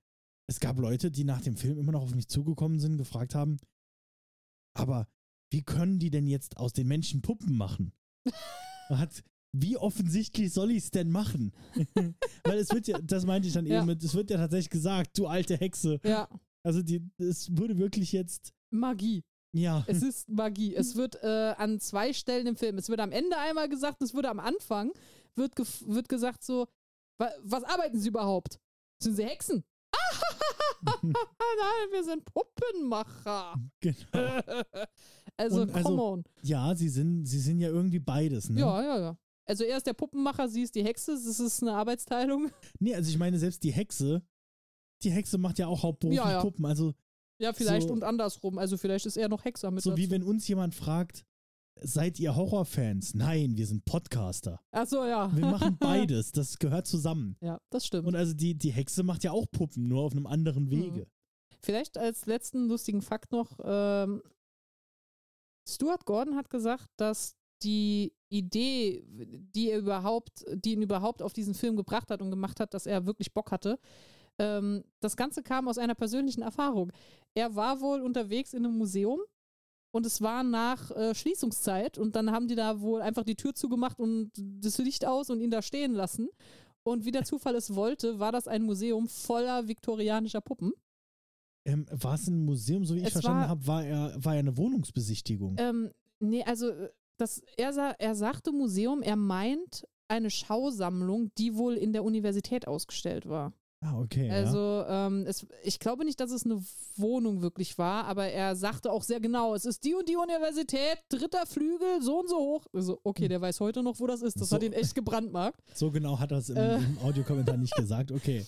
es gab Leute, die nach dem Film immer noch auf mich zugekommen sind, gefragt haben, aber wie können die denn jetzt aus den Menschen Puppen machen? Hat, wie offensichtlich soll ich es denn machen? Weil es wird ja, das meinte ich dann Ja. eben mit, es wird ja tatsächlich gesagt, du alte Hexe. Ja. Also die, es wurde wirklich jetzt, Magie. Ja, Es ist Magie. Es wird äh, an zwei Stellen im Film, es wird am Ende einmal gesagt, es wurde am Anfang, wird, gef- wird gesagt so, wa was arbeiten sie überhaupt? Sind sie Hexen? Nein, wir sind Puppenmacher. genau. also, Und also- come on. Ja, sie sind, sie sind ja irgendwie beides, ne? Ja, ja, ja. Also er ist der Puppenmacher, sie ist die Hexe, das ist eine Arbeitsteilung. Nee, also ich meine, selbst die Hexe, die Hexe macht ja auch hauptberuflich Ja, ja. Puppen. Also Ja, vielleicht So- und andersrum. Also vielleicht ist er noch Hexer mit so wie dazu. wenn uns jemand fragt, seid ihr Horrorfans? Nein, wir sind Podcaster. Ach so, ja. Wir machen beides, das gehört zusammen. Ja, das stimmt. Und also die, die Hexe macht ja auch Puppen, nur auf einem anderen Wege. Vielleicht als letzten lustigen Fakt noch, ähm, Stuart Gordon hat gesagt, dass die Idee, die er überhaupt, die ihn überhaupt auf diesen Film gebracht hat und gemacht hat, dass er wirklich Bock hatte, ähm, das Ganze kam aus einer persönlichen Erfahrung. Er war wohl unterwegs in einem Museum und es war nach äh, Schließungszeit und dann haben die da wohl einfach die Tür zugemacht und das Licht aus und ihn da stehen lassen. Und wie der Zufall es wollte, war das ein Museum voller viktorianischer Puppen. Ähm, war es ein Museum, so wie ich Es verstanden habe, war er, war er eine Wohnungsbesichtigung. Ähm, nee, also äh, das, er, er sagte Museum, er meint eine Schausammlung, die wohl in der Universität ausgestellt war. Ah, okay. ja. Also ähm, es, ich glaube nicht, dass es eine Wohnung wirklich war, aber er sagte auch sehr genau, es ist die und die Universität, dritter Flügel, so und so hoch. Also, okay, der weiß heute noch, wo das ist. Das So. hat ihn echt gebranntmarkt. So genau hat er es im, Äh. im Audiokommentar nicht gesagt. Okay.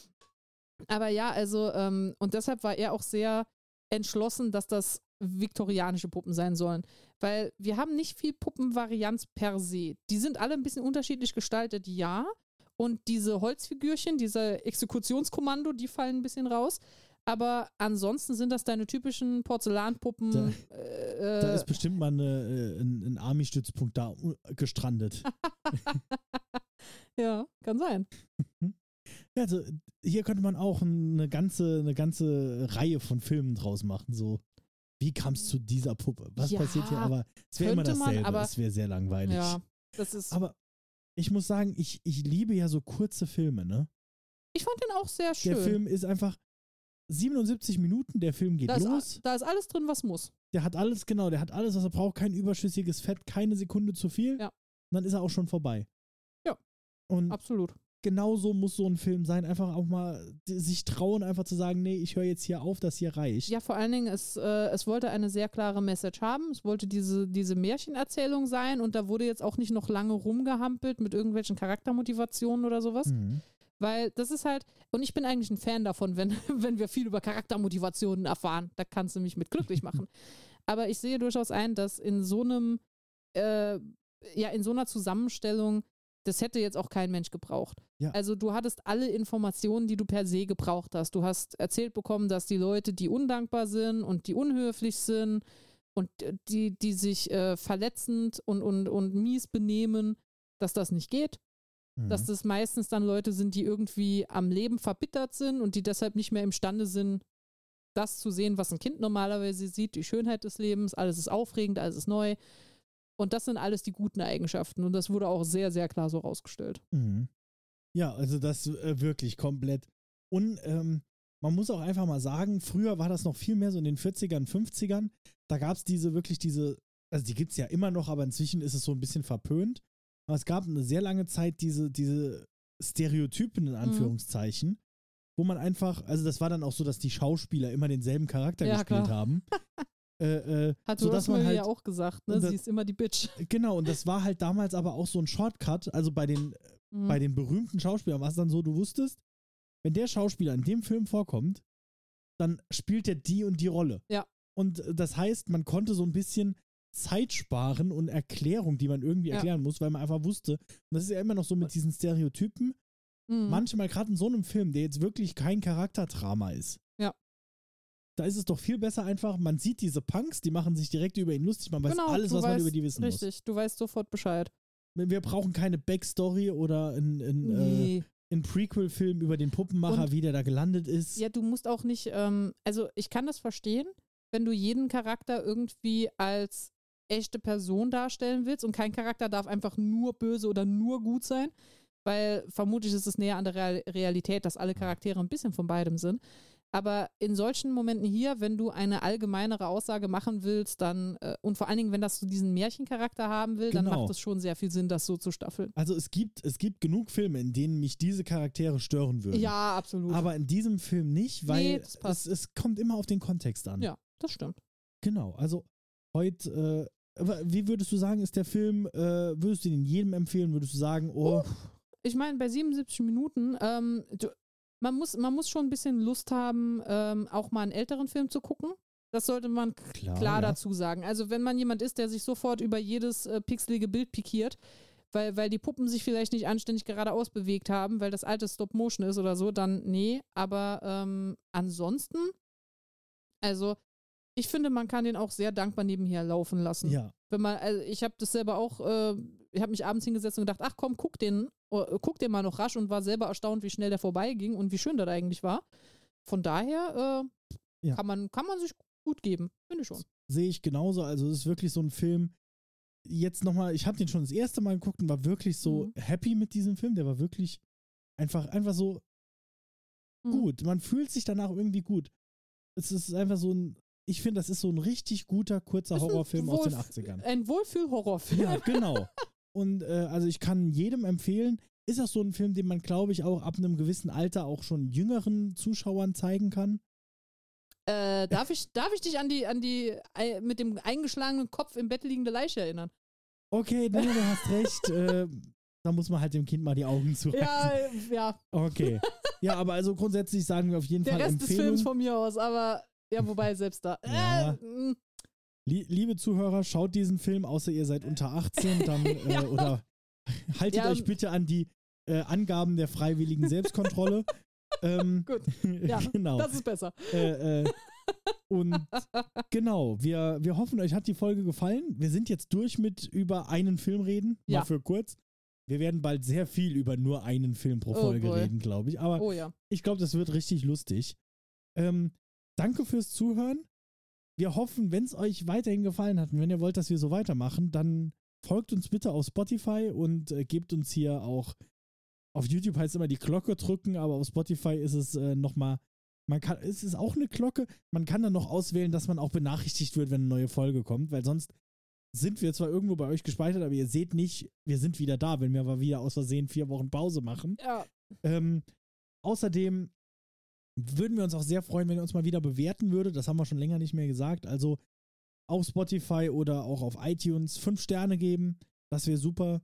Aber ja, also, ähm, und deshalb war er auch sehr entschlossen, dass das viktorianische Puppen sein sollen. Weil wir haben nicht viel Puppenvarianz per se. Die sind alle ein bisschen unterschiedlich gestaltet, ja. Und diese Holzfigürchen, dieser Exekutionskommando, die fallen ein bisschen raus. Aber ansonsten sind das deine typischen Porzellanpuppen. Da- äh, Da ist bestimmt mal eine, äh, ein, ein Army-Stützpunkt da uh, gestrandet. ja, kann sein. Ja, also hier könnte man auch eine ganze, eine ganze Reihe von Filmen draus machen. So, wie kam es zu dieser Puppe? Was Ja, passiert hier? Aber es wäre immer könnte man, dasselbe. aber- es wäre sehr langweilig. Ja, das ist. Aber ich muss sagen, ich, ich liebe ja so kurze Filme, ne? ich fand den auch sehr schön. Der Film ist einfach 77 Minuten, der Film geht da, ist, los. da ist alles drin, was muss. Der hat alles, genau, der hat alles, was er braucht, kein überschüssiges Fett, keine Sekunde zu viel. Ja. Und dann ist er auch schon vorbei. Ja. Und Absolut. Genau so muss so ein Film sein. Einfach auch mal sich trauen, einfach zu sagen, nee, ich höre jetzt hier auf, das hier reicht. Ja, vor allen Dingen, es, äh, es wollte eine sehr klare Message haben. Es wollte diese, diese Märchenerzählung sein und da wurde jetzt auch nicht noch lange rumgehampelt mit irgendwelchen Charaktermotivationen oder sowas. Mhm. Weil das ist halt, und ich bin eigentlich ein Fan davon, wenn, wenn wir viel über Charaktermotivationen erfahren. Da kannst du mich mit glücklich machen. Aber ich sehe durchaus ein, dass in so einem, äh, ja, in so einer Zusammenstellung, das hätte jetzt auch kein Mensch gebraucht. Ja. Also du hattest alle Informationen, die du per se gebraucht hast. Du hast erzählt bekommen, dass die Leute, die undankbar sind und die unhöflich sind und die, die sich äh, verletzend und, und, und mies benehmen, dass das nicht geht Mhm. dass das meistens dann Leute sind, die irgendwie am Leben verbittert sind und die deshalb nicht mehr imstande sind, das zu sehen, was ein Kind normalerweise sieht, die Schönheit des Lebens, alles ist aufregend, alles ist neu. Und das sind alles die guten Eigenschaften. Und das wurde auch sehr, sehr klar so rausgestellt. Mhm. Ja, also das äh, wirklich komplett. Und ähm, man muss auch einfach mal sagen, früher war das noch viel mehr so in den 40ern, 50ern. Da gab es diese wirklich diese, also die gibt es ja immer noch, aber inzwischen ist es so ein bisschen verpönt. Aber es gab eine sehr lange Zeit diese, diese Stereotypen in Anführungszeichen, wo man einfach, also das war dann auch so, dass die Schauspieler immer denselben Charakter Ja, gespielt klar. haben. äh, äh, Hat sodass man halt, ja auch gesagt, ne? das- Sie ist immer die Bitch. Genau, und das war halt damals aber auch so ein Shortcut. Also bei den, Mhm. Bei den berühmten Schauspielern war es dann so, du wusstest, wenn der Schauspieler in dem Film vorkommt, dann spielt er die und die Rolle. Ja. Und äh, das heißt, man konnte so ein bisschen Zeit sparen und Erklärung, die man irgendwie Ja. erklären muss, weil man einfach wusste. Und das ist ja immer noch so mit diesen Stereotypen. Mhm. Manchmal gerade in so einem Film, der jetzt wirklich kein Charakterdrama ist. Ja. Da ist es doch viel besser einfach, man sieht diese Punks, die machen sich direkt über ihn lustig, man weiß Genau, alles, was man weißt- über die wissen Richtig, du weißt sofort Bescheid. muss. Wir brauchen keine Backstory oder ein, ein, äh, Nee. ein Prequel-Film über den Puppenmacher, Und- wie der da gelandet ist. Ja, du musst auch nicht, ähm, also ich kann das verstehen, wenn du jeden Charakter irgendwie als echte Person darstellen willst und kein Charakter darf einfach nur böse oder nur gut sein, weil vermutlich ist es näher an der Real Realität, dass alle Charaktere ein bisschen von beidem sind. Aber in solchen Momenten hier, wenn du eine allgemeinere Aussage machen willst, dann, äh, und vor allen Dingen, wenn das so diesen Märchencharakter haben will, dann Genau. macht es schon sehr viel Sinn, das so zu staffeln. Also es gibt, es gibt genug Filme, in denen mich diese Charaktere stören würden. Ja, absolut. Aber in diesem Film nicht, weil Nee, das es, passt. es kommt immer auf den Kontext an. ja, das stimmt. Genau. Also heute, äh, wie würdest du sagen, ist der Film, äh, würdest du ihn jedem empfehlen? Würdest du sagen, oh, ich meine, bei 77 Minuten, ähm, du, man, muss, man muss schon ein bisschen Lust haben, ähm, auch mal einen älteren Film zu gucken. Das sollte man klar, klar ja. dazu sagen. Also wenn man jemand ist, der sich sofort über jedes äh, pixelige Bild pikiert, weil, weil die Puppen sich vielleicht nicht anständig geradeaus bewegt haben, weil das alte Stop-Motion ist oder so, dann nee. Aber ähm, ansonsten, also ich finde, man kann den auch sehr dankbar nebenher laufen lassen. Ja, Wenn man, also ich habe das selber auch, äh, ich habe mich abends hingesetzt und gedacht, ach komm, guck den, guck den mal noch rasch und war selber erstaunt, wie schnell der vorbeiging und wie schön das eigentlich war. Von daher äh, Ja. kann, man, kann man sich gut geben, finde ich schon. sehe ich genauso. Also es ist wirklich so ein Film. Jetzt nochmal, ich habe den schon das erste Mal geguckt und war wirklich so Mhm. happy mit diesem Film. Der war wirklich einfach, einfach so Mhm. gut. Man fühlt sich danach irgendwie gut. Es ist einfach so ein, ich finde, das ist so ein richtig guter, kurzer Horrorfilm aus den Wohlf- 80ern. Ein Wohlfühl-Horrorfilm. Ja, genau. Und äh, also ich kann jedem empfehlen, ist das so ein Film, den man, glaube ich, auch ab einem gewissen Alter auch schon jüngeren Zuschauern zeigen kann. Äh, darf, ich, darf ich dich an die, an die mit dem eingeschlagenen Kopf im Bett liegende Leiche erinnern? Okay, nee, du hast recht. äh, da muss man halt dem Kind mal die Augen zureißen. Ja, ja. Okay. Ja, aber also grundsätzlich sagen wir auf jeden Der Fall Rest des Empfehlung. Films von mir aus, aber ja, wobei selbst da. Ja. Äh. Lie liebe Zuhörer, schaut diesen Film, außer ihr seid unter 18, dann äh, Ja. oder haltet Ja. euch bitte an die äh, Angaben der freiwilligen Selbstkontrolle. ähm, Gut. Ja, genau. Das ist besser. Äh, äh, und genau, wir, wir hoffen, euch hat die Folge gefallen. Wir sind jetzt durch mit über einen Film reden, Ja. mal für kurz. Wir werden bald sehr viel über nur einen Film pro Oh Folge boy. reden, glaube ich. Aber Oh ich glaube, das wird richtig lustig. Ähm, danke fürs Zuhören. Wir hoffen, wenn es euch weiterhin gefallen hat und wenn ihr wollt, dass wir so weitermachen, dann folgt uns bitte auf Spotify und äh, gebt uns hier auch auf YouTube heißt es immer die Glocke drücken, aber auf Spotify ist es äh, nochmal, man kann, es ist auch eine Glocke, man kann dann noch auswählen, dass man auch benachrichtigt wird, wenn eine neue Folge kommt, weil sonst sind wir zwar irgendwo bei euch gespeichert, aber ihr seht nicht, wir sind wieder da, wenn wir mal wieder aus Versehen vier Wochen Pause machen. Ja. Ähm, außerdem würden wir uns auch sehr freuen, wenn ihr uns mal wieder bewerten würdet. Das haben wir schon länger nicht mehr gesagt. Also auf Spotify oder auch auf iTunes fünf Sterne geben. Das wäre super.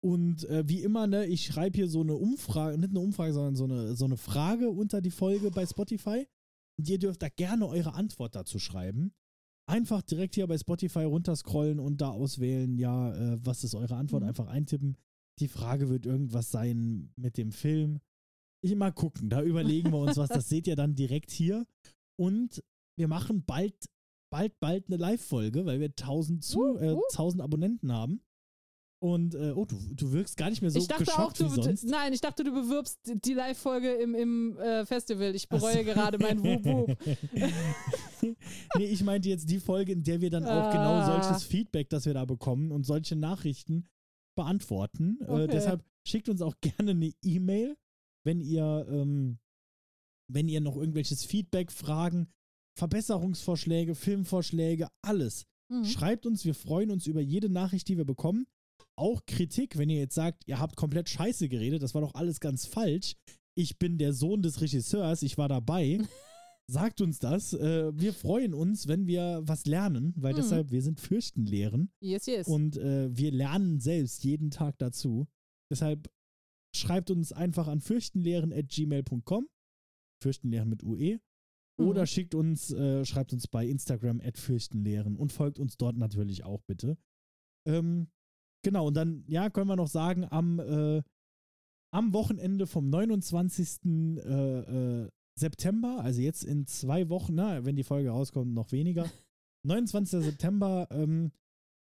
Und äh, wie immer, ne, ich schreibe hier so eine Umfrage, nicht eine Umfrage, sondern so eine, so eine Frage unter die Folge bei Spotify. Und ihr dürft da gerne eure Antwort dazu schreiben. Einfach direkt hier bei Spotify runterscrollen und da auswählen, ja, äh, was ist eure Antwort? Mhm. Einfach eintippen. Die Frage wird irgendwas sein mit dem Film. Ich mal gucken, da überlegen wir uns was. Das seht ihr dann direkt hier. Und wir machen bald, bald, bald eine Live-Folge, weil wir 1000, zu, Uh, äh, uh. 1000 Abonnenten haben. Und, äh, oh, du, du wirkst gar nicht mehr so ich dachte auch, du, wie sonst. nein, ich dachte, du bewirbst die Live-Folge im, im äh, Festival. Ich bereue so. gerade mein Wup. nee, ich meinte jetzt die Folge, in der wir dann auch Ah. genau solches Feedback, das wir da bekommen und solche Nachrichten beantworten. Äh, Okay. deshalb schickt uns auch gerne eine E-Mail, wenn ihr, ähm, wenn ihr noch irgendwelches Feedback, Fragen, Verbesserungsvorschläge, Filmvorschläge, alles. Mhm. Schreibt uns, wir freuen uns über jede Nachricht, die wir bekommen. Auch Kritik, wenn ihr jetzt sagt, ihr habt komplett scheiße geredet, das war doch alles ganz falsch. Ich bin der Sohn des Regisseurs, ich war dabei. Sagt uns das. Äh, wir freuen uns, wenn wir was lernen, weil Mhm. deshalb, wir sind Fürchtenlehren Yes, yes. und äh, wir lernen selbst jeden Tag dazu. Deshalb schreibt uns einfach an fürchtenlehren.gmail.com. Fürchtenlehren mit UE. Oder Mhm. schickt uns, äh, schreibt uns bei Instagram at fürchtenlehren und folgt uns dort natürlich auch bitte. Ähm, genau, und dann, ja, können wir noch sagen, am, äh, am Wochenende vom 29. Äh, äh, September, also jetzt in zwei Wochen, na, wenn die Folge rauskommt, noch weniger. 29. September ähm,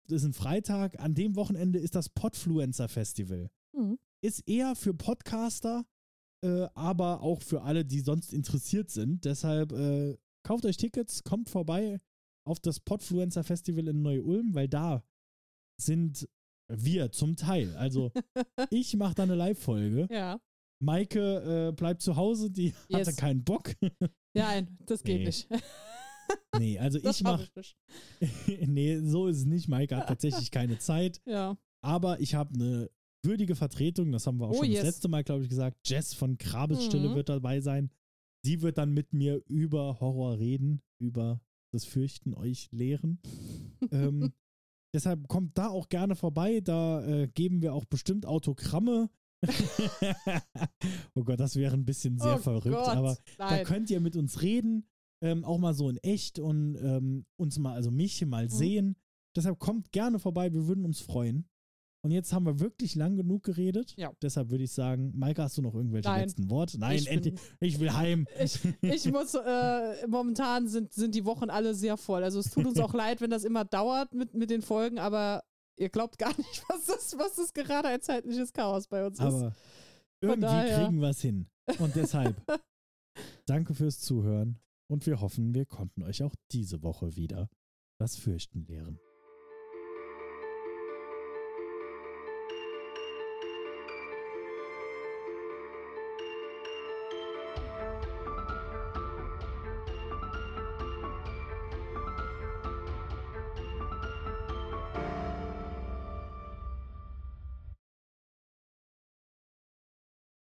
ist ein Freitag. An dem Wochenende ist das Podfluencer Festival. Mhm. Ist eher für Podcaster, äh, aber auch für alle, die sonst interessiert sind. Deshalb äh, kauft euch Tickets, kommt vorbei auf das Podfluencer Festival in Neu-Ulm, weil da sind wir zum Teil. Also ich mache da eine Live-Folge. Ja. Maike äh, bleibt zu Hause, die Yes. hatte keinen Bock. Nein, das geht Nee. nicht. nee, also Das ich mache. nee, so ist es nicht. Maike hat tatsächlich keine Zeit. Ja. Aber ich habe eine würdige Vertretung, das haben wir auch Oh, schon yes. das letzte Mal, glaube ich, gesagt. Jess von Grabesstille Mhm. wird dabei sein. Sie wird dann mit mir über Horror reden, über das Fürchten euch lehren. ähm, deshalb kommt da auch gerne vorbei. Da äh, geben wir auch bestimmt Autogramme. oh Gott, das wäre ein bisschen sehr oh verrückt, Gott, aber da nein. könnt ihr mit uns reden, ähm, auch mal so in echt und ähm, uns mal, also mich mal Mhm. sehen. Deshalb kommt gerne vorbei, wir würden uns freuen. Und jetzt haben wir wirklich lang genug geredet. Ja. Deshalb würde ich sagen, Maike, hast du noch irgendwelche Nein. letzten Worte? Nein, Ich endlich. Ich will heim. Ich, ich muss, äh, momentan sind, sind die Wochen alle sehr voll. Also es tut uns auch leid, wenn das immer dauert mit, mit den Folgen, aber ihr glaubt gar nicht, was das, was das gerade ein zeitliches Chaos bei uns ist. Aber irgendwie daher- kriegen wir es hin. Und deshalb, danke fürs Zuhören. Und wir hoffen, wir konnten euch auch diese Woche wieder das Fürchten lehren.